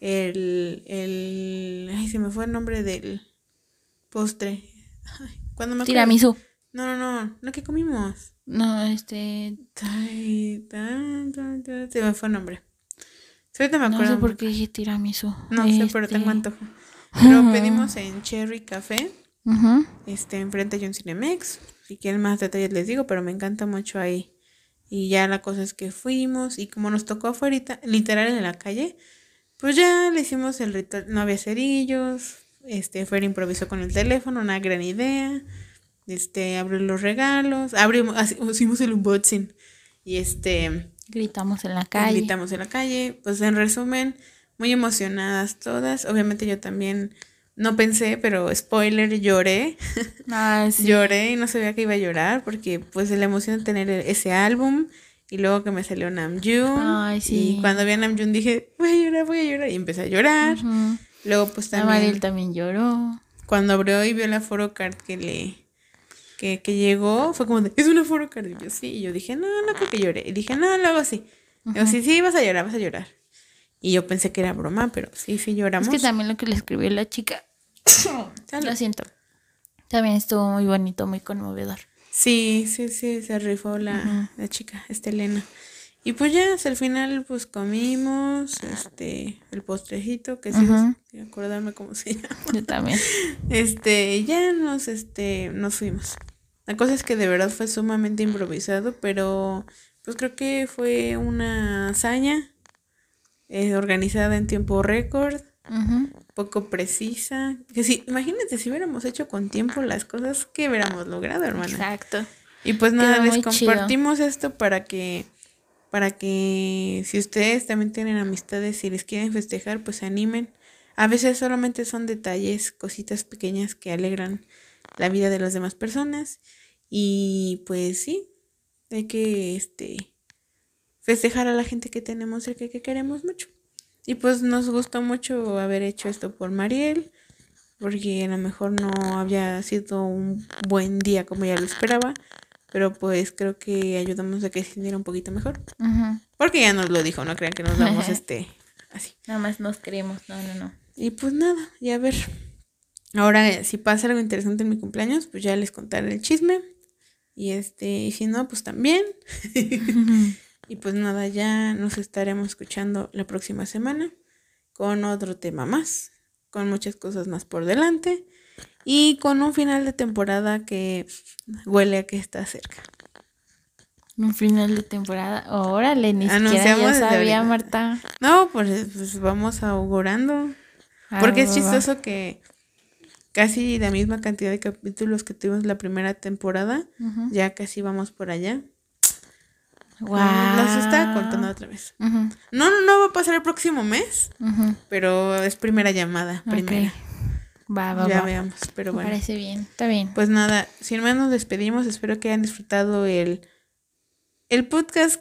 El, el, ay, se me fue el nombre del postre. Ay, cuando me Tiramisú. No, no, no, lo que comimos. No, este. Se me fue el nombre. Ahorita me acuerdo. No sé por qué dije tiramisu. No sé, pero tengo este, antojo. Pero pedimos en Cherry Café. Este, enfrente de un Cinemex. Si quieren más detalles les digo, pero me encanta mucho ahí. Y ya la cosa es que fuimos y como nos tocó afuera, literal en la calle, pues ya le hicimos el ritual. No había cerillos. Este, Fer improvisó con el teléfono, una gran idea este, abrió los regalos, abrimos, hicimos el unboxing y este... Gritamos en la calle. Gritamos en la calle, pues en resumen, muy emocionadas todas, obviamente yo también no pensé, pero spoiler, lloré. Ah, lloré y no sabía que iba a llorar porque pues la emoción de tener ese álbum y luego que me salió Namjoon. Ay, sí. Y cuando vi a Namjoon dije, voy a llorar, voy a llorar y empecé a llorar. Luego pues también... también lloró. Cuando abrió y vio la photocard que le que, que llegó, fue como de, es una foro yo, sí. Y yo dije, no, no creo que llore. Y dije, no, luego sí. Yo, sí, sí, vas a llorar, vas a llorar. Y yo pensé que era broma, pero sí, sí lloramos. Es que también lo que le escribió la chica, lo siento, también estuvo muy bonito, muy conmovedor. Sí, sí, sí, se rifó la, la chica, esta Elena. Y pues ya hasta el final pues comimos este el postrecito que sí acordarme cómo se llama. Yo también. Este, ya nos este nos fuimos. La cosa es que de verdad fue sumamente improvisado, pero pues creo que fue una hazaña eh, organizada en tiempo récord, poco precisa. Que sí, imagínate si hubiéramos hecho con tiempo las cosas que hubiéramos logrado, hermana. Exacto. Y pues nada, les compartimos esto para que para que si ustedes también tienen amistades y les quieren festejar, pues se animen. A veces solamente son detalles, cositas pequeñas que alegran la vida de las demás personas. Y pues sí, Hay que este festejar a la gente que tenemos cerca que queremos mucho. Y pues nos gustó mucho haber hecho esto por Mariel, porque a lo mejor no había sido un buen día como ella lo esperaba, pero pues creo que ayudamos a que se sintiera un poquito mejor. Porque ya nos lo dijo, no crean que nos damos este así. Nada más nos queremos, no, no, no. Y pues nada, ya a ver. Ahora, si pasa algo interesante en mi cumpleaños, pues ya les contaré el chisme. Y este, y si no, pues también. y pues nada, ya nos estaremos escuchando la próxima semana con otro tema más, con muchas cosas más por delante y con un final de temporada que huele a que está cerca. Un final de temporada. Órale, ni siquiera ya sabía, Marta. No, pues, pues, vamos augurando. Ah, Porque es chistoso que casi la misma cantidad de capítulos que tuvimos la primera temporada, ya casi vamos por allá. Wow. Nos está contando otra vez. No, no, no va a pasar el próximo mes, pero es primera llamada, primera. Va, va, ya veamos, pero bueno. parece bien, está bien. Pues nada, sin más nos despedimos, espero que hayan disfrutado el, el podcast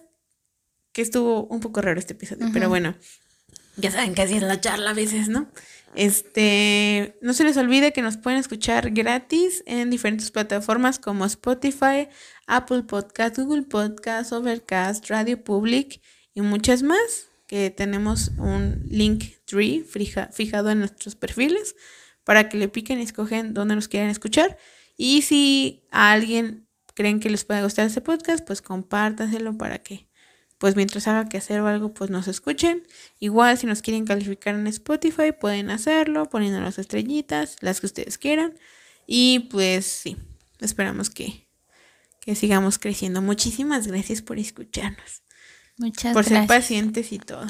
que estuvo un poco raro este episodio, pero bueno, ya saben que así es la charla a veces, ¿no? Este, no se les olvide que nos pueden escuchar gratis en diferentes plataformas como Spotify, Apple Podcast, Google Podcast, Overcast, Radio Public y muchas más, que tenemos un link tree fijado en nuestros perfiles para que le piquen y escogen dónde nos quieren escuchar. Y si a alguien creen que les puede gustar este podcast, pues compártanselo para que pues mientras haga que hacer o algo, pues nos escuchen. Igual si nos quieren calificar en Spotify, pueden hacerlo poniendo las estrellitas, las que ustedes quieran. Y pues sí, esperamos que, que sigamos creciendo. Muchísimas gracias por escucharnos. Muchas por ser pacientes y todo.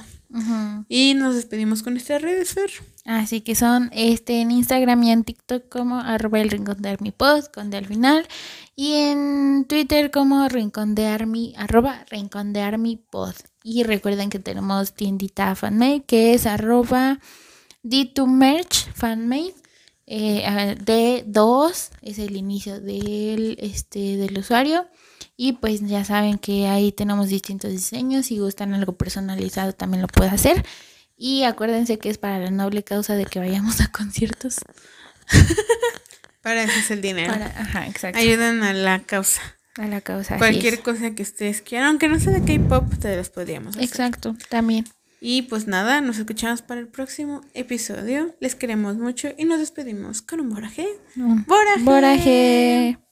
Y nos despedimos con nuestras redes, Fer. Así que son este en Instagram y en TikTok como arroba el rincón de Army Post con de al final. Y en Twitter como rincón de Army, arroba rincón de Army Post. Y recuerden que tenemos tiendita fanmade que es arroba D2Merch fanmade. Eh, D2 es el inicio del, este, del usuario. Y pues ya saben que ahí tenemos distintos diseños. Si gustan algo personalizado también lo puede hacer. Y acuérdense que es para la noble causa de que vayamos a conciertos. para eso es el dinero. ajá, exacto. Ayudan a la causa. A la causa. Cualquier cosa que ustedes quieran, aunque no sea de K-pop, te las podríamos hacer. Exacto, también. Y pues nada, nos escuchamos para el próximo episodio. Les queremos mucho y nos despedimos con un boraje. Boraje. Boraje.